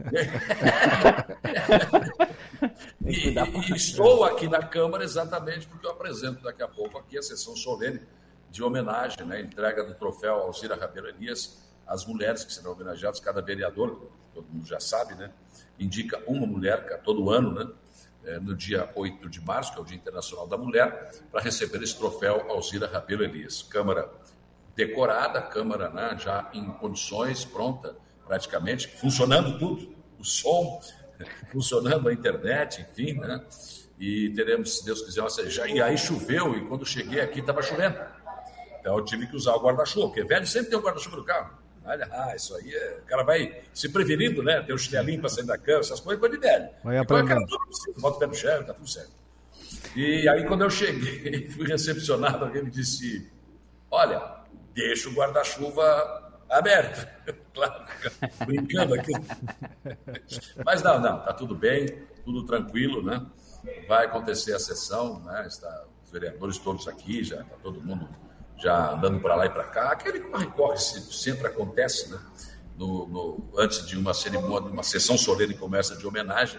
E, e, estou aqui na Câmara exatamente porque eu apresento daqui a pouco aqui a sessão solene de homenagem, né, entrega do troféu Alcira Rabelo Elias às mulheres que serão homenageadas. Cada vereador, todo mundo já sabe, né, indica uma mulher todo ano, né, é, no dia 8 de março, que é o Dia Internacional da Mulher, para receber esse troféu Alzira Rabelo Elias. Câmara decorada, Câmara né, já em condições, pronta, praticamente, funcionando tudo, o som, funcionando a internet, enfim, né? E teremos, se Deus quiser, uma já, e aí choveu, e quando cheguei aqui estava chovendo. Então eu tive que usar o guarda-chuva, porque velho sempre tem o guarda-chuva no carro. Olha, ah, isso aí é. O cara vai se prevenindo, né? Tem o chinelinho para sair da cama, essas coisas, coisa de velho. Vai aprendendo. Bota o pé no chão, tá tudo certo. E aí, quando eu cheguei, fui recepcionado, alguém me disse: Olha, deixa o guarda-chuva aberto. claro, brincando aqui. Mas não, não, tá tudo bem, tudo tranquilo, né? Vai acontecer a sessão, né? Está, os vereadores todos aqui, já está todo mundo já andando para lá e para cá. Aquele corre-corre sempre acontece, né? No, no, antes de uma cerimônia, uma sessão solene como essa de homenagem,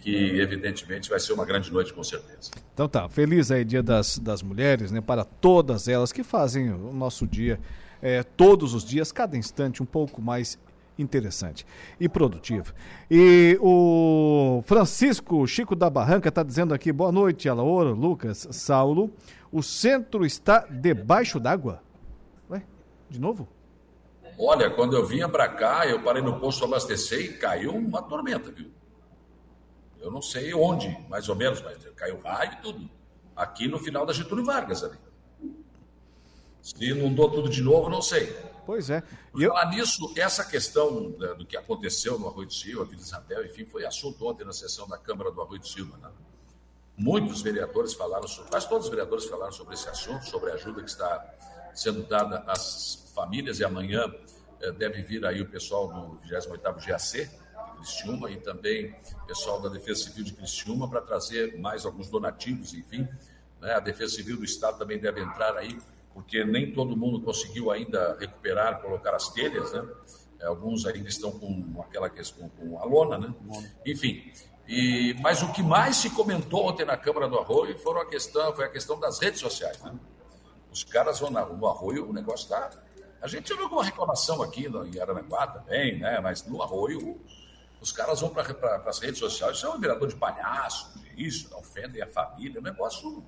que evidentemente vai ser uma grande noite com certeza. Então tá, feliz aí Dia das, das Mulheres, né? Para todas elas que fazem o nosso dia é, todos os dias, cada instante um pouco mais interessante e produtivo. E o Francisco Chico da Barranca está dizendo aqui, boa noite, Alaor, Lucas, Saulo. O centro está debaixo d'água. Ué, de novo? Olha, quando eu vinha para cá, eu parei no posto abastecer e caiu uma tormenta, viu? Eu não sei onde, mais ou menos, mas caiu raio e tudo. Aqui no final da Getúlio Vargas ali. Se inundou tudo de novo, não sei. Pois é. E eu... falar nisso, essa questão né, do que aconteceu no Arroio do Silva, Vila Isabel, enfim, foi assunto ontem na sessão da Câmara do Arroio do Silva. Né? Muitos vereadores falaram sobre, quase todos os vereadores falaram sobre esse assunto, sobre a ajuda que está sendo dada às famílias, e amanhã eh, deve vir aí o pessoal do 28º GAC, de Cristiúma, e também pessoal da Defesa Civil de Cristiúma, para trazer mais alguns donativos, enfim. Né? A Defesa Civil do Estado também deve entrar aí, porque nem todo mundo conseguiu ainda recuperar, colocar as telhas, né? Alguns ainda estão com aquela questão, com a lona, né? Enfim, e, mas o que mais se comentou ontem na Câmara do Arroio foram a questão, foi a questão das redes sociais. Né? Os caras vão na, no Arroio, o negócio está. A gente viu alguma reclamação aqui em Aranaguá também, né? mas no Arroio, os caras vão para pra, as redes sociais, isso é um vereador de palhaço, isso, ofendem a família, é um negócio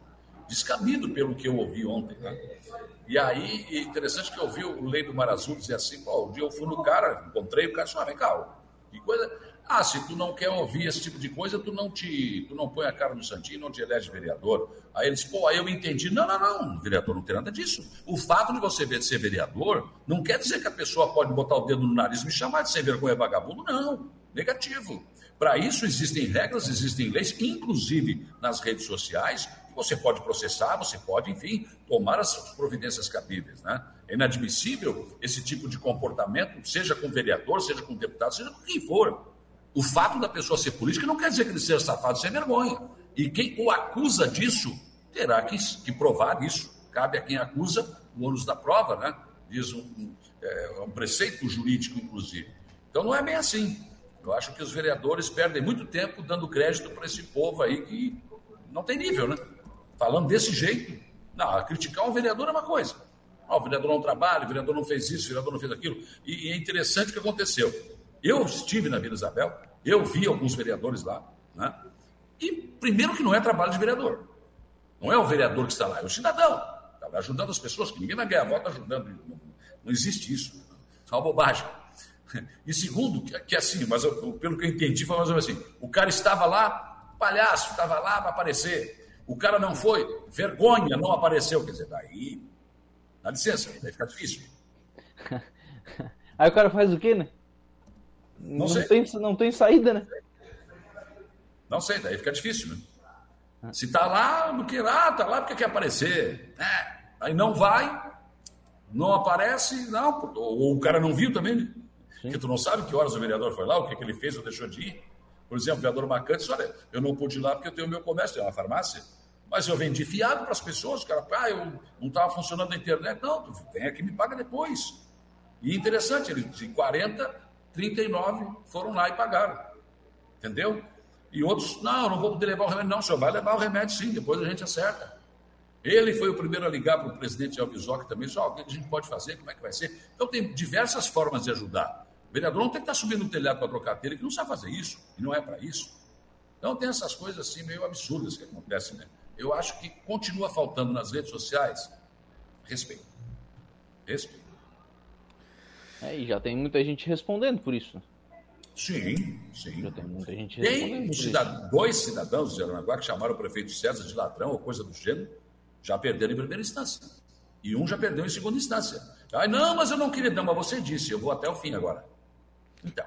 descabido pelo que eu ouvi ontem. Né? E aí, é interessante que eu ouvi o Lei do Mar Azul dizer assim: pô, um dia eu fui no cara, encontrei o cara, ah, vem cá, que coisa ah, se tu não quer ouvir esse tipo de coisa, tu não te, tu não põe a cara no santinho, não te elege vereador. Aí eles, pô, aí eu entendi. Não, não, não, vereador não tem nada disso. O fato de você ser vereador não quer dizer que a pessoa pode botar o dedo no nariz e me chamar de sem vergonha vagabundo, não. Negativo. Para isso existem regras, existem leis, inclusive nas redes sociais, você pode processar, você pode, enfim, tomar as providências cabíveis, né? É inadmissível esse tipo de comportamento, seja com vereador, seja com deputado, seja com quem for. O fato da pessoa ser política não quer dizer que ele seja safado sem vergonha. E quem o acusa disso terá que, que provar isso. Cabe a quem acusa o ônus da prova, né? Diz um, um, é, um preceito jurídico, inclusive. Então não é bem assim. Eu acho que os vereadores perdem muito tempo dando crédito para esse povo aí que não tem nível, né? Falando desse jeito. Não, criticar um vereador é uma coisa. O vereador não trabalha, o vereador não fez isso, o vereador não fez aquilo. E, e é interessante o que aconteceu. Eu estive na Vila Isabel, eu vi alguns vereadores lá, né? E primeiro que não é trabalho de vereador. Não é o vereador que está lá, é o cidadão. Está ajudando as pessoas, que ninguém vai ganhar voto ajudando. Não, não existe isso. É uma bobagem. E segundo, que, que assim, mas eu, pelo que eu entendi, foi mais ou menos assim: o cara estava lá, palhaço, estava lá para aparecer. O cara não foi, vergonha, não apareceu. Quer dizer, daí, dá licença, daí fica difícil. Aí o cara faz o quê, né? Não, não tem, não tem saída, né? Não sei, daí fica difícil, né? Se tá lá, do que lá, tá lá porque quer aparecer. É, aí não vai, não aparece, não. Ou o cara não viu também, né? Porque tu não sabe que horas o vereador foi lá, o que, que ele fez ou deixou de ir. Por exemplo, o vereador Macante disse, olha, eu não pude ir lá porque eu tenho meu comércio, tenho uma farmácia. Mas eu vendi fiado para as pessoas, o cara, ah, eu não estava funcionando a internet. Não, tu vem aqui me paga depois. E interessante, ele de 40 39 foram lá e pagaram. Entendeu? E outros, não, não vou poder levar o remédio. Não, o senhor vai levar o remédio sim, depois a gente acerta. Ele foi o primeiro a ligar para o presidente Alvisoc também, só o que a gente pode fazer, como é que vai ser. Então tem diversas formas de ajudar. O vereador não tem que estar subindo no telhado para trocar telha, que não sabe fazer isso, e não é para isso. Então tem essas coisas assim meio absurdas que acontecem, né? Eu acho que continua faltando nas redes sociais respeito. Respeito. É, e já tem muita gente respondendo por isso. Sim, sim. Já tem muita gente Tem respondendo um por cidad- dois cidadãos de Aranaguá que chamaram o prefeito César de ladrão ou coisa do gênero, já perderam em primeira instância. E um já perdeu em segunda instância. Ai, não, mas eu não queria. Não, mas você disse, eu vou até o fim agora. Então.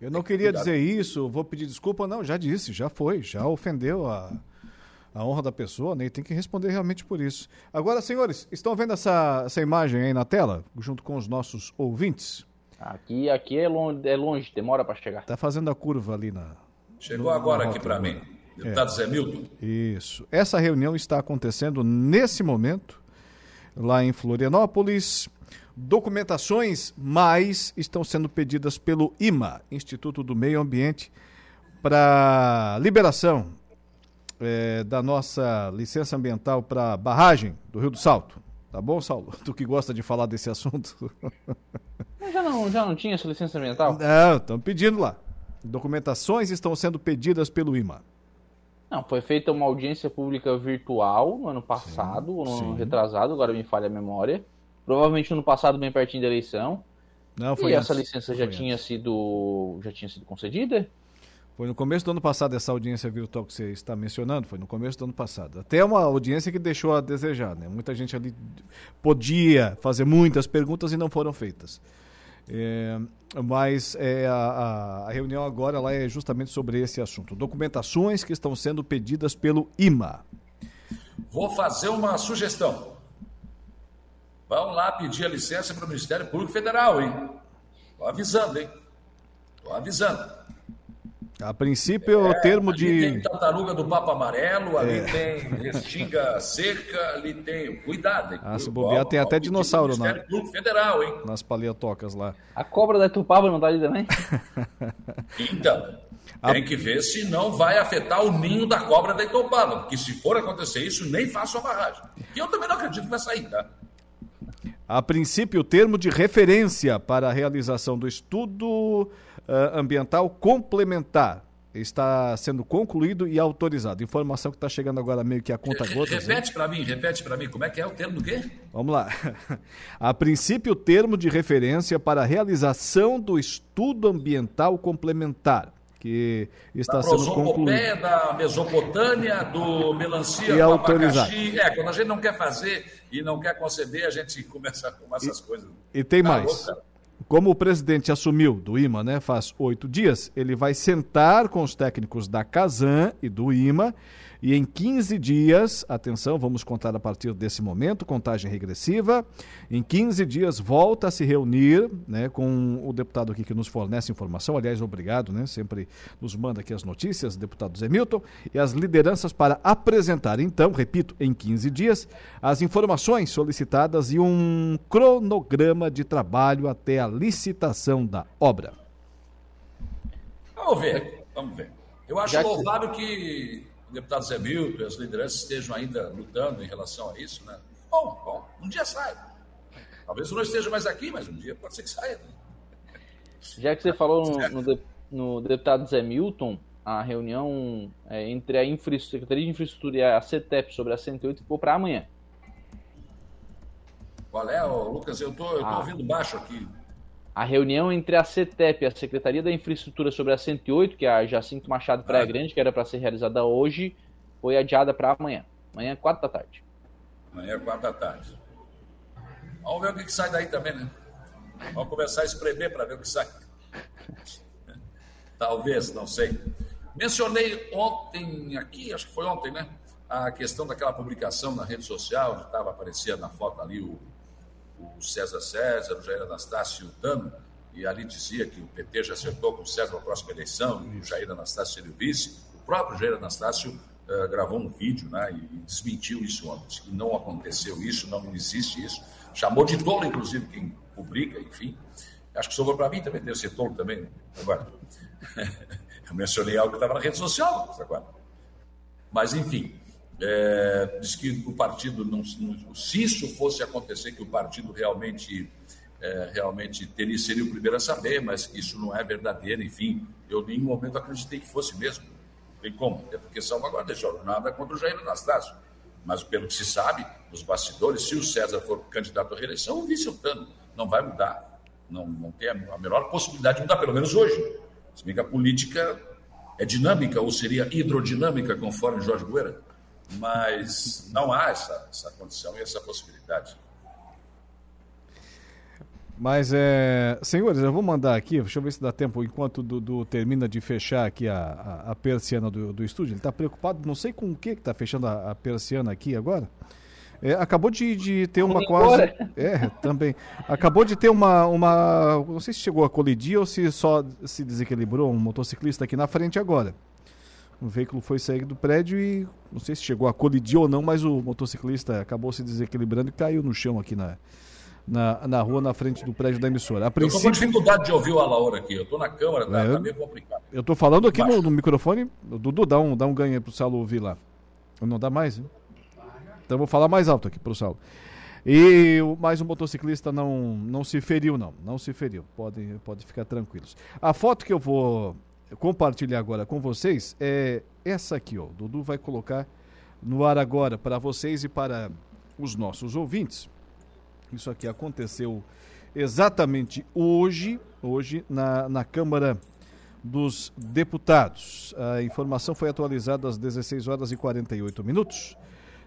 Eu não queria cuidar. dizer isso, vou pedir desculpa. Não, já disse, já foi, já ofendeu a, a honra da pessoa, né? E tem que responder realmente por isso. Agora, senhores, estão vendo essa, essa imagem aí na tela, junto com os nossos ouvintes? Aqui, aqui é longe, é longe demora para chegar. Tá fazendo a curva ali na. Chegou no- agora na aqui para mim. Deputado Zé Milton. Isso. Essa reunião está acontecendo nesse momento, lá em Florianópolis. Documentações mais estão sendo pedidas pelo IMA, Instituto do Meio Ambiente, para liberação eh, da nossa licença ambiental para barragem do Rio do Salto. Tá bom, Saulo? Tu que gosta de falar desse assunto. Mas já não, já não tinha essa licença ambiental? Não, estão pedindo lá. Documentações estão sendo pedidas pelo IMA. Não, foi feita uma audiência pública virtual no ano passado, no ano sim. retrasado, agora me falha a memória. Provavelmente no ano passado, bem pertinho da eleição. Não, foi e essa antes. licença já Foi tinha sido já tinha sido concedida? Foi no começo do ano passado essa audiência virtual que você está mencionando, foi no começo do ano passado. Até uma audiência que deixou a desejar, né? Muita gente ali podia fazer muitas perguntas e não foram feitas. É, mas é, a, a- a reunião agora lá é justamente sobre esse assunto. Documentações que estão sendo pedidas pelo IMA. Vou fazer uma sugestão. Vão lá pedir a licença para o Ministério Público Federal, hein? Tô avisando, hein? Tô avisando. A princípio, é o termo ali de. tem tartaruga do Papa Amarelo, ali É. tem restinga seca, ali tem. Cuidado, hein? Ah, se bobear, tem até dinossauro na, Ministério Público Federal, hein? nas paliatocas lá. A cobra da Tupava não tá ali também? Então, tem que ver se não vai afetar o ninho da cobra da Itopava, porque se for acontecer isso, nem faço a barragem. E eu também não acredito que vai sair, tá? A princípio, o termo de referência para a realização do estudo ah, ambiental complementar está sendo concluído e autorizado. Informação que está chegando agora meio que a conta gotas. né? Repete para mim, repete para mim, como é que é o termo do quê? Vamos lá. A princípio, o termo de referência para a realização do estudo ambiental complementar, que está sendo concluído. da mesopotâmia, do melancia, E do autorizado. abacaxi. É, quando a gente não quer fazer e não quer conceder, a gente começa a tomar essas coisas. E tem Tá mais. louca? Como o presidente assumiu do IMA, né, faz oito dias, ele vai sentar com os técnicos da Casan e do IMA e em 15 dias, atenção, vamos contar a partir desse momento, contagem regressiva, em 15 dias volta a se reunir né, com o deputado aqui que nos fornece informação, aliás, obrigado, né, sempre nos manda aqui as notícias, deputado Zé Milton, e as lideranças para apresentar, então, repito, em 15 dias, as informações solicitadas e um cronograma de trabalho até a licitação da obra. Vamos ver, vamos ver. Eu acho louvável que deputado Zé Milton e as lideranças estejam ainda lutando em relação a isso, né? Bom, bom, um dia sai. Talvez eu não esteja mais aqui, mas um dia pode ser que saia. né? Já que você falou no, no no deputado Zé Milton, a reunião é, entre a infra, Secretaria de Infraestrutura e a CETEP sobre a 108 ficou para amanhã. Qual é, ô, Lucas? Eu tô, tô Ah. ouvindo baixo aqui. A reunião entre a CETEP e a Secretaria da Infraestrutura sobre a 108, que é a Jacinto Machado Praia Ah. Grande, que era para ser realizada hoje, foi adiada para amanhã. Amanhã, 4 da tarde. Amanhã, quatro da tarde. Vamos ver o que, que sai daí também, né? Vamos começar a espremer para ver o que sai. Talvez, não sei. Mencionei ontem aqui, acho que foi ontem, né? A questão daquela publicação na rede social, onde estava aparecendo na foto ali o, o César César, o Jair Anastácio e o Dano, e ali dizia que o PT já acertou com o César na próxima eleição, e o Jair Anastácio seria o vice. O próprio Jair Anastácio eh, gravou um vídeo né, e desmentiu isso ontem, que não aconteceu isso, não existe isso. Chamou de tolo, inclusive, quem publica, enfim. Acho que sobrou para mim também, deve ser tolo também. Agora, Eu mencionei algo que estava na rede social agora. Mas, enfim, é, diz que o partido, não, se isso fosse acontecer, que o partido realmente, é, realmente teria, seria o primeiro a saber, mas que isso não é verdadeiro, enfim, eu em nenhum momento acreditei que fosse mesmo. Não tem como, é porque salvaguarda nada contra o Jair Anastácio. Mas pelo que se sabe, nos bastidores, se o César for candidato à reeleição, o vice Otano não vai mudar. Não, não tem a menor possibilidade de mudar, pelo menos hoje. Se bem que a política é dinâmica, ou seria hidrodinâmica, conforme Jorge Guerra mas não há essa, essa condição e essa possibilidade. Mas, é, senhores, eu vou mandar aqui, deixa eu ver se dá tempo, enquanto o Dudu termina de fechar aqui a, a, a persiana do, do estúdio. Ele está preocupado, não sei com o que está fechando a, a, persiana aqui agora. É, acabou de, de ter uma quase. É, também. Acabou de ter uma, uma. Não sei se chegou a colidir ou se só se desequilibrou um motociclista aqui na frente agora. O veículo foi sair do prédio e não sei se chegou a colidir ou não, mas o motociclista acabou se desequilibrando e caiu no chão aqui na, na, na rua, na frente do prédio da emissora. A princípio... Eu estou com dificuldade de ouvir o Alaor aqui. Eu estou na câmera, tá, é, tá meio complicado. Eu estou falando aqui no, no, microfone. Dudu, dá um, dá um ganho aí pro Salo ouvir lá. Não dá mais? Hein? Então eu vou falar mais alto aqui pro Salo. E mais um motociclista não, não se feriu, não. Não se feriu. Podem pode ficar tranquilos. A foto que eu vou compartilhar agora com vocês é essa aqui, ó. O Dudu vai colocar no ar agora para vocês e para os nossos ouvintes. Isso aqui aconteceu exatamente hoje, hoje na, na Câmara dos Deputados. A informação foi atualizada às 16 horas e 48 minutos.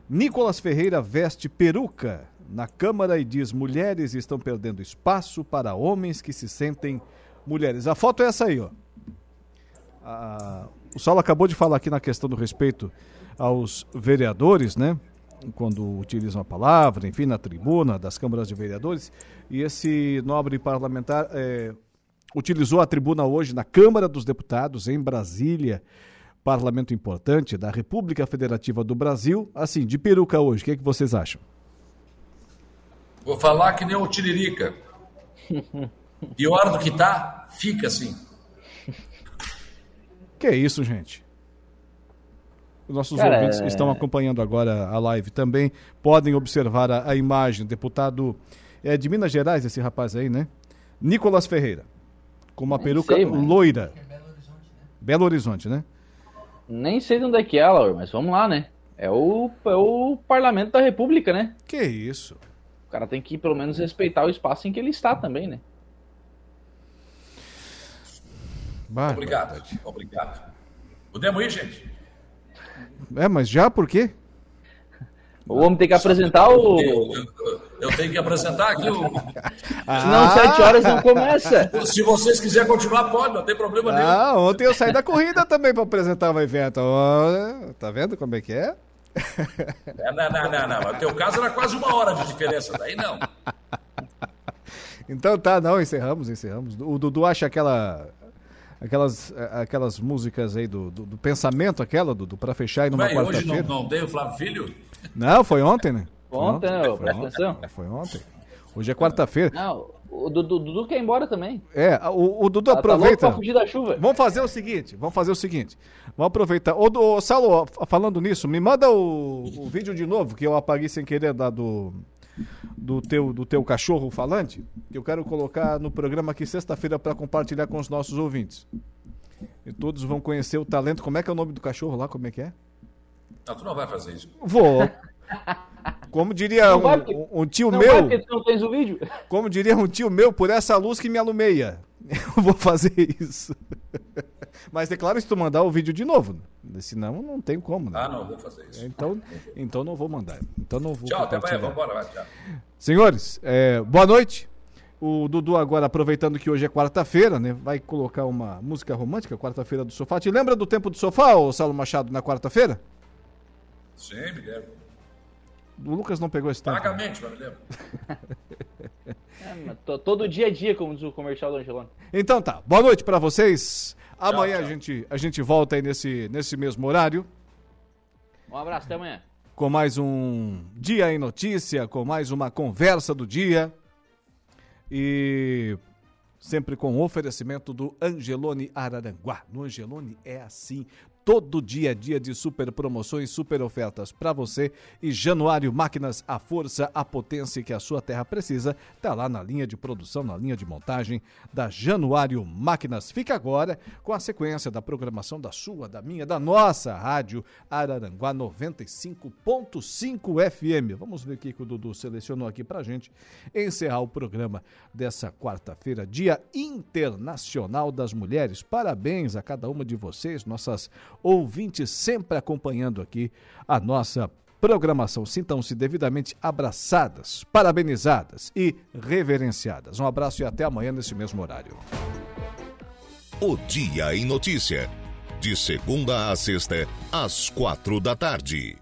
Nicolas Ferreira veste peruca na Câmara e diz: mulheres estão perdendo espaço para homens que se sentem mulheres. A foto é essa aí, ó a, o Saulo acabou de falar aqui na questão do respeito aos vereadores, né? Quando utilizam a palavra, enfim, na tribuna das câmaras de vereadores. E esse nobre parlamentar é, utilizou a tribuna hoje na Câmara dos Deputados, em Brasília, parlamento importante da República Federativa do Brasil. Assim, de peruca hoje, o que, é que vocês acham? Vou falar que nem o Tiririca. Pior do que tá, fica assim. Que é isso, gente? Os nossos Cara, ouvintes é... estão acompanhando agora a live também. Podem observar a, a imagem. Deputado é de Minas Gerais, esse rapaz aí, né? Nicolas Ferreira. Com uma peruca sei, loira. É Belo Horizonte, né? Belo Horizonte, né? Nem sei de onde é que é, Laura, mas vamos lá, né? É o, é o parlamento da república, né? Que isso? O cara tem que pelo menos respeitar o espaço em que ele está também, né? Obrigado. Obrigado. Podemos ir, gente? É, mas já por quê? O homem tem que apresentar o. Eu, eu, eu tenho que apresentar aqui o. Ah. Senão, sete horas não começa. Se vocês quiserem continuar, pode, não tem problema nenhum. Ah, ontem eu saí da corrida também para apresentar o evento. Oh, tá vendo como é que é? é não, não, não, não. No teu caso era quase uma hora de diferença, daí não. Então tá, não, encerramos, encerramos. O Dudu acha aquela aquelas, aquelas músicas aí do, do, do pensamento, aquela, do, do para fechar e numa quarta-feira. Hoje não, não dei o Flávio Filho? Não, foi ontem, né? ontem, ontem, presta atenção. Foi ontem. Hoje é quarta-feira. Não, o Dudu, quer ir embora também. É, o, o Dudu tá, aproveita. Tá fugir da chuva. Vamos fazer o seguinte, vamos fazer o seguinte. Vamos aproveitar. Ô, ô Saulo, falando nisso, me manda o, o vídeo de novo, que eu apaguei sem querer da do do teu, do teu cachorro falante, que eu quero colocar no programa aqui sexta-feira para compartilhar com os nossos ouvintes. E todos vão conhecer o talento. Como é que é o nome do cachorro lá? Como é que é? Não, tu não vai fazer isso. Vou. Como diria um, um, tio não meu. Vai não tens o vídeo. Como diria um tio meu, por essa luz que me alumeia. Eu vou fazer isso. Mas é claro, se tu mandar o vídeo de novo. Senão não tem como. Né? Ah, não, vou fazer isso. Então, então não vou mandar. Então não vou Tchau, até amanhã, vambora, vai, tchau. Senhores, é, boa noite. O Dudu agora, aproveitando que hoje é quarta-feira, né? Vai colocar uma música romântica, quarta-feira do sofá. Te lembra do tempo do sofá, ô Saulo Machado, na quarta-feira? Sim, me lembro. O Lucas não pegou esse tempo. Vagamente, mas me lembro. é, todo dia a dia, como diz o comercial do Angelone. Então tá. Boa noite para vocês. Amanhã tchau, tchau. A, gente, a gente volta aí nesse, nesse mesmo horário. Um abraço, até amanhã. Com mais um Dia em Notícia, com mais uma conversa do dia. E sempre com oferecimento do Angelone Araranguá. No Angelone é assim. Todo dia é dia de super promoções, super ofertas para você. E Januário Máquinas, a força, a potência que a sua terra precisa, está lá na linha de produção, na linha de montagem da Januário Máquinas. Fica agora com a sequência da programação da sua, da minha, da nossa rádio Araranguá 95.5 FM. Vamos ver o que o Dudu selecionou aqui para gente encerrar o programa dessa quarta-feira, Dia Internacional das Mulheres. Parabéns a cada uma de vocês, nossas ouvintes sempre acompanhando aqui a nossa programação. Sintam-se devidamente abraçadas, parabenizadas e reverenciadas. Um abraço e até amanhã nesse mesmo horário. O Dia em Notícia. De segunda a sexta, às quatro da tarde.